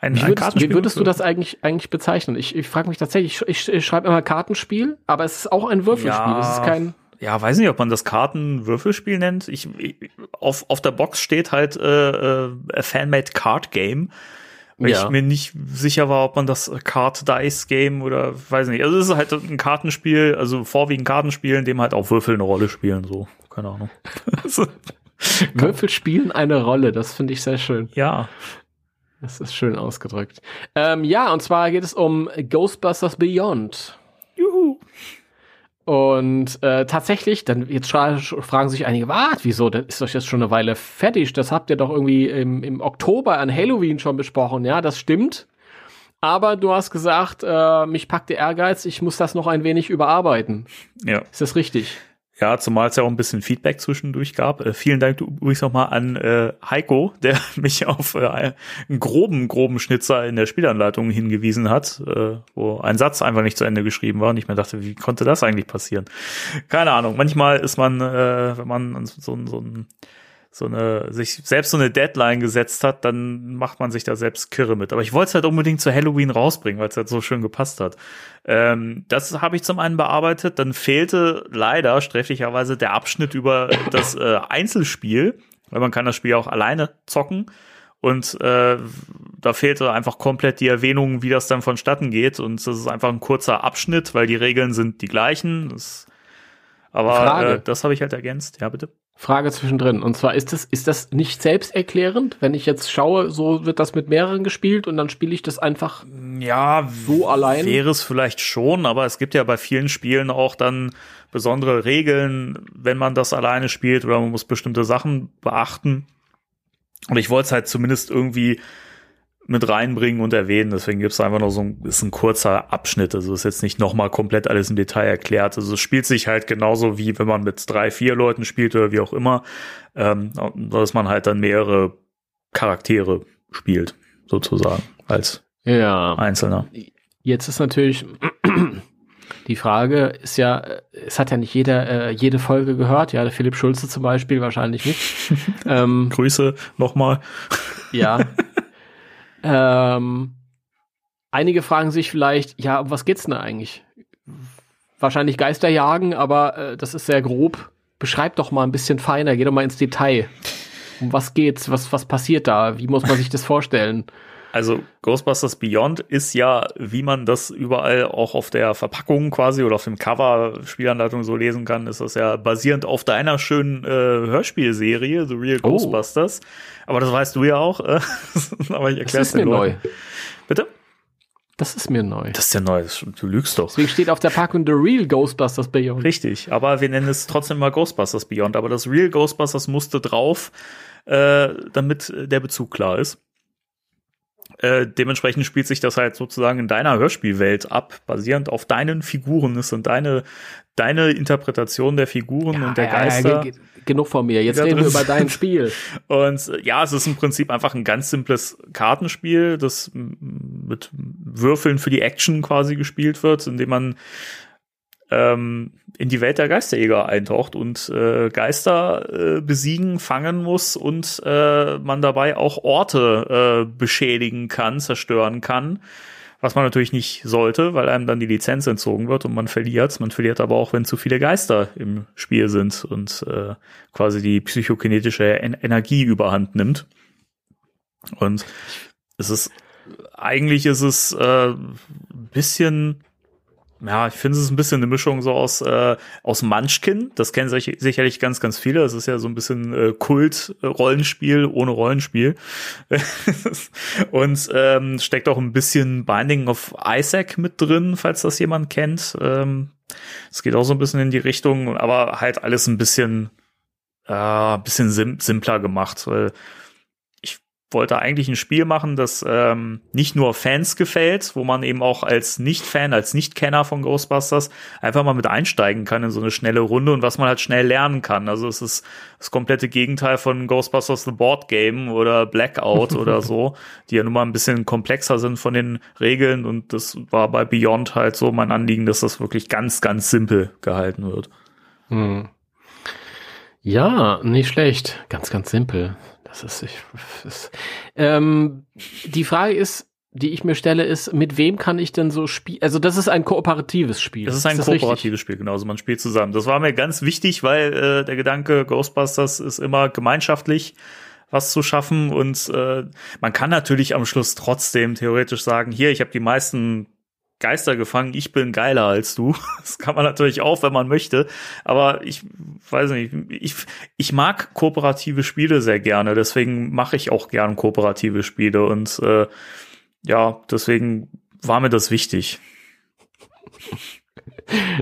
Ein, wie ein würdest, wie Kartenspiel würdest du das eigentlich, eigentlich bezeichnen? Ich, ich frage mich tatsächlich, ich, ich, ich schreibe immer Kartenspiel, aber es ist auch ein Würfelspiel. Ja. Es ist kein. Ja, weiß nicht, ob man das Kartenwürfelspiel nennt. Ich, ich auf, auf der Box steht halt äh, äh, a Fanmade Card Game. Weil Ja. ich mir nicht sicher war, ob man das Card Dice Game oder weiß nicht. Also es ist halt ein Kartenspiel, also vorwiegend Kartenspiel, in dem halt auch Würfel eine Rolle spielen, so. Keine Ahnung. Also, Würfel spielen eine Rolle. Das finde ich sehr schön. ja. Das ist schön ausgedrückt. Ähm, ja, und zwar geht es um Ghostbusters Beyond. Und äh, tatsächlich, dann jetzt fra fragen sich einige, was, wieso, das ist doch jetzt schon eine Weile fertig, das habt ihr doch irgendwie im, im Oktober an Halloween schon besprochen. Ja, das stimmt. Aber du hast gesagt, äh, mich packt der Ehrgeiz, ich muss das noch ein wenig überarbeiten. Ja. Ist das richtig? Ja, zumal es ja auch ein bisschen Feedback zwischendurch gab. Äh, vielen Dank übrigens nochmal an äh, Heiko, der mich auf äh, einen groben, groben Schnitzer in der Spielanleitung hingewiesen hat, äh, wo ein Satz einfach nicht zu Ende geschrieben war und ich mir dachte, wie konnte das eigentlich passieren? Keine Ahnung. Manchmal ist man, äh, wenn man so, so ein so eine, sich selbst so eine Deadline gesetzt hat, dann macht man sich da selbst kirre mit. Aber ich wollte es halt unbedingt zu Halloween rausbringen, weil es halt so schön gepasst hat. Ähm, das habe ich zum einen bearbeitet. Dann fehlte leider sträflicherweise der Abschnitt über das äh, Einzelspiel, weil man kann das Spiel auch alleine zocken. Und äh, da fehlte einfach komplett die Erwähnung, wie das dann vonstatten geht. Und das ist einfach ein kurzer Abschnitt, weil die Regeln sind die gleichen. Das, aber äh, das habe ich halt ergänzt. Ja, bitte. Frage zwischendrin. Und zwar ist das, ist das nicht selbsterklärend? Wenn ich jetzt schaue, so wird das mit mehreren gespielt und dann spiele ich das einfach ja, so allein. Wäre es vielleicht schon, aber es gibt ja bei vielen Spielen auch dann besondere Regeln, wenn man das alleine spielt oder man muss bestimmte Sachen beachten. Und ich wollte es halt zumindest irgendwie mit reinbringen und erwähnen. Deswegen gibt es einfach nur so ein, ist ein kurzer Abschnitt. Also ist jetzt nicht nochmal komplett alles im Detail erklärt. Also es spielt sich halt genauso wie wenn man mit drei, vier Leuten spielt oder wie auch immer, ähm, dass man halt dann mehrere Charaktere spielt, sozusagen, als ja. Einzelner. Jetzt ist natürlich die Frage ist ja, es hat ja nicht jeder äh, jede Folge gehört, ja, der Philipp Schulze zum Beispiel wahrscheinlich nicht. ähm, Grüße nochmal. Ja. ähm, einige fragen sich vielleicht, ja, um was geht's denn eigentlich? Wahrscheinlich Geister jagen, aber äh, das ist sehr grob. Beschreib doch mal ein bisschen feiner, geh doch mal ins Detail. Um was geht's? Was, was passiert da? Wie muss man sich das vorstellen? Also Ghostbusters Beyond ist ja, wie man das überall auch auf der Verpackung quasi oder auf dem Cover Spielanleitung so lesen kann, ist das ja basierend auf deiner schönen äh, Hörspielserie The Real oh. Aber das weißt du ja auch. Äh, aber ich erkläre es mir neu. Bitte? Das ist mir neu. Das ist ja neu. Du lügst doch. Deswegen steht auf der Packung The Real Ghostbusters Beyond. Richtig, aber wir nennen es trotzdem mal Ghostbusters Beyond. Aber das Real Ghostbusters musste drauf, äh, damit der Bezug klar ist. Äh, dementsprechend spielt sich das halt sozusagen in deiner Hörspielwelt ab, basierend auf deinen Figuren. Es sind deine, deine Interpretation der Figuren ja, und der ja, Geister. Ja, genug von mir. Jetzt reden wir über dein Spiel. Und äh, ja, es ist im Prinzip einfach ein ganz simples Kartenspiel, das mit Würfeln für die Action quasi gespielt wird, indem man ähm, in die Welt der Geisterjäger eintaucht und äh, Geister äh, besiegen, fangen muss und äh, man dabei auch Orte äh, beschädigen kann, zerstören kann. Was man natürlich nicht sollte, weil einem dann die Lizenz entzogen wird und man verliert. Man verliert aber auch, wenn zu viele Geister im Spiel sind und äh, quasi die psychokinetische en Energie überhand nimmt. Und es ist eigentlich ist es äh, bisschen ja, ich finde es ein bisschen eine Mischung so aus aus, äh, aus Munchkin. Das kennen sich, sicherlich ganz, ganz viele. Das ist ja so ein bisschen äh, Kult-Rollenspiel ohne Rollenspiel. und ähm, steckt auch ein bisschen Binding of Isaac mit drin, falls das jemand kennt. Ähm, es geht auch so ein bisschen in die Richtung, aber halt alles ein bisschen, äh, bisschen sim simpler gemacht. Weil wollte eigentlich ein Spiel machen, das ähm, nicht nur Fans gefällt, wo man eben auch als Nicht-Fan, als Nicht-Kenner von Ghostbusters einfach mal mit einsteigen kann in so eine schnelle Runde und was man halt schnell lernen kann. Also es ist das komplette Gegenteil von Ghostbusters The Board Game oder Blackout oder so, die ja nun mal ein bisschen komplexer sind von den Regeln und das war bei Beyond halt so mein Anliegen, dass das wirklich ganz, ganz simpel gehalten wird. Hm. Ja, nicht schlecht. Ganz, ganz simpel. Das ist, ich, das, ähm, die Frage ist, die ich mir stelle, ist, mit wem kann ich denn so spielen? Also, das ist ein kooperatives Spiel. Das ist ein ist kooperatives richtig? Spiel, genau. Also, man spielt zusammen. Das war mir ganz wichtig, weil äh, der Gedanke Ghostbusters ist immer gemeinschaftlich was zu schaffen und äh, man kann natürlich am Schluss trotzdem theoretisch sagen, hier, ich habe die meisten Geister gefangen, ich bin geiler als du. Das kann man natürlich auch, wenn man möchte. Aber ich weiß nicht, ich, ich mag kooperative Spiele sehr gerne. Deswegen mache ich auch gern kooperative Spiele. Und äh, ja, deswegen war mir das wichtig.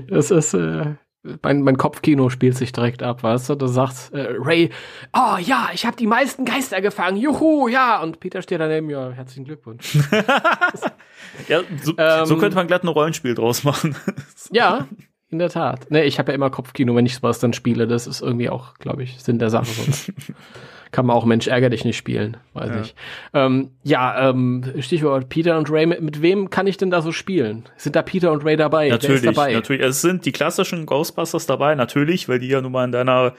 Das ist, äh, mein, mein Kopfkino spielt sich direkt ab, weißt du? Du sagst, äh, Ray, oh ja, ich habe die meisten Geister gefangen, juhu, ja. Und Peter steht daneben, ja, herzlichen Glückwunsch. ja, so, ähm, so, könnte man glatt ein Rollenspiel draus machen. ja, in der Tat. Ne, ich habe ja immer Kopfkino, wenn ich sowas dann spiele. Das ist irgendwie auch, glaube ich, Sinn der Sache sonst kann man auch Mensch ärger dich nicht spielen, weiß ja. ich. Ähm, ja, ähm, Stichwort Peter und Ray, mit, mit, wem kann ich denn da so spielen? Sind da Peter und Ray dabei? Natürlich, dabei? natürlich. Es sind die klassischen Ghostbusters dabei, natürlich, weil die ja nun mal in deiner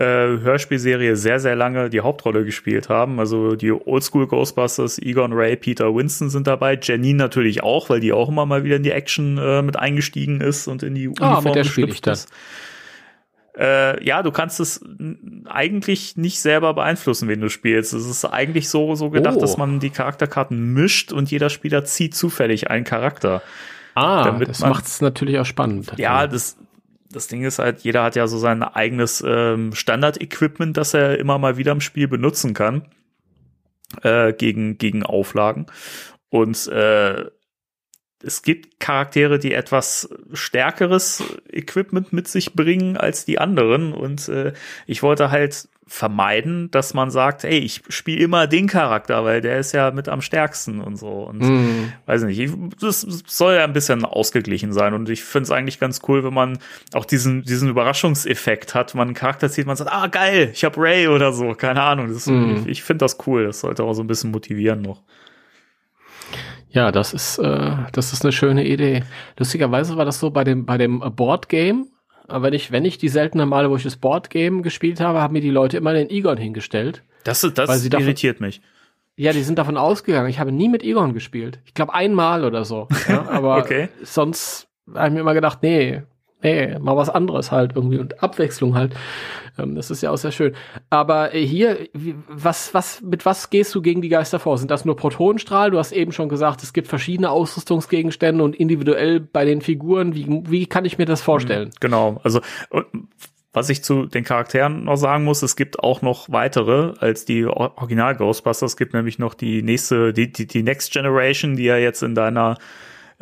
äh, Hörspielserie sehr, sehr lange die Hauptrolle gespielt haben. Also die Oldschool Ghostbusters, Egon Ray, Peter Winston sind dabei. Janine natürlich auch, weil die auch immer mal wieder in die Action äh, mit eingestiegen ist und in die Uniform ah, mit der spiele ich das. Äh, ja, du kannst es eigentlich nicht selber beeinflussen, wen du spielst. Es ist eigentlich so, so gedacht, oh. dass man die Charakterkarten mischt und jeder Spieler zieht zufällig einen Charakter. Ah, das macht es natürlich auch spannend. Ja, das, das Ding ist halt, jeder hat ja so sein eigenes ähm, Standard-Equipment, das er immer mal wieder im Spiel benutzen kann äh, gegen, gegen Auflagen. Und äh, es gibt Charaktere, die etwas stärkeres Equipment mit sich bringen als die anderen. Und äh, ich wollte halt vermeiden, dass man sagt, ey, ich spiele immer den Charakter, weil der ist ja mit am stärksten und so. Und mm. weiß nicht, das soll ja ein bisschen ausgeglichen sein. Und ich finde es eigentlich ganz cool, wenn man auch diesen, diesen Überraschungseffekt hat. Man einen Charakter zieht, man sagt, ah, geil, ich hab Ray oder so. Keine Ahnung. Das, mm. Ich, ich finde das cool. Das sollte auch so ein bisschen motivieren noch. Ja, das ist, äh, das ist eine schöne Idee. Lustigerweise war das so bei dem, bei dem Board Game. Wenn ich, wenn ich die seltenen Male, wo ich das Board Game gespielt habe, haben mir die Leute immer den Egon hingestellt. Das, das irritiert davon, mich. Ja, die sind davon ausgegangen. Ich habe nie mit Egon gespielt. Ich glaube einmal oder so. Ja, aber okay. sonst habe ich mir immer gedacht, nee, nee, mal was anderes halt irgendwie und Abwechslung halt. Ähm, das ist ja auch sehr schön. Aber äh, hier, was, was, mit was gehst du gegen die Geister vor? Sind das nur Protonenstrahl? Du hast eben schon gesagt, es gibt verschiedene Ausrüstungsgegenstände und individuell bei den Figuren. Wie, wie kann ich mir das vorstellen? Mhm, genau, also was ich zu den Charakteren noch sagen muss, es gibt auch noch weitere als die Original Ghostbusters. Es gibt nämlich noch die nächste, die, die, die Next Generation, die ja jetzt in deiner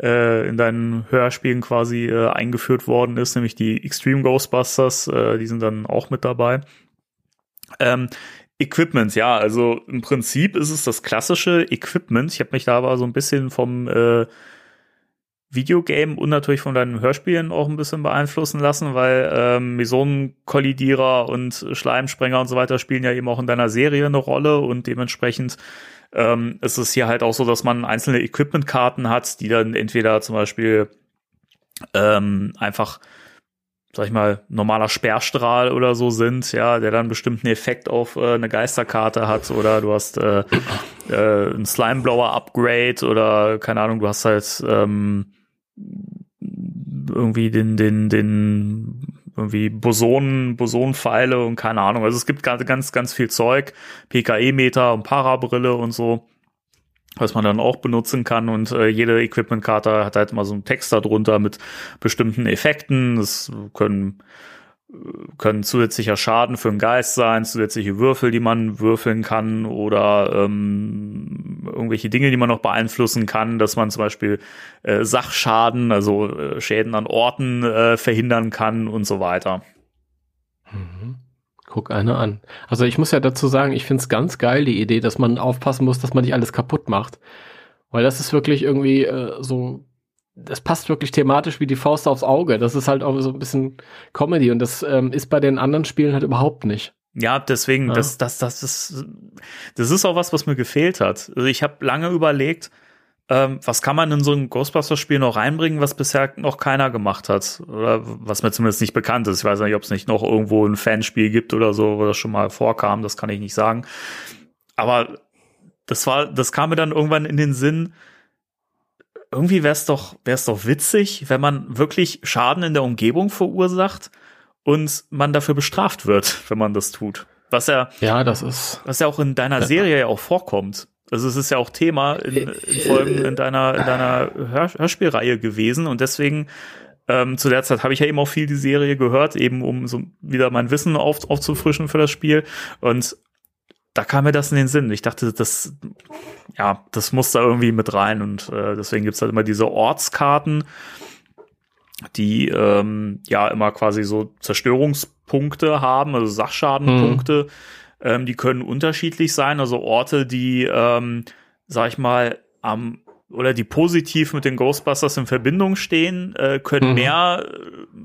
äh, in deinen Hörspielen quasi äh, eingeführt worden ist, nämlich die Extreme Ghostbusters, äh, die sind dann auch mit dabei. Ähm, Equipment, ja, also im Prinzip ist es das klassische Equipment. Ich habe mich da aber so ein bisschen vom äh, Videogame und natürlich von deinen Hörspielen auch ein bisschen beeinflussen lassen, weil ähm, Mesonenkollidierer und Schleimsprenger und so weiter spielen ja eben auch in deiner Serie eine Rolle und dementsprechend ähm, es ist hier halt auch so, dass man einzelne Equipment-Karten hat, die dann entweder zum Beispiel ähm, einfach sag ich mal, normaler Sperrstrahl oder so sind, ja, der dann bestimmten Effekt auf äh, eine Geisterkarte hat oder du hast äh, äh, ein Slimeblower-Upgrade oder keine Ahnung, du hast halt ähm, irgendwie den, den, den irgendwie Bosonen, Bosonenpfeile und keine Ahnung. Also es gibt ganz, ganz, ganz viel Zeug, PKE-Meter und Parabrille und so, was man dann auch benutzen kann. Und äh, jede Equipment-Karte hat halt mal so einen Text darunter mit bestimmten Effekten. Das können können zusätzlicher Schaden für einen Geist sein, zusätzliche Würfel, die man würfeln kann oder ähm, irgendwelche Dinge, die man noch beeinflussen kann, dass man zum Beispiel äh, Sachschaden, also äh, Schäden an Orten äh, verhindern kann und so weiter. Mhm. Guck eine an. Also ich muss ja dazu sagen, ich finde es ganz geil, die Idee, dass man aufpassen muss, dass man nicht alles kaputt macht. Weil das ist wirklich irgendwie äh, so das passt wirklich thematisch wie die Faust aufs Auge. Das ist halt auch so ein bisschen Comedy und das ähm, ist bei den anderen Spielen halt überhaupt nicht. Ja, deswegen, ja. das, das, das ist, das ist auch was, was mir gefehlt hat. Also ich habe lange überlegt, ähm, was kann man in so ein Ghostbusters-Spiel noch reinbringen, was bisher noch keiner gemacht hat. Oder was mir zumindest nicht bekannt ist. Ich weiß nicht, ob es nicht noch irgendwo ein Fanspiel gibt oder so, wo das schon mal vorkam, das kann ich nicht sagen. Aber das war, das kam mir dann irgendwann in den Sinn, irgendwie wäre es doch, wär's doch witzig, wenn man wirklich Schaden in der Umgebung verursacht und man dafür bestraft wird, wenn man das tut. Was ja, ja, das ist, was ja auch in deiner Serie ja auch vorkommt. Also es ist ja auch Thema in, in Folgen in deiner, in deiner Hör Hörspielreihe gewesen und deswegen ähm, zu der Zeit habe ich ja eben auch viel die Serie gehört, eben um so wieder mein Wissen auf, aufzufrischen für das Spiel. Und da kam mir das in den Sinn. Ich dachte, das, ja, das muss da irgendwie mit rein und äh, deswegen gibt's halt immer diese Ortskarten, die ähm, ja immer quasi so Zerstörungspunkte haben, also Sachschadenpunkte. Hm. Ähm, die können unterschiedlich sein, also Orte, die, ähm, sag ich mal, am oder die positiv mit den Ghostbusters in Verbindung stehen, äh, können mhm. mehr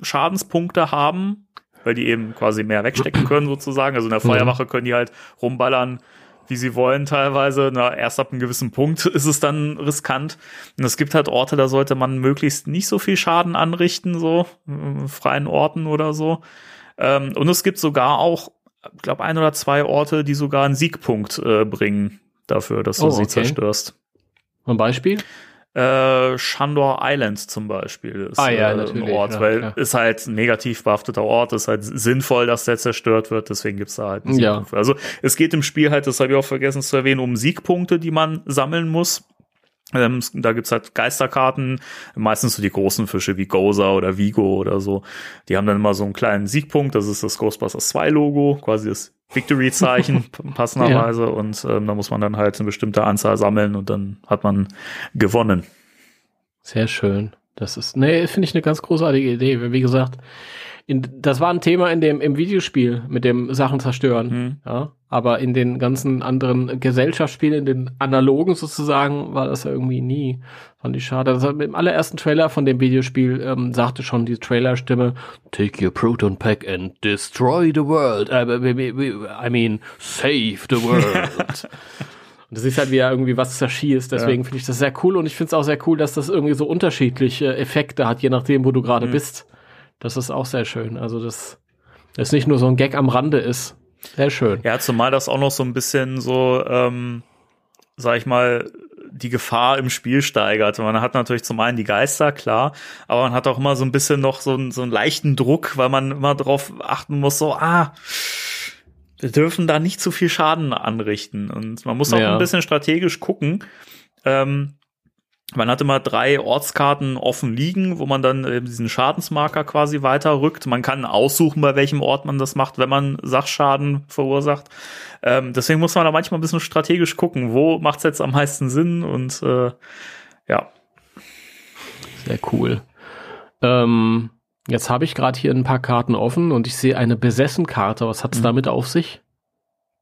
Schadenspunkte haben weil die eben quasi mehr wegstecken können sozusagen. Also in der mhm. Feuerwache können die halt rumballern, wie sie wollen teilweise. Na, erst ab einem gewissen Punkt ist es dann riskant. Und es gibt halt Orte, da sollte man möglichst nicht so viel Schaden anrichten, so freien Orten oder so. Ähm, und es gibt sogar auch glaube, ein oder zwei Orte, die sogar einen Siegpunkt äh, bringen dafür, dass du Oh, sie okay. zerstörst. Ein Beispiel? Äh, Shandor Island zum Beispiel ist Ah, ja, äh, ein Ort, ja, weil klar. ist halt ein negativ behafteter Ort, ist halt sinnvoll, dass der zerstört wird, deswegen gibt's da halt einen Ja. Siegpunkt. Also es geht im Spiel halt, das habe ich auch vergessen zu erwähnen, um Siegpunkte, die man sammeln muss. Ähm, es- da gibt's halt Geisterkarten, meistens so die großen Fische wie Goza oder Vigo oder so. Die haben dann immer so einen kleinen Siegpunkt, das ist das Ghostbusters 2 Logo, quasi das Victory-Zeichen passenderweise. Und ähm, da muss man dann halt eine bestimmte Anzahl sammeln und dann hat man gewonnen. Sehr schön. Das ist, nee, finde ich eine ganz großartige Idee. Wie gesagt, in, das war ein Thema in dem, im Videospiel mit dem Sachen zerstören. Hm. Ja, aber in den ganzen anderen Gesellschaftsspielen, in den analogen sozusagen, war das ja irgendwie nie. Fand ich schade. Das, Im allerersten Trailer von dem Videospiel ähm, sagte schon die Trailerstimme, Take your Proton Pack and destroy the world. Äh, I mean, save the world. Und das ist halt wieder irgendwie was zerschießt. Deswegen finde ich das sehr cool. Und ich finde es auch sehr cool, dass das irgendwie so unterschiedliche Effekte hat, je nachdem, wo du gerade bist. Das ist auch sehr schön. Also, dass das nicht nur so ein Gag am Rande ist. Sehr schön. Ja, zumal das auch noch so ein bisschen so, ähm, sag ich mal, die Gefahr im Spiel steigert. Man hat natürlich zum einen die Geister, klar, aber man hat auch immer so ein bisschen noch so, einen- so einen leichten Druck, weil man immer darauf achten muss, so, ah, wir dürfen da nicht zu viel Schaden anrichten. Und man muss auch Ja. ein bisschen strategisch gucken. Ähm, man hat immer drei Ortskarten offen liegen, wo man dann eben diesen Schadensmarker quasi weiterrückt. Man kann aussuchen, bei welchem Ort man das macht, wenn man Sachschaden verursacht. Ähm, deswegen muss man da manchmal ein bisschen strategisch gucken, wo macht es jetzt am meisten Sinn und äh, ja. Sehr cool. Ähm, jetzt habe ich gerade hier ein paar Karten offen und ich sehe eine Besessen-Karte. Was hat's damit auf sich?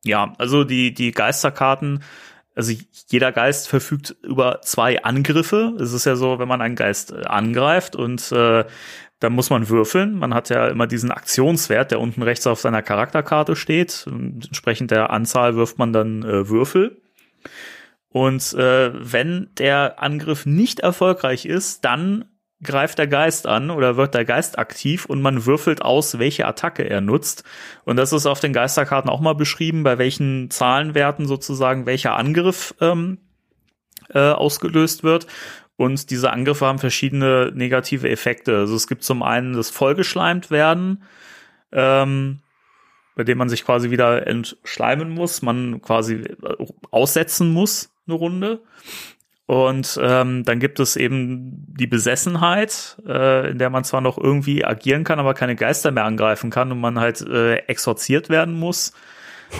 Ja, also die, die Geisterkarten, also jeder Geist verfügt über zwei Angriffe. Es ist ja so, wenn man einen Geist äh, angreift und äh, dann muss man würfeln. Man hat ja immer diesen Aktionswert, der unten rechts auf seiner Charakterkarte steht. Und entsprechend der Anzahl wirft man dann äh, Würfel. Und äh, wenn der Angriff nicht erfolgreich ist, dann greift der Geist an oder wird der Geist aktiv und man würfelt aus, welche Attacke er nutzt. Und das ist auf den Geisterkarten auch mal beschrieben, bei welchen Zahlenwerten sozusagen welcher Angriff ähm, äh, ausgelöst wird. Und diese Angriffe haben verschiedene negative Effekte. Also es gibt zum einen das vollgeschleimt werden, ähm, bei dem man sich quasi wieder entschleimen muss, man quasi äh, aussetzen muss eine Runde. Und ähm, dann gibt es eben die Besessenheit, äh, in der man zwar noch irgendwie agieren kann, aber keine Geister mehr angreifen kann und man halt äh, exorziert werden muss.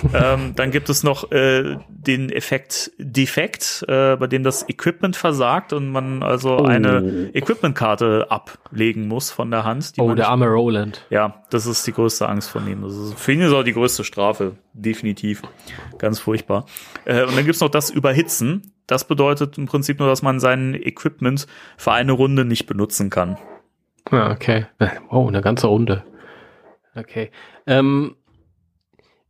ähm, dann gibt es noch äh, den Effekt Defekt, äh, bei dem das Equipment versagt und man also Oh. eine Equipmentkarte ablegen muss von der Hand. Oh, der arme Roland. ja, das ist die größte Angst von ihm. Das ist, für ihn ist auch die größte Strafe, definitiv. Ganz furchtbar. Äh, und dann gibt's noch das Überhitzen. Das bedeutet im Prinzip nur, dass man sein Equipment für eine Runde nicht benutzen kann. Ja, okay. Oh, eine ganze Runde. Okay. Ähm,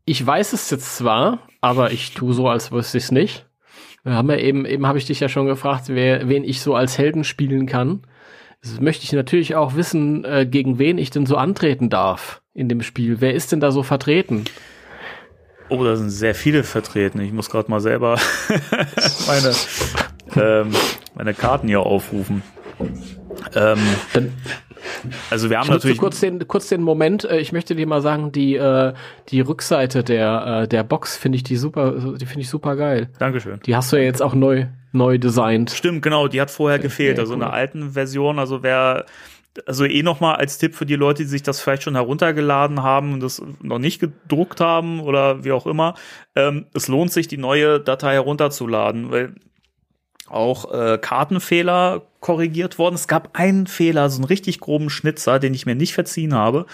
ich weiß es jetzt zwar, aber ich tue so, als wüsste ich es nicht. Wir haben ja eben, eben habe ich dich ja schon gefragt, wer, wen ich so als Helden spielen kann. Das möchte ich natürlich auch wissen, äh, gegen wen ich denn so antreten darf in dem Spiel. Wer ist denn da so vertreten? Oh, da sind sehr viele vertreten. Ich muss gerade mal selber meine, ähm, meine Karten hier aufrufen. Ähm, also wir haben natürlich kurz den, kurz den Moment. Äh, ich möchte dir mal sagen, die, äh, die Rückseite der, äh, der Box finde ich die super, die finde ich super geil. Dankeschön. Die hast du ja jetzt auch neu, neu designt. Stimmt, genau, die hat vorher gefehlt. ja, also in cool. der alten Version, also wer, also eh noch mal als Tipp für die Leute, die sich das vielleicht schon heruntergeladen haben und das noch nicht gedruckt haben oder wie auch immer, ähm, es lohnt sich, die neue Datei herunterzuladen, weil auch äh, Kartenfehler korrigiert worden. Es gab einen Fehler, so einen richtig groben Schnitzer, den ich mir nicht verziehen habe.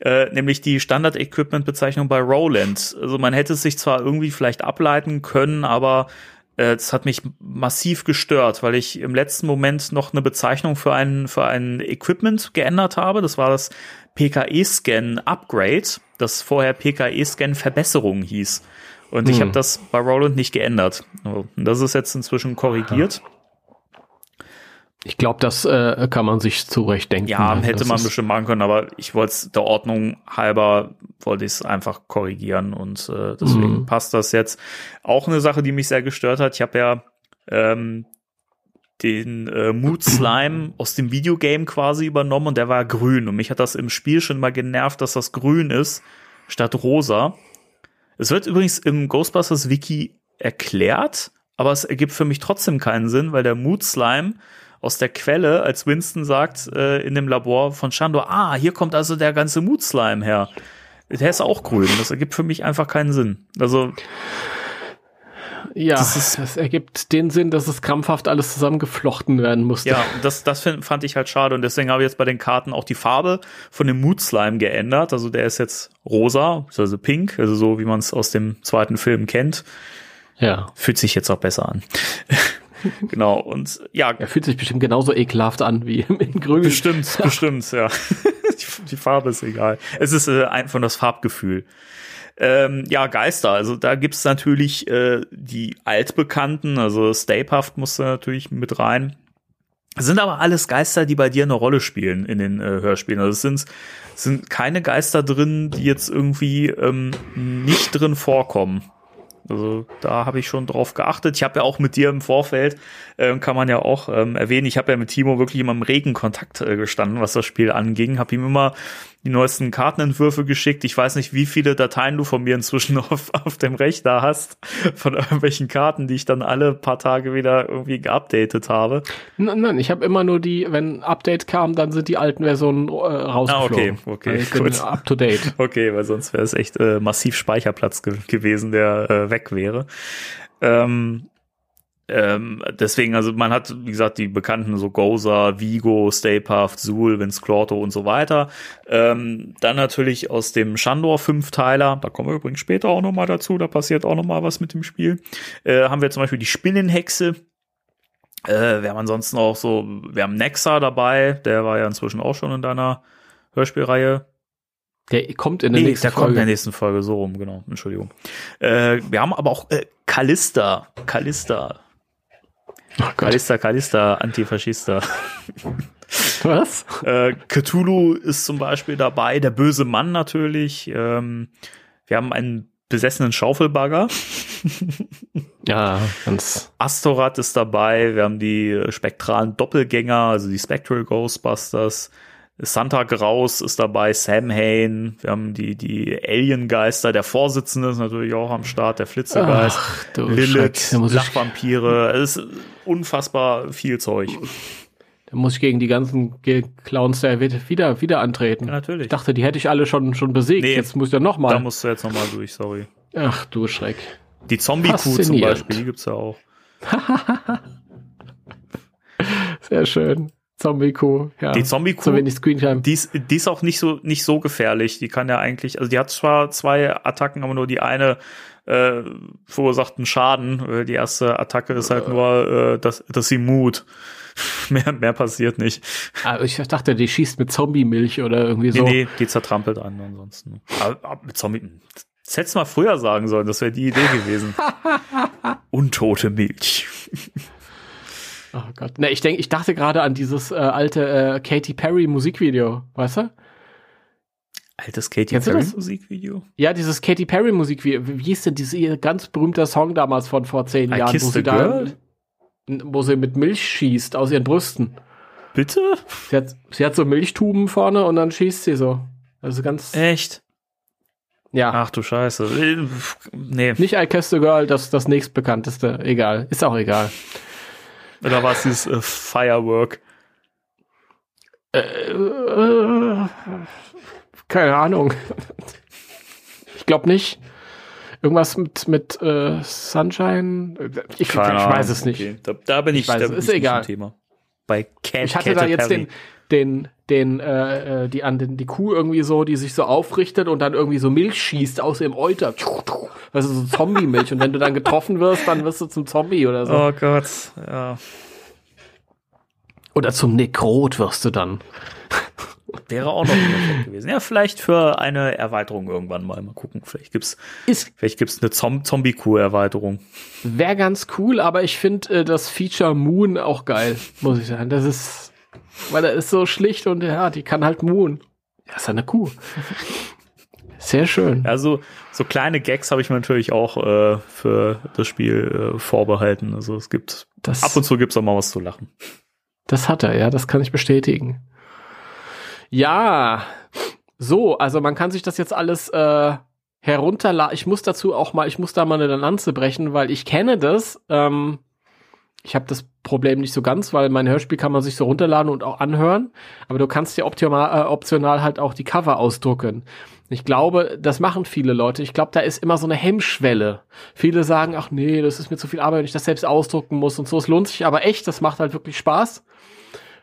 Äh, nämlich die Standard-Equipment-Bezeichnung bei Roland. Also man hätte es sich zwar irgendwie vielleicht ableiten können, aber äh, es hat mich massiv gestört, weil ich im letzten Moment noch eine Bezeichnung für ein, für ein Equipment geändert habe. Das war das PKE-Scan Upgrade, das vorher PKE-Scan Verbesserung hieß. Und ich Hm. habe das bei Roland nicht geändert. Und das ist jetzt inzwischen korrigiert. Ich glaube, das äh, kann man sich zurechtdenken. Ja, hätte das man bestimmt machen können, aber ich wollte es der Ordnung halber, wollte ich es einfach korrigieren und äh, deswegen Mhm. passt das jetzt. Auch eine Sache, die mich sehr gestört hat. Ich habe ja ähm, den äh, Mood Slime aus dem Videogame quasi übernommen und der war grün und mich hat das im Spiel schon mal genervt, dass das grün ist statt rosa. Es wird übrigens im Ghostbusters Wiki erklärt, aber es ergibt für mich trotzdem keinen Sinn, weil der Mood Slime aus der Quelle, als Winston sagt äh, in dem Labor von Shandor, ah, hier kommt also der ganze Mood Slime her. Der ist auch grün. Das ergibt für mich einfach keinen Sinn. Also Ja, das das, ist- ergibt den Sinn, dass es krampfhaft alles zusammengeflochten werden musste. Ja, das, das find, fand ich halt schade und deswegen habe ich jetzt bei den Karten auch die Farbe von dem Mood Slime geändert. Also der ist jetzt rosa, also pink, also so wie man es aus dem zweiten Film kennt. ja. Fühlt sich jetzt auch besser an. genau, und ja, Er fühlt sich bestimmt genauso ekelhaft an wie in Grün. bestimmt, bestimmt, ja. die, die Farbe ist egal. Es ist äh, einfach das Farbgefühl. Ähm, ja, Geister, also da gibt's natürlich äh, die altbekannten, also Stay Puft musste natürlich mit rein. Es sind aber alles Geister, die bei dir eine Rolle spielen in den äh, Hörspielen. Also es sind, es sind keine Geister drin, die jetzt irgendwie ähm, nicht drin vorkommen. Also da habe ich schon drauf geachtet. Ich habe ja auch mit dir im Vorfeld, ähm, kann man ja auch ähm, erwähnen, ich habe ja mit Timo wirklich immer im regen Kontakt äh, gestanden, was das Spiel anging. Habe ihm immer die neuesten Kartenentwürfe geschickt. Ich weiß nicht, wie viele Dateien du von mir inzwischen auf, auf dem Rechner hast, von irgendwelchen Karten, die ich dann alle paar Tage wieder irgendwie geupdatet habe. Nein, nein, ich habe immer nur die, wenn ein Update kam, dann sind die alten Versionen äh, rausgeflogen. Ah, okay, okay, Weil Ich bin gut. up to date. Okay, weil sonst wäre es echt äh, massiv Speicherplatz ge gewesen, der äh, weg wäre. Ähm, ähm, deswegen, also man hat, wie gesagt, die bekannten so Gozer, Vigo, Stay Puft, Zul, Vince Clorto und so weiter. Ähm, dann natürlich aus dem Shandor Fünfteiler, da kommen wir übrigens später auch noch mal dazu, da passiert auch noch mal was mit dem Spiel. Äh, haben wir zum Beispiel die Spinnenhexe. Äh, wir haben ansonsten auch so, wir haben Nexa dabei, der war ja inzwischen auch schon in deiner Hörspielreihe. Der kommt in der Nee, nächsten der kommt in der Folge. nächsten Folge, so rum, genau. Entschuldigung. Äh, wir haben aber auch äh, Callista. Callista. Oh Gott. Callista, Callista, Antifaschista. Was? äh, Cthulhu ist zum Beispiel dabei, der böse Mann natürlich. Ähm, wir haben einen besessenen Schaufelbagger. Ja, ganz. Astorat ist dabei. Wir haben die spektralen Doppelgänger, also die Spectral Ghostbusters. Santa Graus ist dabei, Sam Hain, wir haben die, die Alien-Geister, der Vorsitzende ist natürlich auch am Start, der Flitzegeist, Ach. Lilith, Lachvampire, es ist unfassbar viel Zeug. da muss ich gegen die ganzen Ge- Clowns da wieder, wieder, antreten. Ja, natürlich. Ich dachte, die hätte ich alle schon, schon besiegt. Nee. Jetzt muss ich ja noch Da musst du jetzt nochmal durch, sorry. Ach, du Schreck. Die Zombie-Kuh zum. Beispiel, die gibt's ja auch. Sehr schön. Zombie-Kuh. Ja. Die Zombie-Kuh, So wenig Screentime. die ist, die ist auch nicht so, nicht so gefährlich. Die kann ja eigentlich, also die hat zwar zwei Attacken, aber nur die eine äh, verursacht einen Schaden. Äh, Die erste Attacke ist halt nur, äh, dass, dass sie Mut. mehr, mehr passiert nicht. Ah, ich dachte, die schießt mit Zombie-Milch oder irgendwie so. Nee, nee, die zertrampelt an ansonsten. Aber, aber mit Zombie. Das hättest du mal früher sagen sollen, das wäre die Idee gewesen. Untote Milch. Oh Gott. Ne, ich denke, ich dachte gerade an dieses äh, alte äh, Katy Perry Musikvideo, weißt du? Altes Katy Kennst Perry? Musikvideo. Ja, dieses Katy Perry Musikvideo. Wie hieß denn dieses ihr ganz berühmter Song damals von vor zehn I Jahren, wo sie da, wo sie mit Milch schießt aus ihren Brüsten. Bitte? Sie hat, sie hat so Milchtuben vorne und dann schießt sie so. Also ganz, Echt? ja. Ach du Scheiße. Äh, Nee. Nicht I Kissed a Girl, das das nächstbekannteste. Egal. Ist auch egal. Oder war es dieses äh, Firework? Äh, keine Ahnung. Ich glaube nicht. Irgendwas mit, mit äh, Sunshine? Ich, ich Keine weiß es nicht. Okay. Da, da bin ich, weiß da bin Ist ich egal. Thema. Bei Cat, Ich hatte da jetzt den, den, den, äh, äh, die an den, die Kuh irgendwie so, die sich so aufrichtet und dann irgendwie so Milch schießt aus ihrem Euter. Also so Zombie-Milch. Und wenn du dann getroffen wirst, dann wirst du zum Zombie oder so. Oh Gott, ja. Oder zum Nekrot wirst du dann. Wäre auch noch ein gewesen. Ja, vielleicht für eine Erweiterung irgendwann mal. Mal gucken. Vielleicht gibt's, ist, vielleicht gibt's eine Zom Zombie-Crew-Erweiterung. Wäre ganz cool, aber ich finde äh, das Feature Moon auch geil, muss ich sagen. Das ist, weil er ist so schlicht und ja, die kann halt Moon. Ja, ist eine Kuh. Sehr schön. Also so kleine Gags habe ich mir natürlich auch äh, für das Spiel äh, vorbehalten. Also es gibt das, ab und zu gibt's auch mal was zu lachen. Das hat er, ja, das kann ich bestätigen. Ja, so, also man kann sich das jetzt alles äh, herunterladen. Ich muss dazu auch mal, ich muss da mal eine Lanze brechen, weil ich kenne das. Ähm, ich habe das Problem nicht so ganz, weil mein Hörspiel kann man sich so runterladen und auch anhören. Aber du kannst ja optional, äh, optional halt auch die Cover ausdrucken. Ich glaube, das machen viele Leute. Ich glaube, da ist immer so eine Hemmschwelle. Viele sagen, ach nee, das ist mir zu viel Arbeit, wenn ich das selbst ausdrucken muss und so. Es lohnt sich aber echt, das macht halt wirklich Spaß.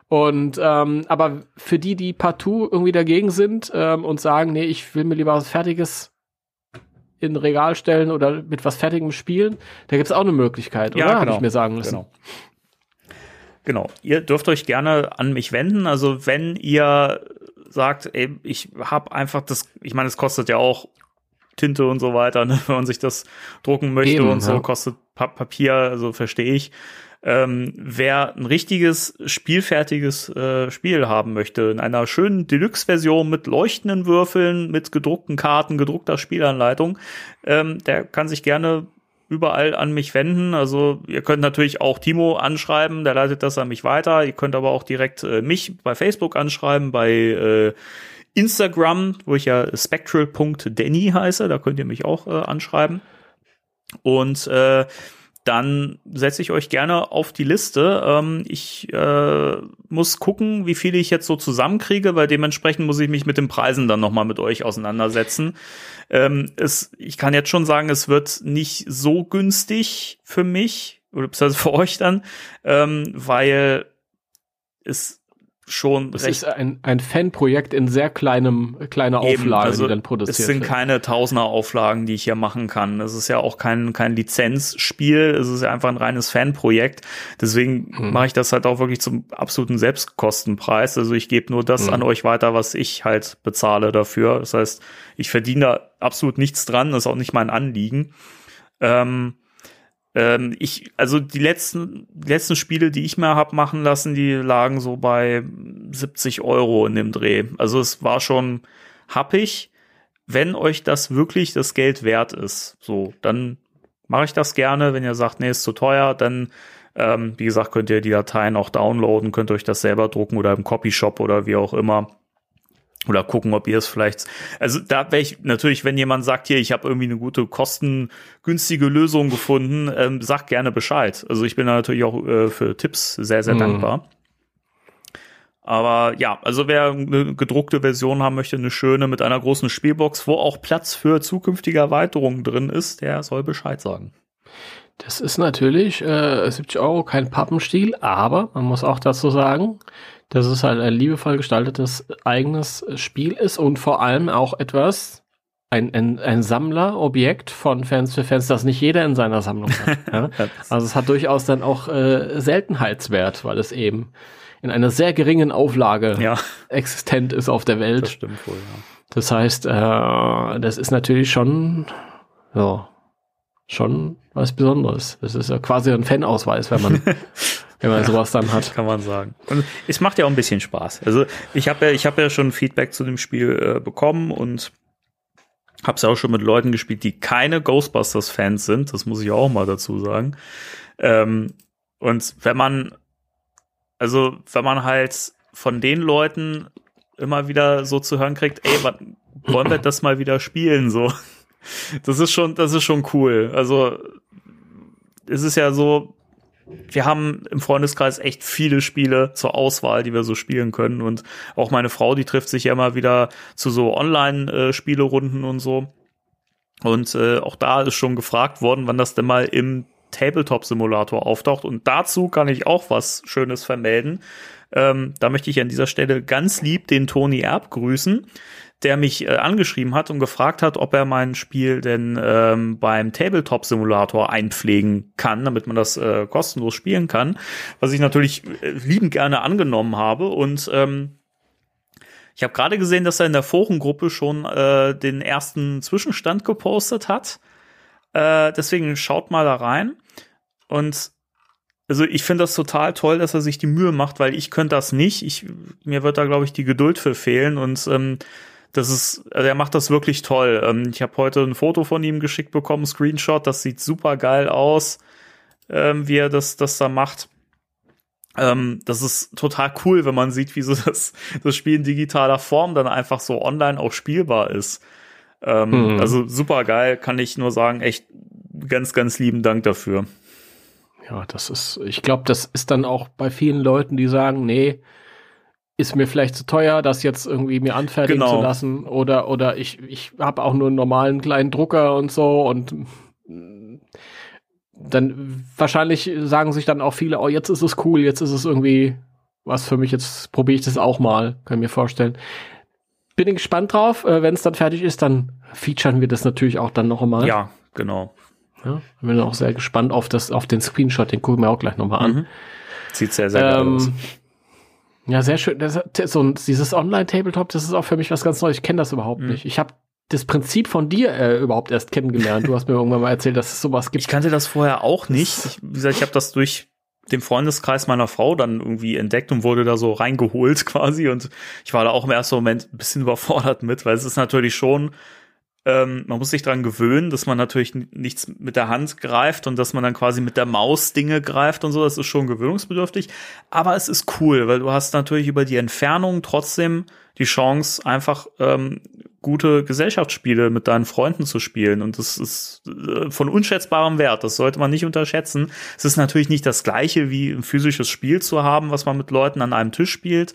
Und ähm, aber für die, die partout irgendwie dagegen sind ähm, und sagen, nee, ich will mir lieber was Fertiges in Regal stellen oder mit was Fertigem spielen, da gibt's auch eine Möglichkeit, ja, oder? Genau. Habe ich mir sagen müssen. Genau. Genau. Ihr dürft euch gerne an mich wenden. Also wenn ihr sagt, ey, ich habe einfach das, ich meine, es kostet ja auch Tinte und so weiter, ne, wenn man sich das drucken möchte Eben, und so, ja. kostet pa Papier, also verstehe ich. Ähm, wer ein richtiges, spielfertiges äh, Spiel haben möchte, in einer schönen Deluxe-Version mit leuchtenden Würfeln, mit gedruckten Karten, gedruckter Spielanleitung, ähm, der kann sich gerne überall an mich wenden. Also ihr könnt natürlich auch Timo anschreiben, der leitet das an mich weiter. Ihr könnt aber auch direkt äh, mich bei Facebook anschreiben, bei äh, Instagram, wo ich ja spectral.denny heiße, da könnt ihr mich auch äh, anschreiben. Und äh, dann setze ich euch gerne auf die Liste. Ähm, ich äh, muss gucken, wie viele ich jetzt so zusammenkriege, weil dementsprechend muss ich mich mit den Preisen dann nochmal mit euch auseinandersetzen. Ähm, es, ich kann jetzt schon sagen, es wird nicht so günstig für mich oder beziehungsweise für euch dann, ähm, weil es schon es ist ein, ein Fanprojekt in sehr kleinem, kleiner Auflage, also die dann produziert Es sind wird. keine Tausender Auflagen, die ich hier machen kann. Es ist ja auch kein, kein Lizenzspiel. Es ist ja einfach ein reines Fanprojekt. Deswegen hm. mache ich das halt auch wirklich zum absoluten Selbstkostenpreis. Also ich gebe nur das hm. an euch weiter, was ich halt bezahle dafür. Das heißt, ich verdiene da absolut nichts dran. Das ist auch nicht mein Anliegen. Ähm, ähm, ich, also die letzten, die letzten Spiele, die ich mir hab machen lassen, die lagen so bei 70 Euro in dem Dreh. Also es war schon happig. Wenn euch das wirklich das Geld wert ist, so, dann mache ich das gerne. Wenn ihr sagt, nee, ist zu teuer, dann, ähm, wie gesagt, könnt ihr die Dateien auch downloaden, könnt euch das selber drucken oder im Copyshop oder wie auch immer oder gucken, ob ihr es vielleicht. Also da wäre ich natürlich, wenn jemand sagt, hier, ich habe irgendwie eine gute kostengünstige Lösung gefunden, ähm, sagt gerne Bescheid. Also ich bin da natürlich auch äh, für Tipps sehr, sehr mhm. dankbar. Aber ja, also wer eine gedruckte Version haben möchte, eine schöne mit einer großen Spielbox, wo auch Platz für zukünftige Erweiterungen drin ist, der soll Bescheid sagen. Das ist natürlich äh, 70 Euro kein Pappenstiel, aber man muss auch dazu sagen, dass es halt ein liebevoll gestaltetes eigenes Spiel ist und vor allem auch etwas, ein, ein, ein Sammlerobjekt von Fans für Fans, das nicht jeder in seiner Sammlung hat. ja? Also es hat durchaus dann auch äh, Seltenheitswert, weil es eben in einer sehr geringen Auflage ja. existent ist auf der Welt. Das stimmt wohl, ja. Das heißt, äh, das ist natürlich schon, ja, schon was Besonderes. Das ist ja quasi ein Fanausweis, wenn man wenn man sowas dann hat. Kann man sagen. Und es macht ja auch ein bisschen Spaß. Also ich habe ja, ich habe ja schon Feedback zu dem Spiel äh, bekommen und habe es auch schon mit Leuten gespielt, die keine Ghostbusters-Fans sind. Das muss ich auch mal dazu sagen. Ähm, und wenn man, also wenn man halt von den Leuten immer wieder so zu hören kriegt, ey, wann wollen wir das mal wieder spielen? So, das ist schon, das ist schon cool. Also es ist ja so, wir haben im Freundeskreis echt viele Spiele zur Auswahl, die wir so spielen können. Und auch meine Frau, die trifft sich ja immer wieder zu so Online-Spielerunden und so. Und äh, auch da ist schon gefragt worden, wann das denn mal im Tabletop-Simulator auftaucht. Und dazu kann ich auch was Schönes vermelden. Ähm, da möchte ich an dieser Stelle ganz lieb den Toni Erb grüßen der mich äh, angeschrieben hat und gefragt hat, ob er mein Spiel denn ähm, beim Tabletop-Simulator einpflegen kann, damit man das äh, kostenlos spielen kann, was ich natürlich äh, liebend gerne angenommen habe und ähm, Ich habe gerade gesehen, dass er in der Forengruppe schon äh, den ersten Zwischenstand gepostet hat. Äh, deswegen schaut mal da rein. Und also ich finde das total toll, dass er sich die Mühe macht, weil ich könnte das nicht. Ich, mir wird da, glaube ich, die Geduld für fehlen. Und ähm, das ist, also er macht das wirklich toll. Ähm, ich habe heute ein Foto von ihm geschickt bekommen, Screenshot, das sieht super geil aus, ähm, wie er das, das da macht. Ähm, das ist total cool, wenn man sieht, wie so das, das Spiel in digitaler Form dann einfach so online auch spielbar ist. Ähm, mhm. Also super geil, kann ich nur sagen, echt ganz, ganz lieben Dank dafür. Ja, das ist, ich glaube, das ist dann auch bei vielen Leuten, die sagen, nee, ist mir vielleicht zu teuer, das jetzt irgendwie mir anfertigen genau. zu lassen. Oder, oder ich, ich habe auch nur einen normalen kleinen Drucker und so und dann wahrscheinlich sagen sich dann auch viele, oh, jetzt ist es cool, jetzt ist es irgendwie was für mich, jetzt probiere ich das auch mal, kann ich mir vorstellen. Bin ich gespannt drauf, äh, wenn es dann fertig ist, dann featuren wir das natürlich auch dann noch einmal. Ja, genau. Ja, bin auch sehr gespannt auf das, auf den Screenshot, den gucken wir auch gleich nochmal an. Mhm. Sieht sehr, sehr ähm, aus. Ja, sehr schön. Das, so dieses Online-Tabletop, das ist auch für mich was ganz Neues. Ich kenne das überhaupt mhm. nicht. Ich habe das Prinzip von dir äh, überhaupt erst kennengelernt. Du hast mir irgendwann mal erzählt, dass es sowas gibt. Ich kannte das vorher auch nicht. Ich, wie gesagt, ich habe das durch den Freundeskreis meiner Frau dann irgendwie entdeckt und wurde da so reingeholt quasi. Und ich war da auch im ersten Moment ein bisschen überfordert mit, weil es ist natürlich schon ähm, man muss sich dran gewöhnen, dass man natürlich nichts mit der Hand greift und dass man dann quasi mit der Maus Dinge greift und so. Das ist schon gewöhnungsbedürftig. Aber es ist cool, weil du hast natürlich über die Entfernung trotzdem die Chance, einfach ähm, gute Gesellschaftsspiele mit deinen Freunden zu spielen. Und das ist äh, von unschätzbarem Wert. Das sollte man nicht unterschätzen. Es ist natürlich nicht das gleiche wie ein physisches Spiel zu haben, was man mit Leuten an einem Tisch spielt.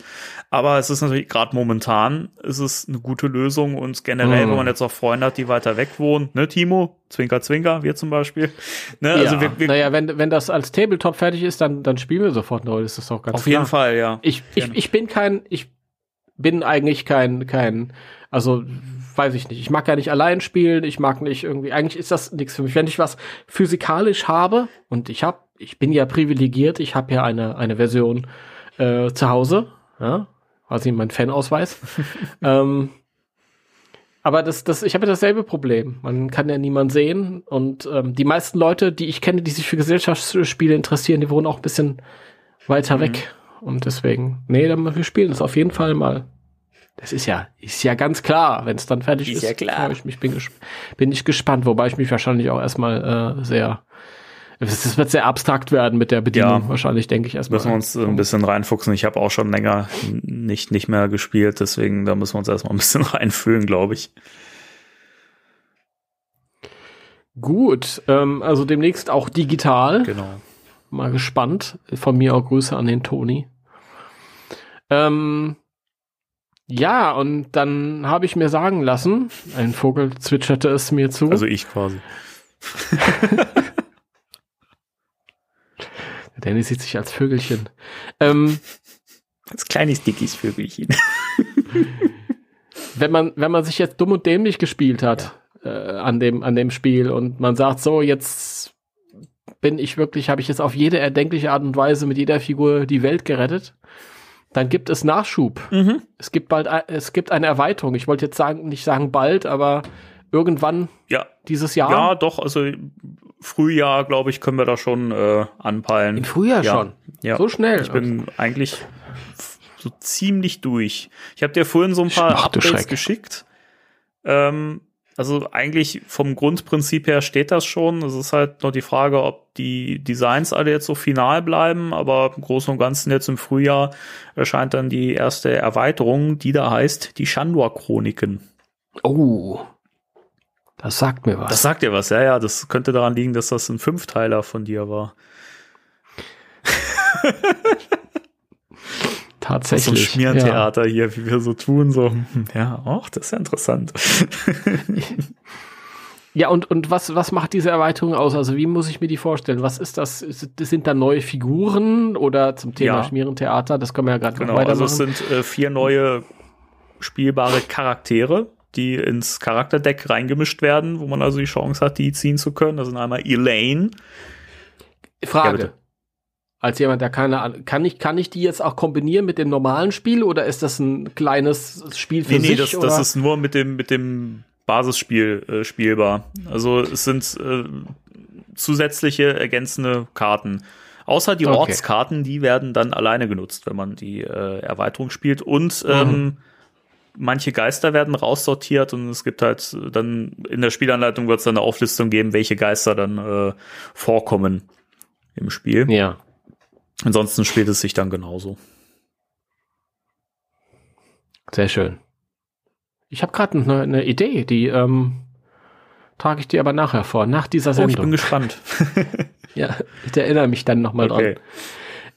Aber es ist natürlich gerade momentan ist es eine gute Lösung und generell, mhm. wenn man jetzt auch Freunde hat, die weiter weg wohnen, ne, Timo? Zwinker, Zwinker, wir zum Beispiel. Ne, also ja. also wir, wir, naja, wenn, wenn das als Tabletop fertig ist, dann, dann spielen wir sofort neu. Das ist doch ganz Auf klar. jeden Fall, ja. Ich, ich, ich bin kein, ich bin eigentlich kein, kein, also weiß ich nicht. Ich mag ja nicht allein spielen. Ich mag nicht irgendwie. Eigentlich ist das nichts für mich. Wenn ich was physikalisch habe und ich habe, ich bin ja privilegiert. Ich habe ja eine eine Version äh, zu Hause. Ja, quasi mein Fanausweis. ähm, aber das, das, ich habe ja dasselbe Problem. Man kann ja niemand sehen und ähm, die meisten Leute, die ich kenne, die sich für Gesellschaftsspiele interessieren, die wohnen auch ein bisschen weiter mhm. weg. Und deswegen, nee, dann, wir spielen das auf jeden Fall mal. Das ist ja, ist ja ganz klar, wenn es dann fertig ist. Ist ja klar. Ich mich, bin, bin ich gespannt, wobei ich mich wahrscheinlich auch erstmal äh, sehr es wird sehr abstrakt werden mit der Bedienung, ja, wahrscheinlich, denke ich erstmal. Müssen wir uns ein bisschen reinfuchsen. Ich habe auch schon länger nicht, nicht mehr gespielt, deswegen da müssen wir uns erstmal ein bisschen reinfühlen, glaube ich. Gut, ähm, also demnächst auch digital. Genau. Mal gespannt. Von mir auch Grüße an den Toni. Ähm, ja, und dann habe ich mir sagen lassen, ein Vogel zwitscherte es mir zu. Also ich quasi. Danny sieht sich als Vögelchen. Ähm, als kleines dickes Vögelchen. wenn man, wenn man sich jetzt dumm und dämlich gespielt hat ja. äh, an dem, an dem Spiel und man sagt so, jetzt bin ich wirklich, habe ich jetzt auf jede erdenkliche Art und Weise mit jeder Figur die Welt gerettet dann gibt es Nachschub. Mhm. Es gibt bald, es gibt eine Erweiterung. Ich wollte jetzt sagen, nicht sagen bald, aber irgendwann ja. dieses Jahr. Ja, doch, also Frühjahr, glaube ich, können wir da schon äh, anpeilen. Im Frühjahr ja. schon? Ja. So schnell? Ich bin eigentlich so ziemlich durch. Ich habe dir vorhin so ein paar Ach, Updates geschickt. Ähm, also eigentlich vom Grundprinzip her steht das schon. Es ist halt noch die Frage, ob die Designs alle jetzt so final bleiben, aber im Großen und Ganzen jetzt im Frühjahr erscheint dann die erste Erweiterung, die da heißt die Shandor-Chroniken. Oh, das sagt mir was. Das sagt dir was, ja, ja. Das könnte daran liegen, dass das ein Fünfteiler von dir war. Tatsächlich. So Schmiertheater ja. hier, wie wir so tun, so, ja, ach, das ist ja interessant. ja, und, und was, was macht diese Erweiterung aus? Also, wie muss ich mir die vorstellen? Was ist das? Sind da neue Figuren oder zum Thema ja. Schmierentheater? Das können wir ja gerade genau, weitermachen. Also, es sind äh, vier neue spielbare Charaktere, die ins Charakterdeck reingemischt werden, wo man also die Chance hat, die ziehen zu können. Das sind einmal Elaine. Frage. Ja, als jemand, der keine Ahnung, kann ich, kann ich die jetzt auch kombinieren mit dem normalen Spiel oder ist das ein kleines Spiel für nee, nee, sich? Nee, das, das ist nur mit dem, mit dem Basisspiel äh, spielbar. Also es sind äh, zusätzliche ergänzende Karten. Außer die okay. Ortskarten, die werden dann alleine genutzt, wenn man die äh, Erweiterung spielt. Und ähm, mhm. manche Geister werden raussortiert und es gibt halt dann in der Spielanleitung wird es dann eine Auflistung geben, welche Geister dann äh, vorkommen im Spiel. Ja. Ansonsten spielt es sich dann genauso. Sehr schön. Ich habe gerade eine, eine Idee, die ähm, trage ich dir aber nachher vor, nach dieser Sendung. Oh, ich bin gespannt. ja, ich erinnere mich dann nochmal okay.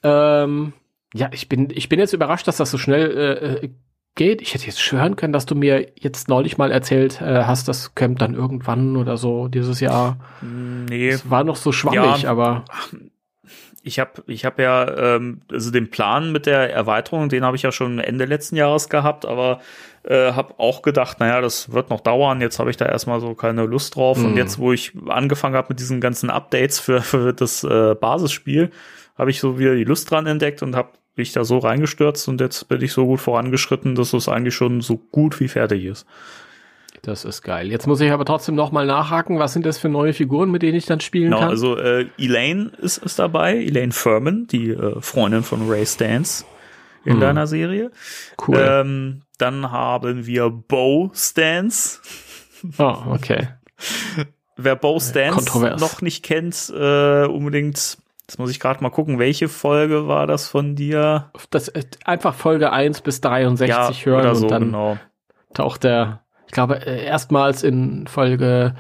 dran. Ähm, ja, ich bin, ich bin jetzt überrascht, dass das so schnell äh, äh geht. Ich hätte jetzt schwören können, dass du mir jetzt neulich mal erzählt äh, hast, das kommt dann irgendwann oder so dieses Jahr. Nee. Es war noch so schwammig, ja, aber ich habe ich hab ja ähm, also den Plan mit der Erweiterung, den habe ich ja schon Ende letzten Jahres gehabt, aber äh, habe auch gedacht, naja, das wird noch dauern. Jetzt habe ich da erstmal so keine Lust drauf. Mhm. Und jetzt, wo ich angefangen habe mit diesen ganzen Updates für, für das äh, Basisspiel, habe ich so wieder die Lust dran entdeckt und habe mich da so reingestürzt und jetzt bin ich so gut vorangeschritten, dass es eigentlich schon so gut wie fertig ist. Das ist geil. Jetzt muss ich aber trotzdem noch mal nachhaken. Was sind das für neue Figuren, mit denen ich dann spielen genau, kann? Also äh, Elaine ist, ist dabei, Elaine Furman, die äh, Freundin von Ray Stance in hm. deiner Serie. Cool. Ähm, dann haben wir Bo Stance. Oh, okay. Wer Bo Stance noch nicht kennt, äh, unbedingt Jetzt muss ich gerade mal gucken, welche Folge war das von dir? Das ist einfach Folge 1 bis 63 ja, hören so, und dann genau. taucht der ich glaube, äh, erstmals in Folge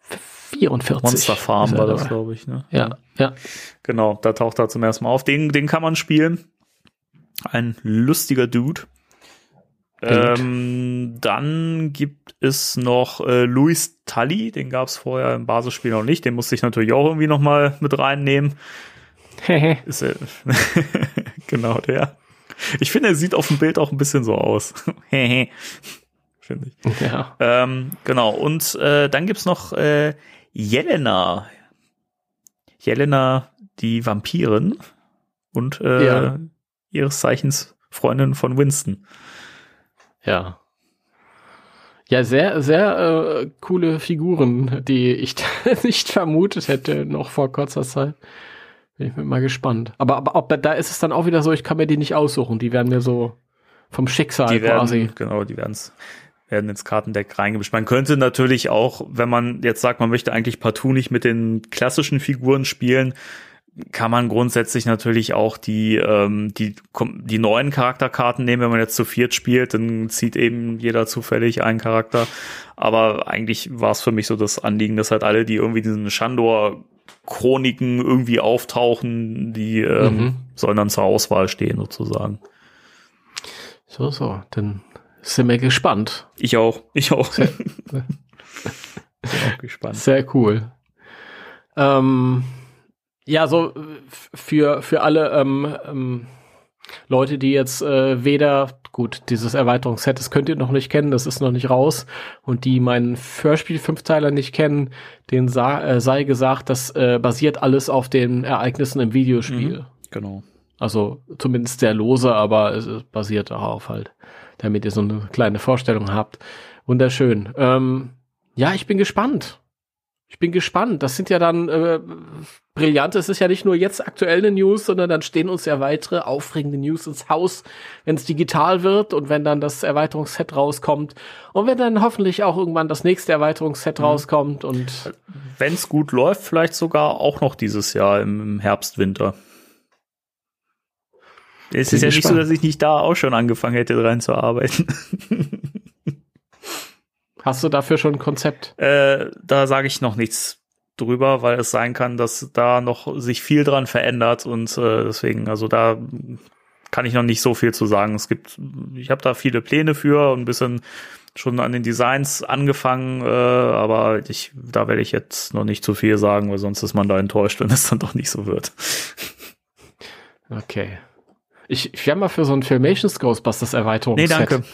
44. Monster Farm war das, glaube ich. Ne? Ja, ja. Genau, da taucht er zum ersten Mal auf. Den, den kann man spielen. Ein lustiger Dude. Ähm, dann gibt es noch äh, Luis Tully, den gab es vorher im Basisspiel noch nicht. Den musste ich natürlich auch irgendwie noch mal mit reinnehmen. Ist, äh, genau der. Ich finde, er sieht auf dem Bild auch ein bisschen so aus finde ich. Ja. Ähm, genau. Und äh, dann gibt's noch äh, Jelena. Jelena, die Vampirin und äh, ja. ihres Zeichens Freundin von Winston. Ja. Ja, sehr, sehr äh, coole Figuren, die ich nicht vermutet hätte noch vor kurzer Zeit. Bin ich mal gespannt. Aber, aber ob, da ist es dann auch wieder so, ich kann mir die nicht aussuchen. Die werden mir so vom Schicksal die werden, quasi. Genau, die werden's werden ins Kartendeck reingemischt. Man könnte natürlich auch, wenn man jetzt sagt, man möchte eigentlich partout nicht mit den klassischen Figuren spielen, kann man grundsätzlich natürlich auch die, ähm, die, die neuen Charakterkarten nehmen. Wenn man jetzt zu viert spielt, dann zieht eben jeder zufällig einen Charakter. Aber eigentlich war es für mich so das Anliegen, dass halt alle, die irgendwie diesen Shandor-Chroniken irgendwie auftauchen, die ähm, mhm. sollen dann zur Auswahl stehen sozusagen. So, so, dann sind wir gespannt. Ich auch. Ich auch. Sehr, auch gespannt. Sehr cool. Ähm, ja, so für, für alle ähm, ähm, Leute, die jetzt äh, weder, gut, dieses Erweiterungsset, das könnt ihr noch nicht kennen, das ist noch nicht raus, und die meinen Hörspiel-Fünfteiler nicht kennen, denen äh, sei gesagt, das äh, basiert alles auf den Ereignissen im Videospiel. Mhm, genau. Also zumindest sehr lose, aber es basiert darauf halt damit ihr so eine kleine Vorstellung habt. Wunderschön. Ähm, ja, ich bin gespannt. Ich bin gespannt. Das sind ja dann äh, brillant. Es ist ja nicht nur jetzt aktuelle News, sondern dann stehen uns ja weitere aufregende News ins Haus, wenn es digital wird und wenn dann das Erweiterungsset rauskommt und wenn dann hoffentlich auch irgendwann das nächste Erweiterungsset mhm. rauskommt und wenn es gut läuft, vielleicht sogar auch noch dieses Jahr im Herbst, Winter. Es ist ja nicht so, dass ich nicht da auch schon angefangen hätte, dran zu arbeiten. Hast du dafür schon ein Konzept? Äh, da sage ich noch nichts drüber, weil es sein kann, dass da noch sich viel dran verändert und äh, deswegen, also da kann ich noch nicht so viel zu sagen. Es gibt, ich habe da viele Pläne für und ein bisschen schon an den Designs angefangen, äh, aber ich, da werde ich jetzt noch nicht zu viel sagen, weil sonst ist man da enttäuscht, wenn es dann doch nicht so wird. Okay. Ich, ich wäre mal für so ein Filmations Ghostbusters Erweiterung. Nee, danke.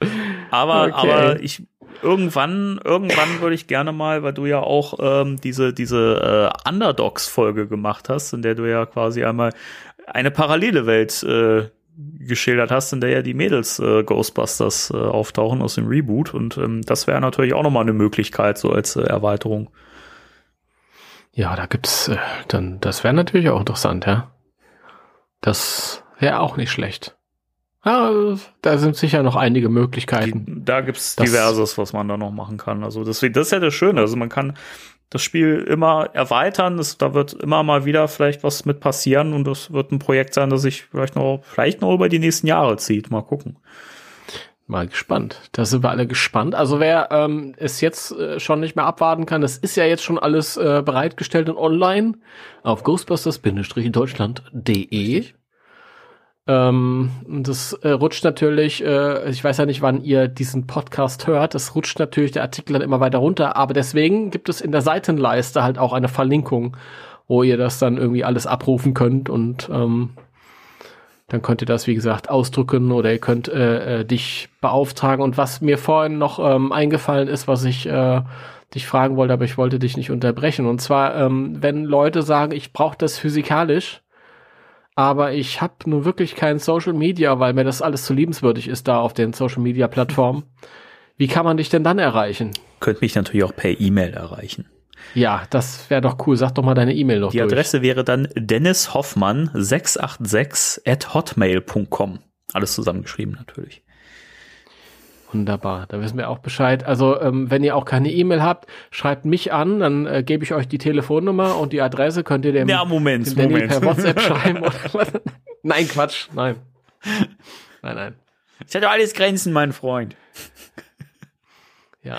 aber, okay. aber ich, irgendwann, irgendwann würde ich gerne mal, weil du ja auch ähm, diese, diese äh, Underdogs-Folge gemacht hast, in der du ja quasi einmal eine parallele Welt äh, geschildert hast, in der ja die Mädels äh, Ghostbusters äh, auftauchen aus dem Reboot. Und ähm, das wäre natürlich auch nochmal eine Möglichkeit, so als äh, Erweiterung. Ja, da gibt's äh, dann, das wäre natürlich auch interessant, ja. Das wäre auch nicht schlecht. Ja, da sind sicher noch einige Möglichkeiten. Die, da gibt's diverses, was man da noch machen kann. Also deswegen, das ist ja das Schöne. Also man kann das Spiel immer erweitern. Das, da wird immer mal wieder vielleicht was mit passieren und das wird ein Projekt sein, das sich vielleicht noch, vielleicht noch über die nächsten Jahre zieht. Mal gucken. Mal gespannt. Da sind wir alle gespannt. Also wer ähm, es jetzt äh, schon nicht mehr abwarten kann, das ist ja jetzt schon alles äh, bereitgestellt und online auf ghostbusters-deutschland.de. Ähm, das äh, rutscht natürlich, äh, ich weiß ja nicht, wann ihr diesen Podcast hört, das rutscht natürlich der Artikel dann immer weiter runter, aber deswegen gibt es in der Seitenleiste halt auch eine Verlinkung, wo ihr das dann irgendwie alles abrufen könnt und ähm, dann könnt ihr das, wie gesagt, ausdrücken oder ihr könnt äh, äh, dich beauftragen. Und was mir vorhin noch ähm, eingefallen ist, was ich äh, dich fragen wollte, aber ich wollte dich nicht unterbrechen. Und zwar, ähm, wenn Leute sagen, ich brauche das physikalisch, aber ich habe nun wirklich kein Social Media, weil mir das alles zu liebenswürdig ist da auf den Social Media Plattformen. Wie kann man dich denn dann erreichen? Könnt mich natürlich auch per E-Mail erreichen. Ja, das wäre doch cool. Sag doch mal deine E-Mail noch. Die durch. Adresse wäre dann dennishoffmann686 at hotmail.com. Alles zusammengeschrieben natürlich. Wunderbar, da wissen wir auch Bescheid. Also ähm, wenn ihr auch keine E-Mail habt, schreibt mich an, dann äh, gebe ich euch die Telefonnummer und die Adresse könnt ihr dem, ja, Moment, dem Danny Moment. per WhatsApp schreiben. Nein, Quatsch, nein. Nein, nein. Ich hatte alles Grenzen, mein Freund. Ja.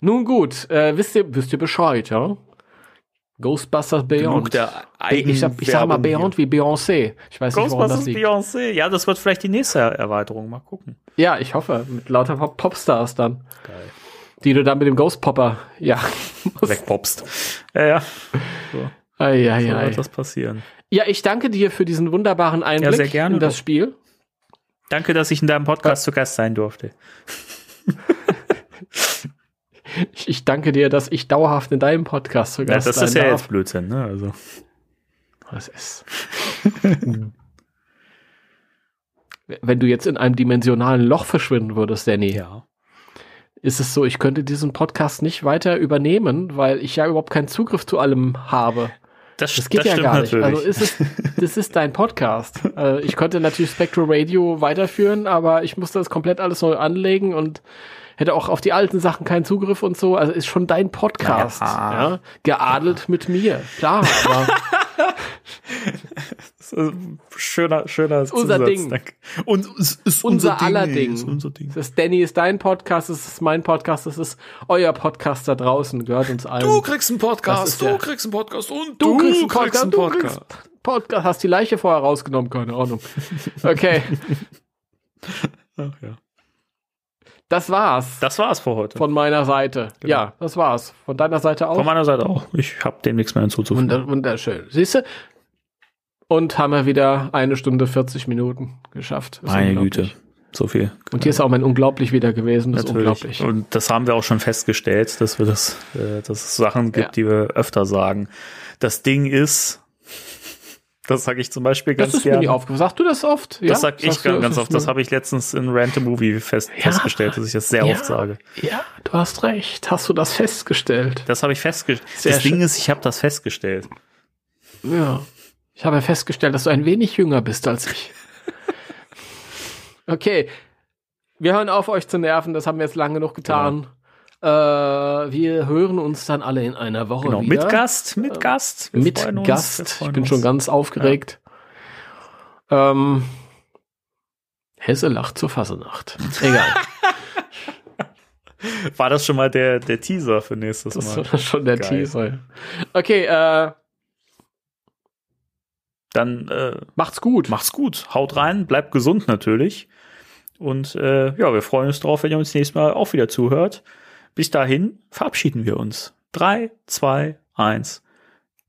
Nun gut, äh, wisst ihr, wisst ihr Bescheid, ja? Ghostbusters Beyond. ich, sag, ich sag mal Beyond hier. wie Beyoncé. Ich weiß nicht, warum das liegt. Beyoncé. Ja, das wird vielleicht die nächste Erweiterung. Mal gucken. Ja, ich hoffe. Mit lauter Pop Popstars dann. Geil. Die du dann mit dem Ghost Popper, ja. Wegpopst. Ja, ja. So. Ei, ei, so ei. wird das passieren. Ja, ich danke dir für diesen wunderbaren Einblick ja, sehr gerne in das doch. Spiel. Danke, dass ich in deinem Podcast ja. zu Gast sein durfte. Ich, ich, danke dir, dass ich dauerhaft in deinem Podcast Gast ja, das ist ja darf. jetzt Blödsinn, ne? Also. Was ist? Wenn du jetzt in einem dimensionalen Loch verschwinden würdest, Danny, ja. ist es so, ich könnte diesen Podcast nicht weiter übernehmen, weil ich ja überhaupt keinen Zugriff zu allem habe. Das, das geht das ja gar nicht. Natürlich. Also ist es, das ist dein Podcast. äh, ich könnte natürlich Spectral Radio weiterführen, aber ich musste das komplett alles neu anlegen und hätte auch auf die alten Sachen keinen Zugriff und so. Also ist schon dein Podcast. Ja. Ja? Geadelt mit mir. Klar, schöner, schöner ist unser Zusatz, Ding. Danke. Und es ist unser, unser aller Ding. Ist unser Ding. Das Danny ist dein Podcast, das ist mein Podcast, das ist euer Podcast da draußen, gehört uns allen. Du kriegst einen Podcast, du ja- kriegst einen Podcast und Du, du, kriegst einen Podcast, einen du Podcast. kriegst Podcast. Hast die Leiche vorher rausgenommen, keine Ahnung. Okay, Ach, ja. Das war's Das war's für heute. von meiner Seite. Genau. Ja, das war's. Von deiner Seite auch. Von meiner Seite auch. Ich habe dem nichts mehr hinzuzufügen. Wunder, wunderschön. Siehst du? Und haben wir wieder eine Stunde 40 Minuten geschafft. Ist Meine. Güte. So viel. Und hier ist auch mein unglaublich wieder gewesen. Das ist unglaublich. Und das haben wir auch schon festgestellt, dass wir das, äh, dass es Sachen gibt, Ja. die wir öfter sagen. Das Ding ist, das sage ich zum Beispiel ganz Das ist mir gerne. nie aufgefallen. Sagst du das oft? Das sag ich du, ganz oft. Das mir- habe ich letztens in Random Movie fest, Ja. festgestellt, dass ich das sehr Ja. oft sage. Ja, du hast recht. Hast du das festgestellt? Das habe ich festgestellt. Das Ding schön. ist, ich habe das festgestellt. Ja. Ich habe festgestellt, dass du ein wenig jünger bist als ich. Okay. Wir hören auf, euch zu nerven. Das haben wir jetzt lange genug getan. Äh, wir hören uns dann alle in einer Woche Genau, wieder. mit Gast, mit Gast. Wir mit uns, Gast. Ich bin uns. schon ganz aufgeregt. Ähm, Hesse lacht zur Fassenacht. Egal. War das schon mal der, der Teaser für nächstes Das Mal? war schon der Geil. Teaser. Okay, äh, Dann äh, macht's gut. macht's gut, haut rein, bleibt gesund natürlich. Und äh, ja, wir freuen uns drauf, wenn ihr uns nächstes Mal auch wieder zuhört. Bis dahin verabschieden wir uns. Drei, zwei, eins.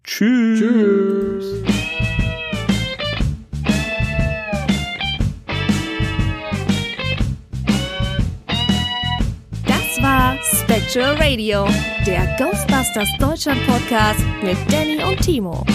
Tschüss. Tschüss. Das war Spectral Radio, der Ghostbusters Deutschland Podcast mit Danny und Timo.